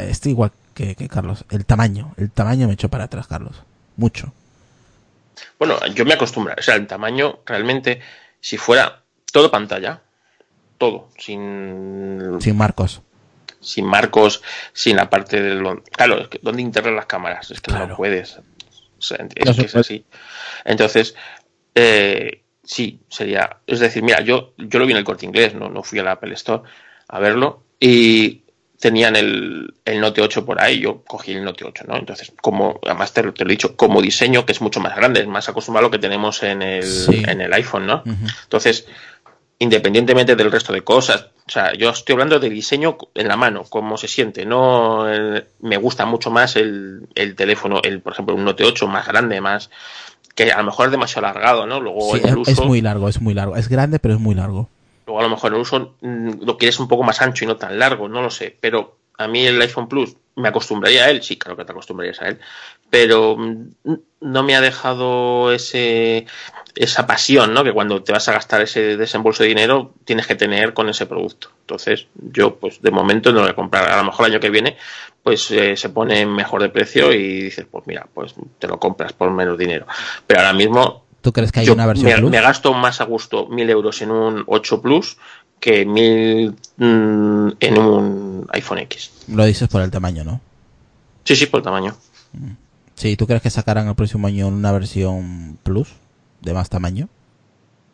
estoy igual que, que Carlos, el tamaño, el tamaño me echó para atrás, Carlos, mucho. Bueno, yo me acostumbro. O sea, el tamaño realmente, si fuera todo pantalla, todo, sin, Sin marcos. sin marcos, sin la parte de lo... Claro, es que ¿dónde las cámaras? Es que no puedes. O sea, es No se que es puede. así. Entonces, eh, sí, sería... Es decir, mira, yo, yo lo vi en el corte inglés, no, no fui a la Apple Store a verlo y tenían el, el Note 8 por ahí, yo cogí el Note 8, ¿no? Entonces, como, además te, te lo he dicho, como diseño, que es mucho más grande, es más acostumbrado a lo que tenemos en el, Sí. en el iPhone, ¿no? Entonces, independientemente del resto de cosas, o sea, yo estoy hablando del diseño en la mano, cómo se siente, no el- me gusta mucho más el, el teléfono, el por ejemplo, un Note 8 más grande, más que a lo mejor es demasiado alargado, ¿no? Luego Sí, el es, es uso, muy largo, es muy largo, es grande pero es muy largo. luego a lo mejor el uso mm, lo quieres un poco más ancho y no tan largo, no lo sé, pero a mí el iPhone Plus me acostumbraría a él, sí, claro que te acostumbrarías a él, pero mm, no me ha dejado ese esa pasión, ¿no? Que cuando te vas a gastar ese desembolso de dinero tienes que tener con ese producto. Entonces, yo, pues, de momento no lo voy a comprar. A lo mejor el año que viene, pues, eh, se pone mejor de precio y dices, pues, mira, pues, te lo compras por menos dinero. Pero ahora mismo, ¿Tú crees que hay yo una versión me, Plus? me gasto más a gusto mil euros en un 8 Plus que mil mm, en un iPhone X. Lo dices por el tamaño, ¿no? Sí, sí, por tamaño. Sí, ¿tú crees que sacarán el próximo año una versión Plus de más tamaño?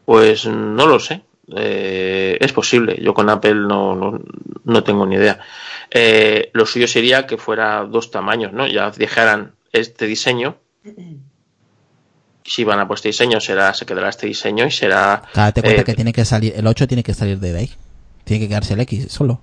Pues no lo sé. Eh, es posible. Yo con Apple no, no, no tengo ni idea. Eh, lo suyo sería que fuera dos tamaños, ¿no? Ya dejaran este diseño. Si van a por este diseño, será, se quedará este diseño y será. Date cuenta eh, que tiene que salir, el 8 tiene que salir de ahí. Tiene que quedarse el X solo.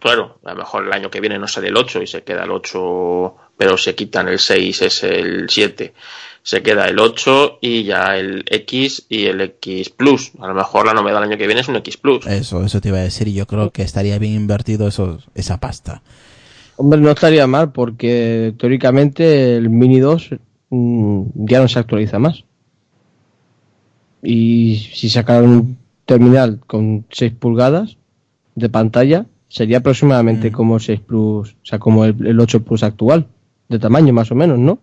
Claro, a lo mejor el año que viene no sale el 8 y se queda el 8, pero se quitan el 6, es el 7. Se queda el 8 y ya el X y el X Plus. A lo mejor la novedad del año que viene es un X Plus. Eso, eso te iba a decir. Y yo creo que estaría bien invertido eso, esa pasta. Hombre, no estaría mal porque teóricamente el Mini 2 mm, ya no se actualiza más. Y si sacaran un terminal con 6 pulgadas de pantalla, sería aproximadamente como 6 Plus, o sea, como el, el 8 Plus actual, de tamaño más o menos, ¿no?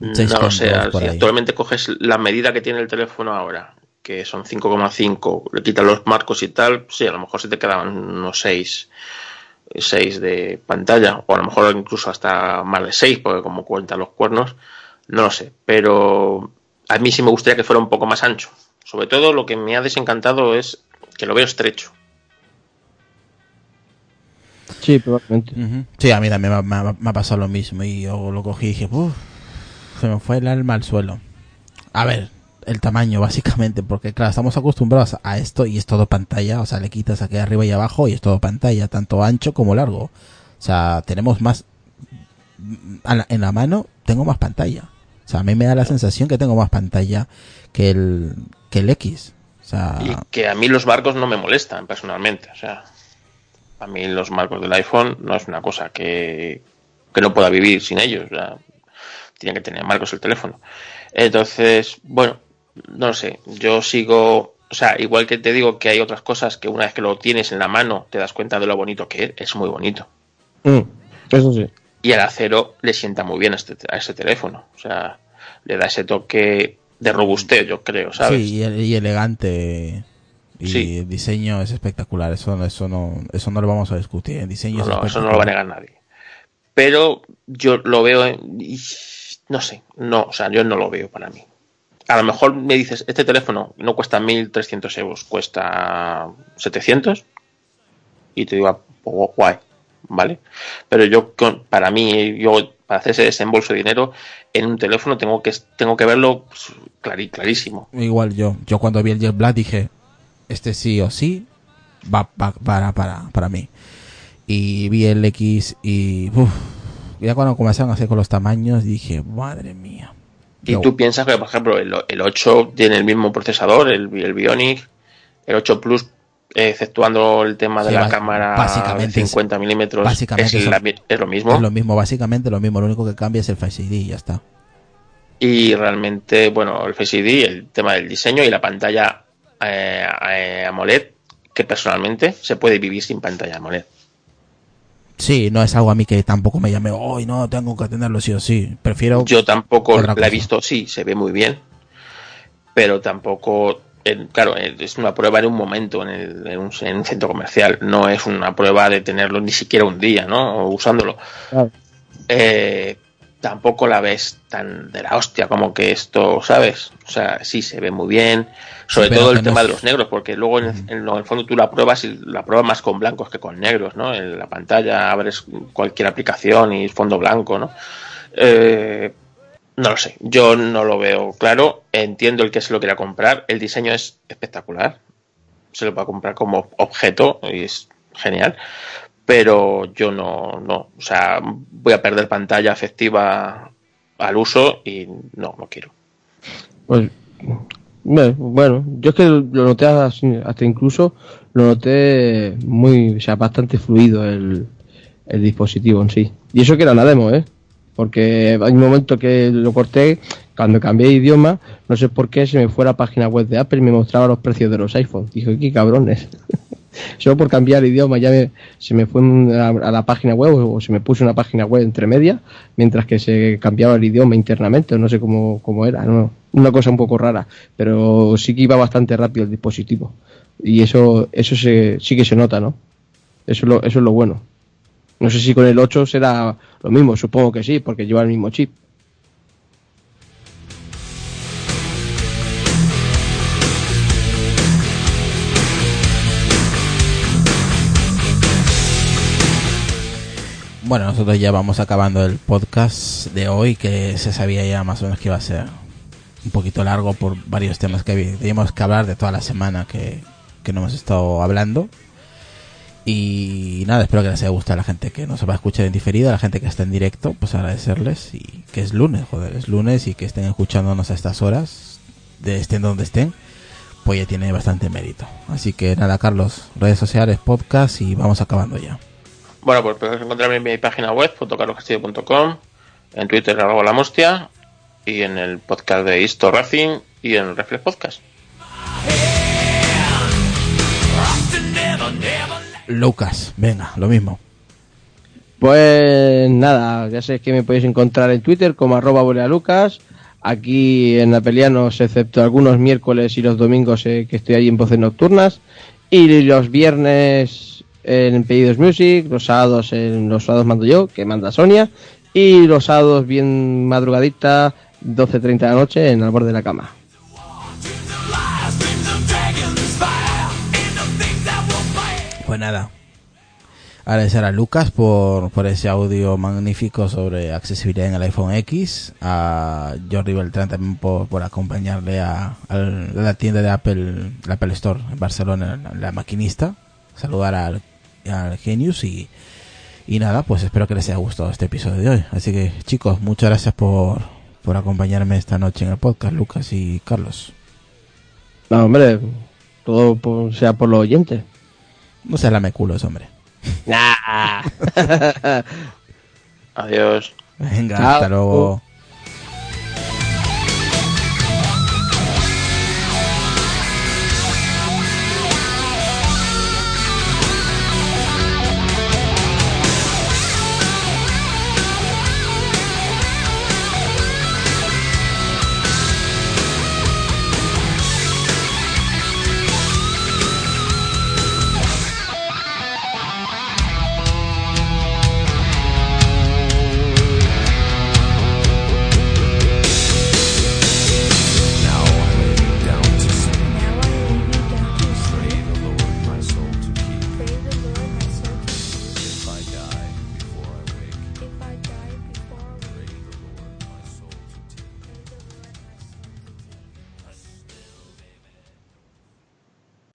No Seis lo sé, si actualmente coges la medida que tiene el teléfono ahora, que son 5,5, le quitas los marcos y tal, sí, a lo mejor se te quedaban unos 6. 6 de pantalla, o a lo mejor incluso hasta más de 6, porque como cuentan los cuernos, no lo sé. Pero a mí sí me gustaría que fuera un poco más ancho. Sobre todo lo que me ha desencantado es que lo veo estrecho. Sí, probablemente. Sí, a mí también me, ha- me ha- me ha pasado lo mismo y yo lo cogí y dije, uff, se me fue el alma al suelo. A ver, el tamaño básicamente, porque claro, estamos acostumbrados a esto y es todo pantalla, o sea, le quitas aquí arriba y abajo y es todo pantalla, tanto ancho como largo. O sea, tenemos más, en la mano tengo más pantalla. O sea, a mí me da la sensación que tengo más pantalla que el, que el X. O sea, Y que a mí los marcos no me molestan personalmente. O sea, a mí los marcos del iPhone no es una cosa que, que no pueda vivir sin ellos. O sea, tiene que tener marcos el teléfono. Entonces, bueno, no lo sé. Yo sigo. O sea, igual que te digo que hay otras cosas que una vez que lo tienes en la mano te das cuenta de lo bonito que es. Es muy bonito. Mm, eso sí. Y el acero le sienta muy bien a este, a este teléfono. O sea, le da ese toque de robustez, yo creo, ¿sabes? Sí, y, el- y elegante. Y Sí. el diseño es espectacular. Eso, eso, no, eso no lo vamos a discutir. El diseño No, es no, eso no lo va a negar nadie. Pero yo lo veo en- y no sé, no, o sea, yo no lo veo para mí. A lo mejor me dices, este teléfono no cuesta 1.300 euros, cuesta 700 y te digo, ah, pues, guay, ¿vale? Pero yo, para mí, yo para hacer ese desembolso de dinero en un teléfono tengo que, tengo que verlo pues, clarísimo. Igual yo. Yo cuando vi el Jet Black dije, este sí o sí va, va- para, para, para mí. Y vi el X y ya cuando comenzaron a hacer con los tamaños dije, madre mía. Y Yo- tú piensas que, por ejemplo, el, el 8 tiene el mismo procesador, el, el Bionic, el 8 Plus, exceptuando el tema de Sí, la cámara básicamente es- 50 milímetros, básicamente la es lo mismo. Es lo mismo, básicamente lo mismo. Lo único que cambia es el Face ID y ya está. Y realmente, bueno, el Face ID, el tema del diseño y la pantalla eh, eh, AMOLED, que personalmente se puede vivir sin pantalla AMOLED. Sí, no es algo a mí que tampoco me llame, hoy no, tengo que tenerlo sí o sí. Prefiero... Yo tampoco la cosa. he visto, sí, se ve muy bien, pero tampoco, claro, es una prueba en un momento, en, el- en un, en un centro comercial, no es una prueba de tenerlo ni siquiera un día, ¿no? Usándolo. Claro. Eh, tampoco la ves tan de la hostia como que esto, ¿sabes? O sea, sí se ve muy bien, sobre todo el tema de los negros, porque luego el- en el fondo tú la pruebas y la pruebas más con blancos que con negros, ¿no? En la pantalla abres cualquier aplicación y fondo blanco, ¿no? Eh, no lo sé, yo no lo veo claro, entiendo el que se lo quiera comprar, el diseño es espectacular, se lo va a comprar como objeto y es genial, pero yo no, no, o sea, voy a perder pantalla efectiva al uso y no, no quiero. Pues, bueno, yo es que lo noté hasta incluso lo noté muy, o sea, bastante fluido el, el dispositivo en sí. Y eso que era la demo, ¿eh? Porque hay un momento que lo corté, cuando cambié de idioma, no sé por qué se me fue a la página web de Apple y me mostraba los precios de los iPhones. Dije, qué cabrones. Solo por cambiar el idioma ya me- se me fue a, la página web o se me puso una página web entre media mientras que se cambiaba el idioma internamente, no sé cómo, cómo era, ¿no? una cosa un poco rara, pero sí que iba bastante rápido el dispositivo y eso eso se, sí que se nota, ¿no? Eso es, lo, eso es lo bueno. No sé si con el 8 será lo mismo, supongo que sí, porque lleva el mismo chip. Bueno, nosotros ya vamos acabando el podcast de hoy, que se sabía ya más o menos que iba a ser un poquito largo por varios temas que teníamos que hablar de toda la semana que, que no hemos estado hablando. Y nada, espero que les haya gustado a la gente que nos va a escuchar en diferido, a la gente que está en directo, pues agradecerles y que es lunes, joder, es lunes y que estén escuchándonos a estas horas, de estén donde estén, pues ya tiene bastante mérito. Así que nada, Carlos, redes sociales, podcast y vamos acabando ya. Bueno, pues puedes encontrarme en mi página web, fotocarloscastillo.com, en Twitter, arroba la mostia, y en el podcast de Isto Racing y en Reflex Podcast. Lucas, venga, lo mismo. Pues nada, ya sé que me podéis encontrar en Twitter como arroba bolealucas, aquí en Apelianos, excepto algunos miércoles y los domingos eh, que estoy ahí en voces nocturnas, y los viernes en Pedidos Music, los sábados en los sábados mando yo, que manda Sonia, y los sábados bien madrugadita, 12.30 de la noche en el borde de la cama. Pues nada. Agradecer a Lucas por, por ese audio magnífico sobre accesibilidad en el iPhone X. A Jordi Beltrán también por, por acompañarle a, a la tienda de Apple, la Apple Store en Barcelona, la maquinista. Saludar al, al Genius y, y nada, pues espero que les haya gustado este episodio de hoy. Así que chicos, muchas gracias por, por acompañarme esta noche en el podcast, Lucas y Carlos. No, hombre, todo por- sea por los oyentes. No se lame culos, hombre. Nah. Adiós. Venga, Chao. hasta luego.